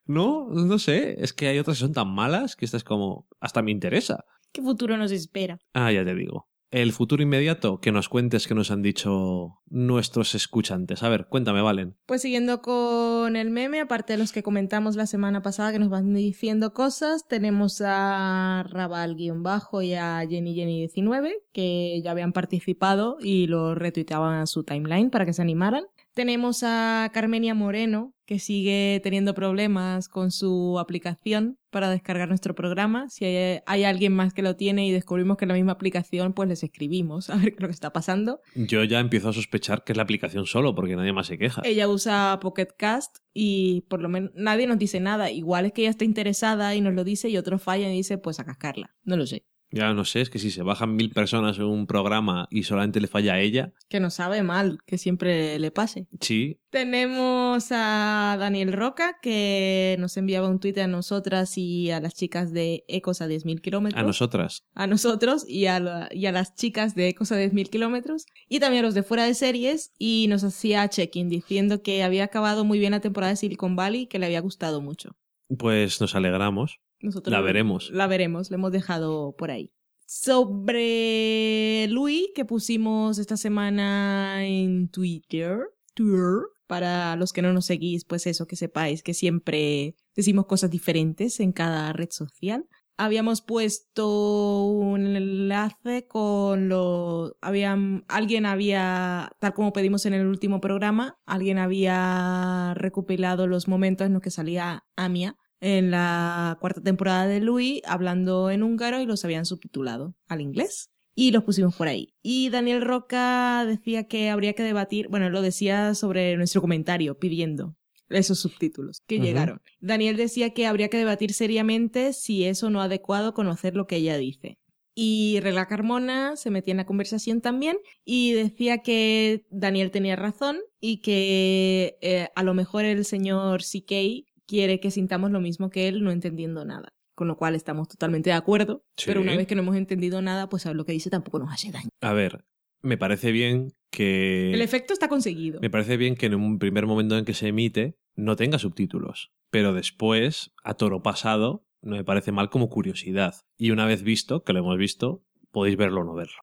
no, no sé, es que hay otras que son tan malas que esta es como, hasta me interesa. ¿Qué futuro nos espera? Ah, ya te digo. El futuro inmediato, que nos cuentes que nos han dicho nuestros escuchantes. A ver, cuéntame, Valen. Pues siguiendo con el meme, aparte de los que comentamos la semana pasada que nos van diciendo cosas, tenemos a Raval-Bajo y a Jenny Jenny19 que ya habían participado y lo retuiteaban a su timeline para que se animaran. Tenemos a Carmenia Moreno que sigue teniendo problemas con su aplicación para descargar nuestro programa. Si hay, hay alguien más que lo tiene y descubrimos que es la misma aplicación, pues les escribimos a ver qué es lo que está pasando. Yo ya empiezo a sospechar que es la aplicación solo, porque nadie más se queja. Ella usa Pocket Cast y por lo menos nadie nos dice nada. Igual es que ella está interesada y nos lo dice y otro falla y dice pues a cascarla. No lo sé. Ya no sé, es que si se bajan mil personas en un programa y solamente le falla a ella, Que nos sabe mal que siempre le pase. sí, Tenemos a Daniel Roca que nos enviaba un tuit a nosotras y a las chicas de Ecos a 10.000 kilómetros. a nosotras. a nosotros y a, la- y a las chicas de Ecos a 10.000 kilómetros y también a los de fuera de series y nos hacía check-in diciendo que había acabado muy bien la temporada de Silicon Valley y que le había gustado mucho. Pues nos alegramos. Nosotros La veremos. La veremos, la hemos dejado por ahí. Sobre Louis, que pusimos esta semana en Twitter, Twitter, para los que no nos seguís, pues eso, que sepáis que siempre decimos cosas diferentes en cada red social. habíamos puesto un enlace con lo habían alguien había tal como pedimos en el último programa alguien había recopilado los momentos en los que salía Amia en la cuarta temporada de Louis hablando en húngaro y los habían subtitulado al inglés y los pusimos por ahí. Y Daniel Roca decía que habría que debatir, bueno, lo decía sobre nuestro comentario pidiendo esos subtítulos que llegaron. Daniel decía que habría que debatir seriamente si es o no adecuado conocer lo que ella dice. Y Rela Carmona se metía en la conversación también y decía que Daniel tenía razón y que eh, a lo mejor el señor CK quiere que sintamos lo mismo que él no entendiendo nada. Con lo cual estamos totalmente de acuerdo, Sí. pero una vez que no hemos entendido nada, pues saber lo que dice tampoco nos hace daño. A ver, me parece bien que... El efecto está conseguido. Me parece bien que en un primer momento en que se emite no tenga subtítulos, pero después, a toro pasado, no me parece mal como curiosidad. Y una vez visto, que lo hemos visto, podéis verlo o no verlo.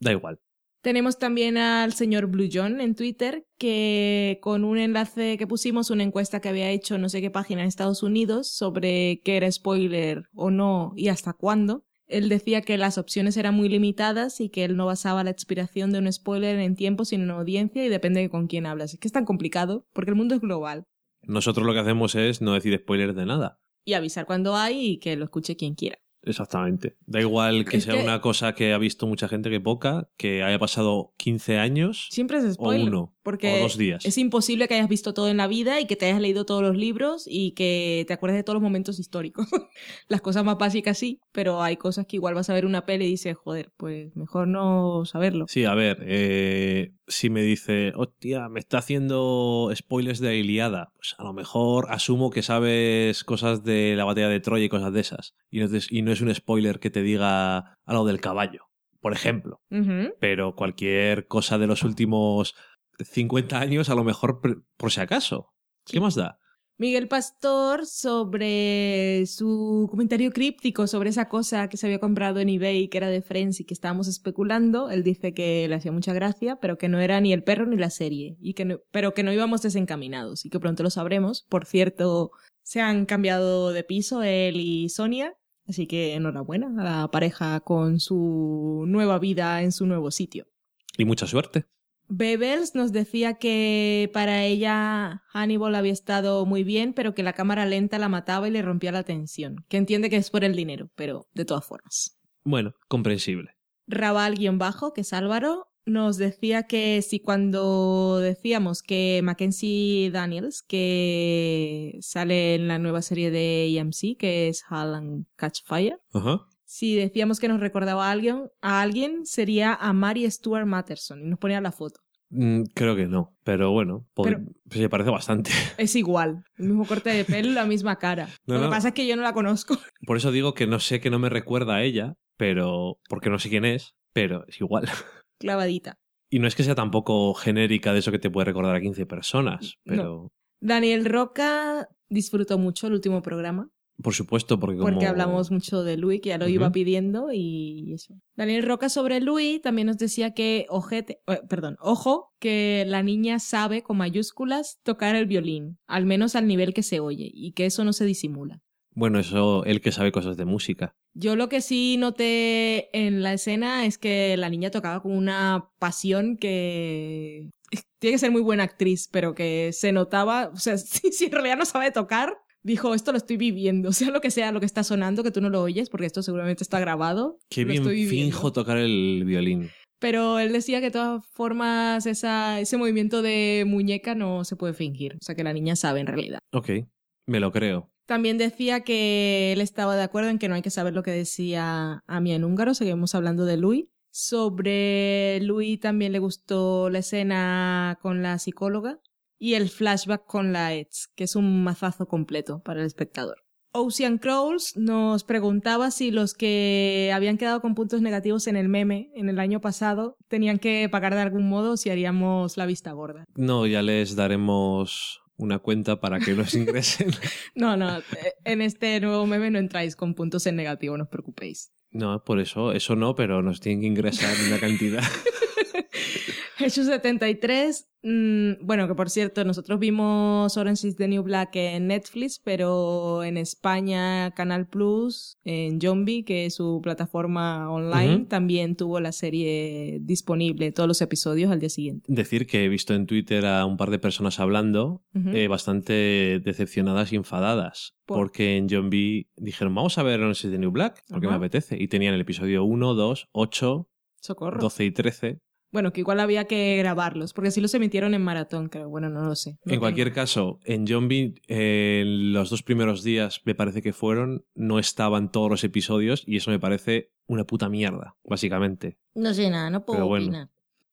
Da igual. Tenemos también al señor Blue John en Twitter, que con un enlace que pusimos, una encuesta que había hecho no sé qué página en Estados Unidos sobre qué era spoiler o no y hasta cuándo, él decía que las opciones eran muy limitadas y que él no basaba la expiración de un spoiler en tiempo, sino en audiencia y depende de con quién hablas. Es que es tan complicado, porque el mundo es global. Nosotros lo que hacemos es no decir spoilers de nada. Y avisar cuando hay y que lo escuche quien quiera. Exactamente. Da igual que Es sea que- una cosa que ha visto mucha gente que poca, que haya pasado 15 años Siempre es o spoiler. uno Porque o dos días. Es imposible que hayas visto todo en la vida y que te hayas leído todos los libros y que te acuerdes de todos los momentos históricos. Las cosas más básicas sí, pero hay cosas que igual vas a ver una peli y dices, joder, pues mejor no saberlo. Sí, a ver, eh, si me dice, hostia, me está haciendo spoilers de Iliada, pues a lo mejor asumo que sabes cosas de la batalla de Troya y cosas de esas. Y no y no es un spoiler que te diga algo del caballo, por ejemplo. Pero cualquier cosa de los últimos 50 años, a lo mejor por, por si acaso. ¿Qué más da? Miguel Pastor sobre su comentario críptico sobre esa cosa que se había comprado en eBay que era de Friends y que estábamos especulando. Él dice que le hacía mucha gracia, pero que no era ni el perro ni la serie, y que no- pero que no íbamos desencaminados y que pronto lo sabremos. Por cierto, se han cambiado de piso él y Sonia, así que enhorabuena a la pareja con su nueva vida en su nuevo sitio. Y mucha suerte. Bebels nos decía que para ella Hannibal había estado muy bien, pero que la cámara lenta la mataba y le rompía la tensión. Que entiende que es por el dinero, pero de todas formas. Bueno, comprensible. Raval-bajo, que es Álvaro, nos decía que si cuando decíamos que Mackenzie Daniels, que sale en la nueva serie de AMC, que es Hall and Catch Fire, Ajá. si decíamos que nos recordaba a alguien, a alguien sería a Mary Stuart Matterson y nos ponía la foto. Mm, creo que no, pero bueno, Pero- se parece bastante. Es igual, el mismo corte de pelo, la misma cara. No, Lo que no. pasa es que yo no la conozco. Por eso digo que no sé que no me recuerda a ella, pero. porque no sé quién es, pero es igual. Clavadita. Y no es que sea tampoco genérica de eso que te puede recordar a 15 personas, pero. Daniel Roca disfrutó mucho el último programa, Por supuesto, porque como. porque hablamos mucho de Louis, que ya lo iba pidiendo y eso. Daniel Roca sobre Louis también nos decía que, ojete, eh, perdón, ojo, que la niña sabe con mayúsculas tocar el violín, al menos al nivel que se oye, y que eso no se disimula. Bueno, eso, él que sabe cosas de música. Yo lo que sí noté en la escena es que la niña tocaba con una pasión que tiene que ser muy buena actriz, pero que se notaba, o sea, si, si en realidad no sabe tocar, dijo, esto lo estoy viviendo, sea lo que sea lo que está sonando, que tú no lo oyes, porque esto seguramente está grabado. Qué bien estoy finjo tocar el violín. Pero él decía que de todas formas esa, ese movimiento de muñeca no se puede fingir, o sea que la niña sabe en realidad. Ok, me lo creo. También decía que él estaba de acuerdo en que no hay que saber lo que decía Amia en húngaro, seguimos hablando de Louis. Sobre Louis también le gustó la escena con la psicóloga y el flashback con la ex, que es un mazazo completo para el espectador. Ocean Crawls nos preguntaba si los que habían quedado con puntos negativos en el meme en el año pasado tenían que pagar de algún modo si haríamos la vista gorda. No, ya les daremos una cuenta para que los ingresen. No, no, en este nuevo meme no entráis con puntos en negativo, no os preocupéis. no, por eso, eso no, pero nos tienen que ingresar una cantidad. Jesús 73, mm, bueno, que por cierto, nosotros vimos Orange is the New Black en Netflix, pero en España Canal Plus, en Zombie, que es su plataforma online, también tuvo la serie disponible, todos los episodios al día siguiente. Decir que he visto en Twitter a un par de personas hablando eh, bastante decepcionadas y enfadadas. ¿Por? Porque en B dijeron, vamos a ver Orange is the New Black, porque me apetece. Y tenían el episodio 1, 2, 8, Socorro. 12 y 13. Bueno, que igual había que grabarlos, porque así los emitieron en maratón, creo. Bueno, no lo sé. No en tengo- cualquier caso, en Zombie, eh, los dos primeros días, me parece que fueron, no estaban todos los episodios y eso me parece una puta mierda, básicamente. No sé nada, no puedo bueno. opinar.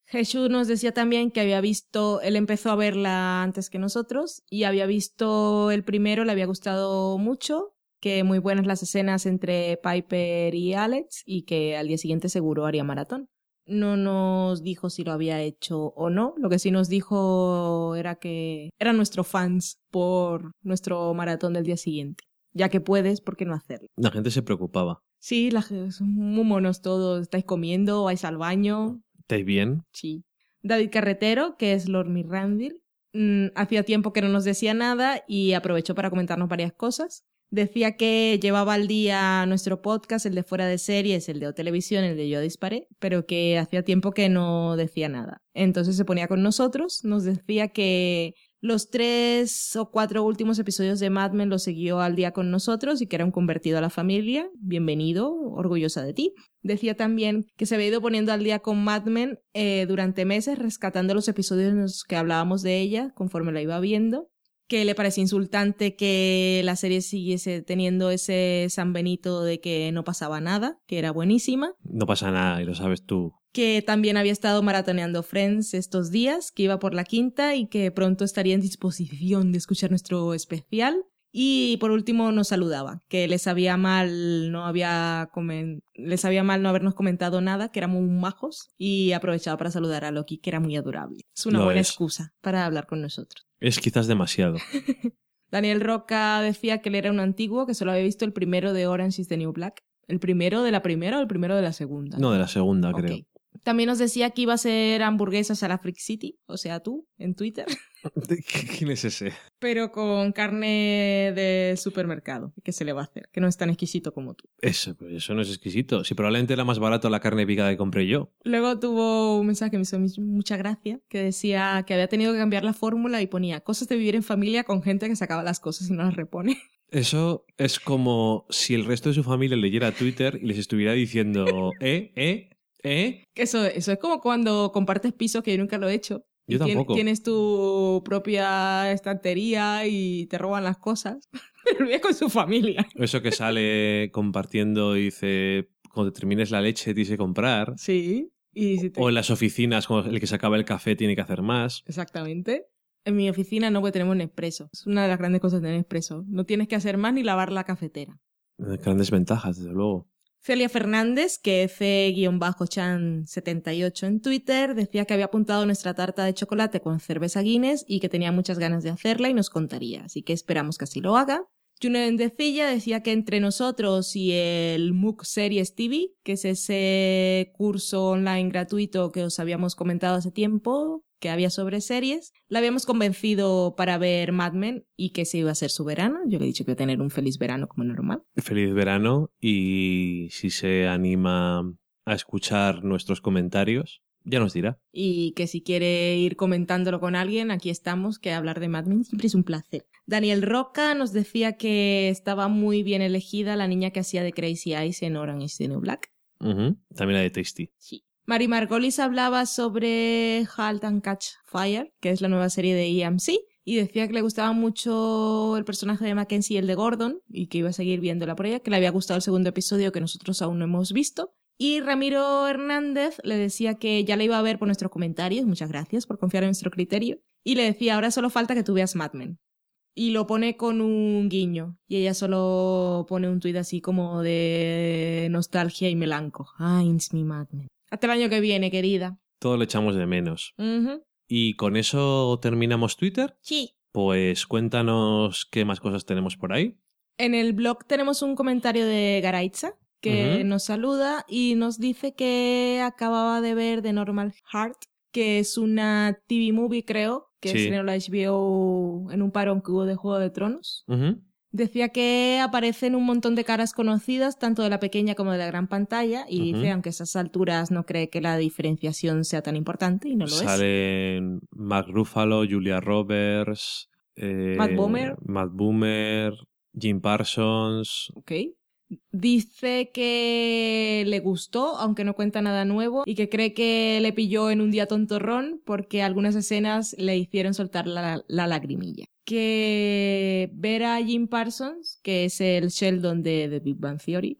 Jesús nos decía también que había visto, él empezó a verla antes que nosotros y había visto el primero, le había gustado mucho, que muy buenas las escenas entre Piper y Alex y que al día siguiente seguro haría maratón. No nos dijo si lo había hecho o no, lo que sí nos dijo era que eran nuestros fans por nuestro maratón del día siguiente. Ya que puedes, ¿por qué no hacerlo? La gente se preocupaba. Sí, la, son muy monos todos. ¿Estáis comiendo? ¿Vais al baño? ¿Estáis bien? Sí. David Carretero, que es Lord Mirandil, mm, hacía tiempo que no nos decía nada y aprovechó para comentarnos varias cosas. Decía que llevaba al día nuestro podcast, el de fuera de series, el de O Televisión, el de Yo Disparé, pero que hacía tiempo que no decía nada. Entonces se ponía con nosotros, nos decía que los tres o cuatro últimos episodios de Mad Men los siguió al día con nosotros y que era un convertido a la familia. Bienvenido, orgullosa de ti. Decía también que se había ido poniendo al día con Mad Men eh, durante meses, rescatando los episodios en los que hablábamos de ella conforme la iba viendo. Que le parecía insultante que la serie siguiese teniendo ese San Benito de que no pasaba nada, que era buenísima No pasa nada y lo sabes tú. que también había estado maratoneando Friends estos días, que iba por la quinta y que pronto estaría en disposición de escuchar nuestro especial. Y por último nos saludaba, que les sabía mal no había comen- les sabía mal no habernos comentado nada, que éramos muy majos y aprovechaba para saludar a Loki, que era muy adorable. Es una Lo buena es. excusa para hablar con nosotros. Es quizás demasiado. Daniel Roca decía que él era un antiguo que solo había visto el primero de Orange is the New Black. ¿El primero de la primera o el primero de la segunda? No de la segunda, creo. También nos decía que iba a ser hamburguesas a la Freak City, o sea, tú, en Twitter, ¿Quién es ese? pero con carne de supermercado. ¿Qué se le va a hacer? Que no es tan exquisito como tú. Eso, eso no es exquisito. Si probablemente era más barato la carne picada que compré yo. Luego tuvo un mensaje que me hizo mucha gracia, que decía que había tenido que cambiar la fórmula y ponía cosas de vivir en familia con gente que sacaba las cosas y no las repone. Eso es como si el resto de su familia leyera Twitter y les estuviera diciendo, eh, eh, eh. Eso, eso es como cuando compartes piso, que yo nunca lo he hecho. Yo tampoco. Tienes tu propia estantería y te roban las cosas. Pero con su familia. Eso que sale compartiendo y dice, cuando termines la leche tienes que comprar. Sí. Y si te- O en las oficinas, cuando el que se acaba el café tiene que hacer más. Exactamente. En mi oficina no, porque tenemos un expreso. Es una de las grandes cosas de tener expreso. No tienes que hacer más ni lavar la cafetera. Eh, Grandes ventajas, desde luego. Celia Fernández, que C-Chan78 en Twitter, decía que había apuntado nuestra tarta de chocolate con cerveza Guinness y que tenía muchas ganas de hacerla y nos contaría. Así que esperamos que así lo haga. Juno Endecilla decía que entre nosotros y el MOOC Series TV, que es ese curso online gratuito que os habíamos comentado hace tiempo, que había sobre series, la habíamos convencido para ver Mad Men y que se iba a ser su verano. Yo le he dicho que iba a tener un feliz verano como normal. Feliz verano y si se anima a escuchar nuestros comentarios, ya nos dirá. y que si quiere ir comentándolo con alguien, aquí estamos, que hablar de Mad Men siempre es un placer. Daniel Roca nos decía que estaba muy bien elegida la niña que hacía de Crazy Eyes en Orange is the New Black. También la de Tasty. Sí. Mari Margolis hablaba sobre Halt and Catch Fire, que es la nueva serie de EMC, y decía que le gustaba mucho el personaje de Mackenzie y el de Gordon, y que iba a seguir viéndola por ella, que le había gustado el segundo episodio que nosotros aún no hemos visto. Y Ramiro Hernández le decía que ya la iba a ver por nuestros comentarios, muchas gracias por confiar en nuestro criterio, y le decía, ahora solo falta que tú veas Mad Men. Y lo pone con un guiño, y ella solo pone un tuit así como de nostalgia y melanco. Ay, it's mi Mad Men. Hasta el año que viene, querida. Todo le echamos de menos. Y con eso terminamos Twitter. Sí. Pues cuéntanos qué más cosas tenemos por ahí. En el blog tenemos un comentario de Garaitza que nos saluda y nos dice que acababa de ver The Normal Heart, que es una TV movie, creo, que Sí. estrenó la HBO en un parón que hubo de Juego de Tronos. Decía que aparecen un montón de caras conocidas, tanto de la pequeña como de la gran pantalla, y Ujú. dice, aunque a esas alturas no cree que la diferenciación sea tan importante, y no lo es. Salen Mark Ruffalo, Julia Roberts, eh, Matt Boomer, Jim Parsons. Dice que le gustó, aunque no cuenta nada nuevo, y que cree que le pilló en un día tontorrón porque algunas escenas le hicieron soltar la, la lagrimilla. Que ver a Jim Parsons, que es el Sheldon de The Big Bang Theory,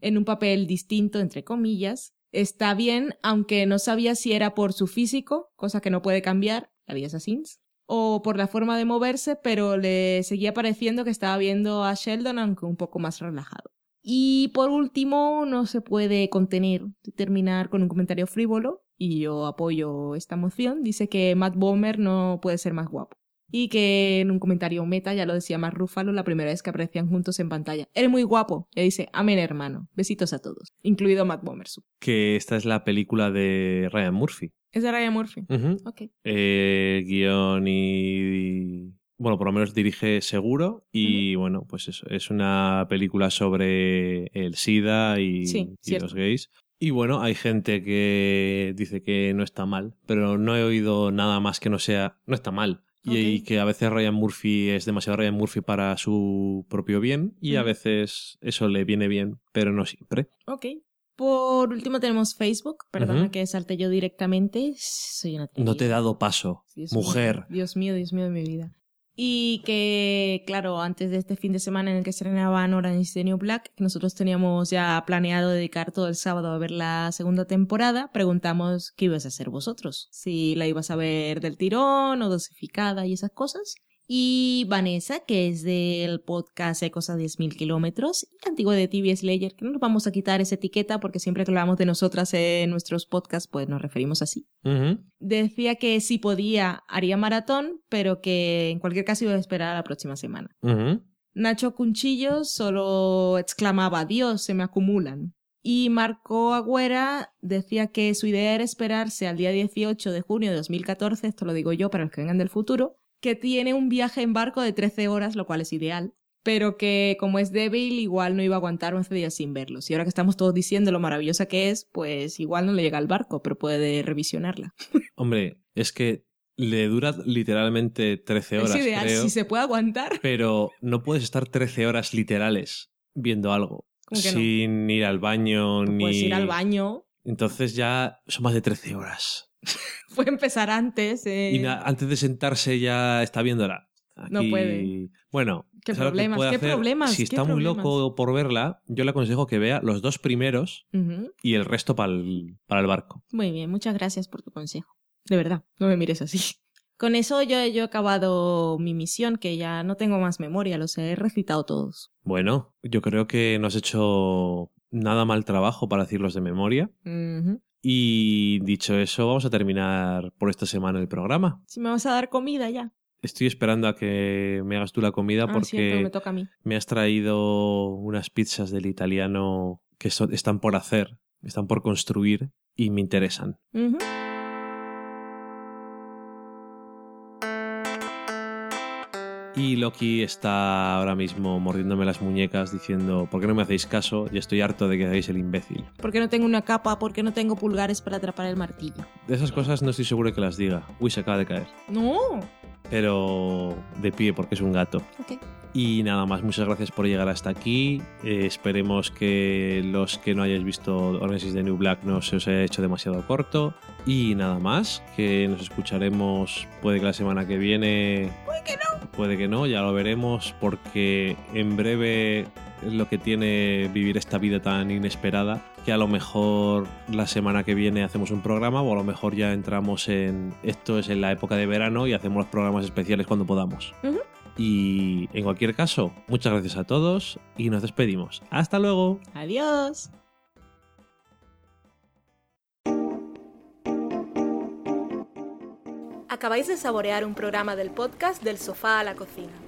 en un papel distinto, entre comillas, está bien, aunque no sabía si era por su físico, cosa que no puede cambiar, la vida es así, o por la forma de moverse, pero le seguía pareciendo que estaba viendo a Sheldon, aunque un poco más relajado. Y por último, no se puede contener de terminar con un comentario frívolo, y yo apoyo esta moción. Dice que Matt Bomer no puede ser más guapo. Y que en un comentario meta, ya lo decía más Rúfalo la primera vez que aparecían juntos en pantalla. Eres muy guapo. Le dice, amén hermano. Besitos a todos. Incluido Matt Bomer. Que esta es la película de Ryan Murphy. Es de Ryan Murphy. Ok. Eh, guion y... Bueno, por lo menos dirige seguro y bueno, pues eso, es una película sobre el SIDA y, Sí, y cierto. los gays. Y bueno, hay gente que dice que no está mal, pero no he oído nada más que no sea, no está mal. Y, que a veces Ryan Murphy es demasiado Ryan Murphy para su propio bien y a veces eso le viene bien, pero no siempre. Ok. Por último tenemos Facebook. Perdona que salte yo directamente. Soy una No te he dado paso, Dios mío. mujer. Dios mío, Dios mío de mi vida. Y que, claro, antes de este fin de semana en el que estrenaban Orange is the New Black, nosotros teníamos ya planeado dedicar todo el sábado a ver la segunda temporada, preguntamos qué ibas a hacer vosotros. Si la ibas a ver del tirón o dosificada y esas cosas. Y Vanessa, que es del podcast Ecos a 10.000 kilómetros, y antiguo de TV Slayer, que no nos vamos a quitar esa etiqueta porque siempre que hablamos de nosotras en nuestros podcasts, pues nos referimos así decía que si podía haría maratón, pero que en cualquier caso iba a esperar a la próxima semana. Nacho Cunchillo solo exclamaba, Dios, se me acumulan. Y Marco Agüera decía que su idea era esperarse al día 18 de junio de 2014, esto lo digo yo para los que vengan del futuro, que tiene un viaje en barco de 13 horas, lo cual es ideal, pero que como es débil igual no iba a aguantar 11 días sin verlos. Y ahora que estamos todos diciendo lo maravillosa que es, pues igual no le llega al barco, pero puede revisionarla. Hombre, es que le dura literalmente 13 horas, es ideal, creo. si se puede aguantar. Pero no puedes estar 13 horas literales viendo algo. Sin ir al baño ni. Puedes ir al baño, Entonces ya son más de 13 horas. puede empezar antes. eh. Y antes de sentarse ya está viéndola. No puede. Bueno, ¿Qué ¿sabes lo que problemas? ¿Qué problemas? Si ¿Qué está muy loco por verla, yo le aconsejo que vea los dos primeros y el resto para el, para el barco. Muy bien, muchas gracias por tu consejo. De verdad, no me mires así. Con eso yo, yo he acabado mi misión, que ya no tengo más memoria, los he recitado todos. Bueno, yo creo que no has hecho nada mal trabajo para decirlos de memoria. Y dicho eso, vamos a terminar por esta semana el programa. Si me vas a dar comida ya. Estoy esperando a que me hagas tú la comida Ah, cierto, porque me toca a mí. me has traído unas pizzas del italiano que son- están por hacer, están por construir y me interesan. Ujú. Y Loki está ahora mismo mordiéndome las muñecas diciendo, ¿por qué no me hacéis caso? Ya estoy harto de que hagáis el imbécil. ¿Por qué no tengo una capa? ¿Por qué no tengo pulgares para atrapar el martillo? De esas cosas no estoy seguro de que las diga. Uy, se acaba de caer. No. Pero de pie porque es un gato. Y nada más, muchas gracias por llegar hasta aquí. Eh, esperemos que los que no hayáis visto Orange is the New Black no se os haya hecho demasiado corto. Y nada más, que nos escucharemos, puede que la semana que viene. Puede que no. Puede que no, ya lo veremos, porque en breve es lo que tiene vivir esta vida tan inesperada, que a lo mejor la semana que viene hacemos un programa o a lo mejor ya entramos en esto es en la época de verano y hacemos los programas especiales cuando podamos. Y en cualquier caso, muchas gracias a todos y nos despedimos. Hasta luego. Adiós. Acabáis de saborear un programa del podcast Del sofá a la cocina.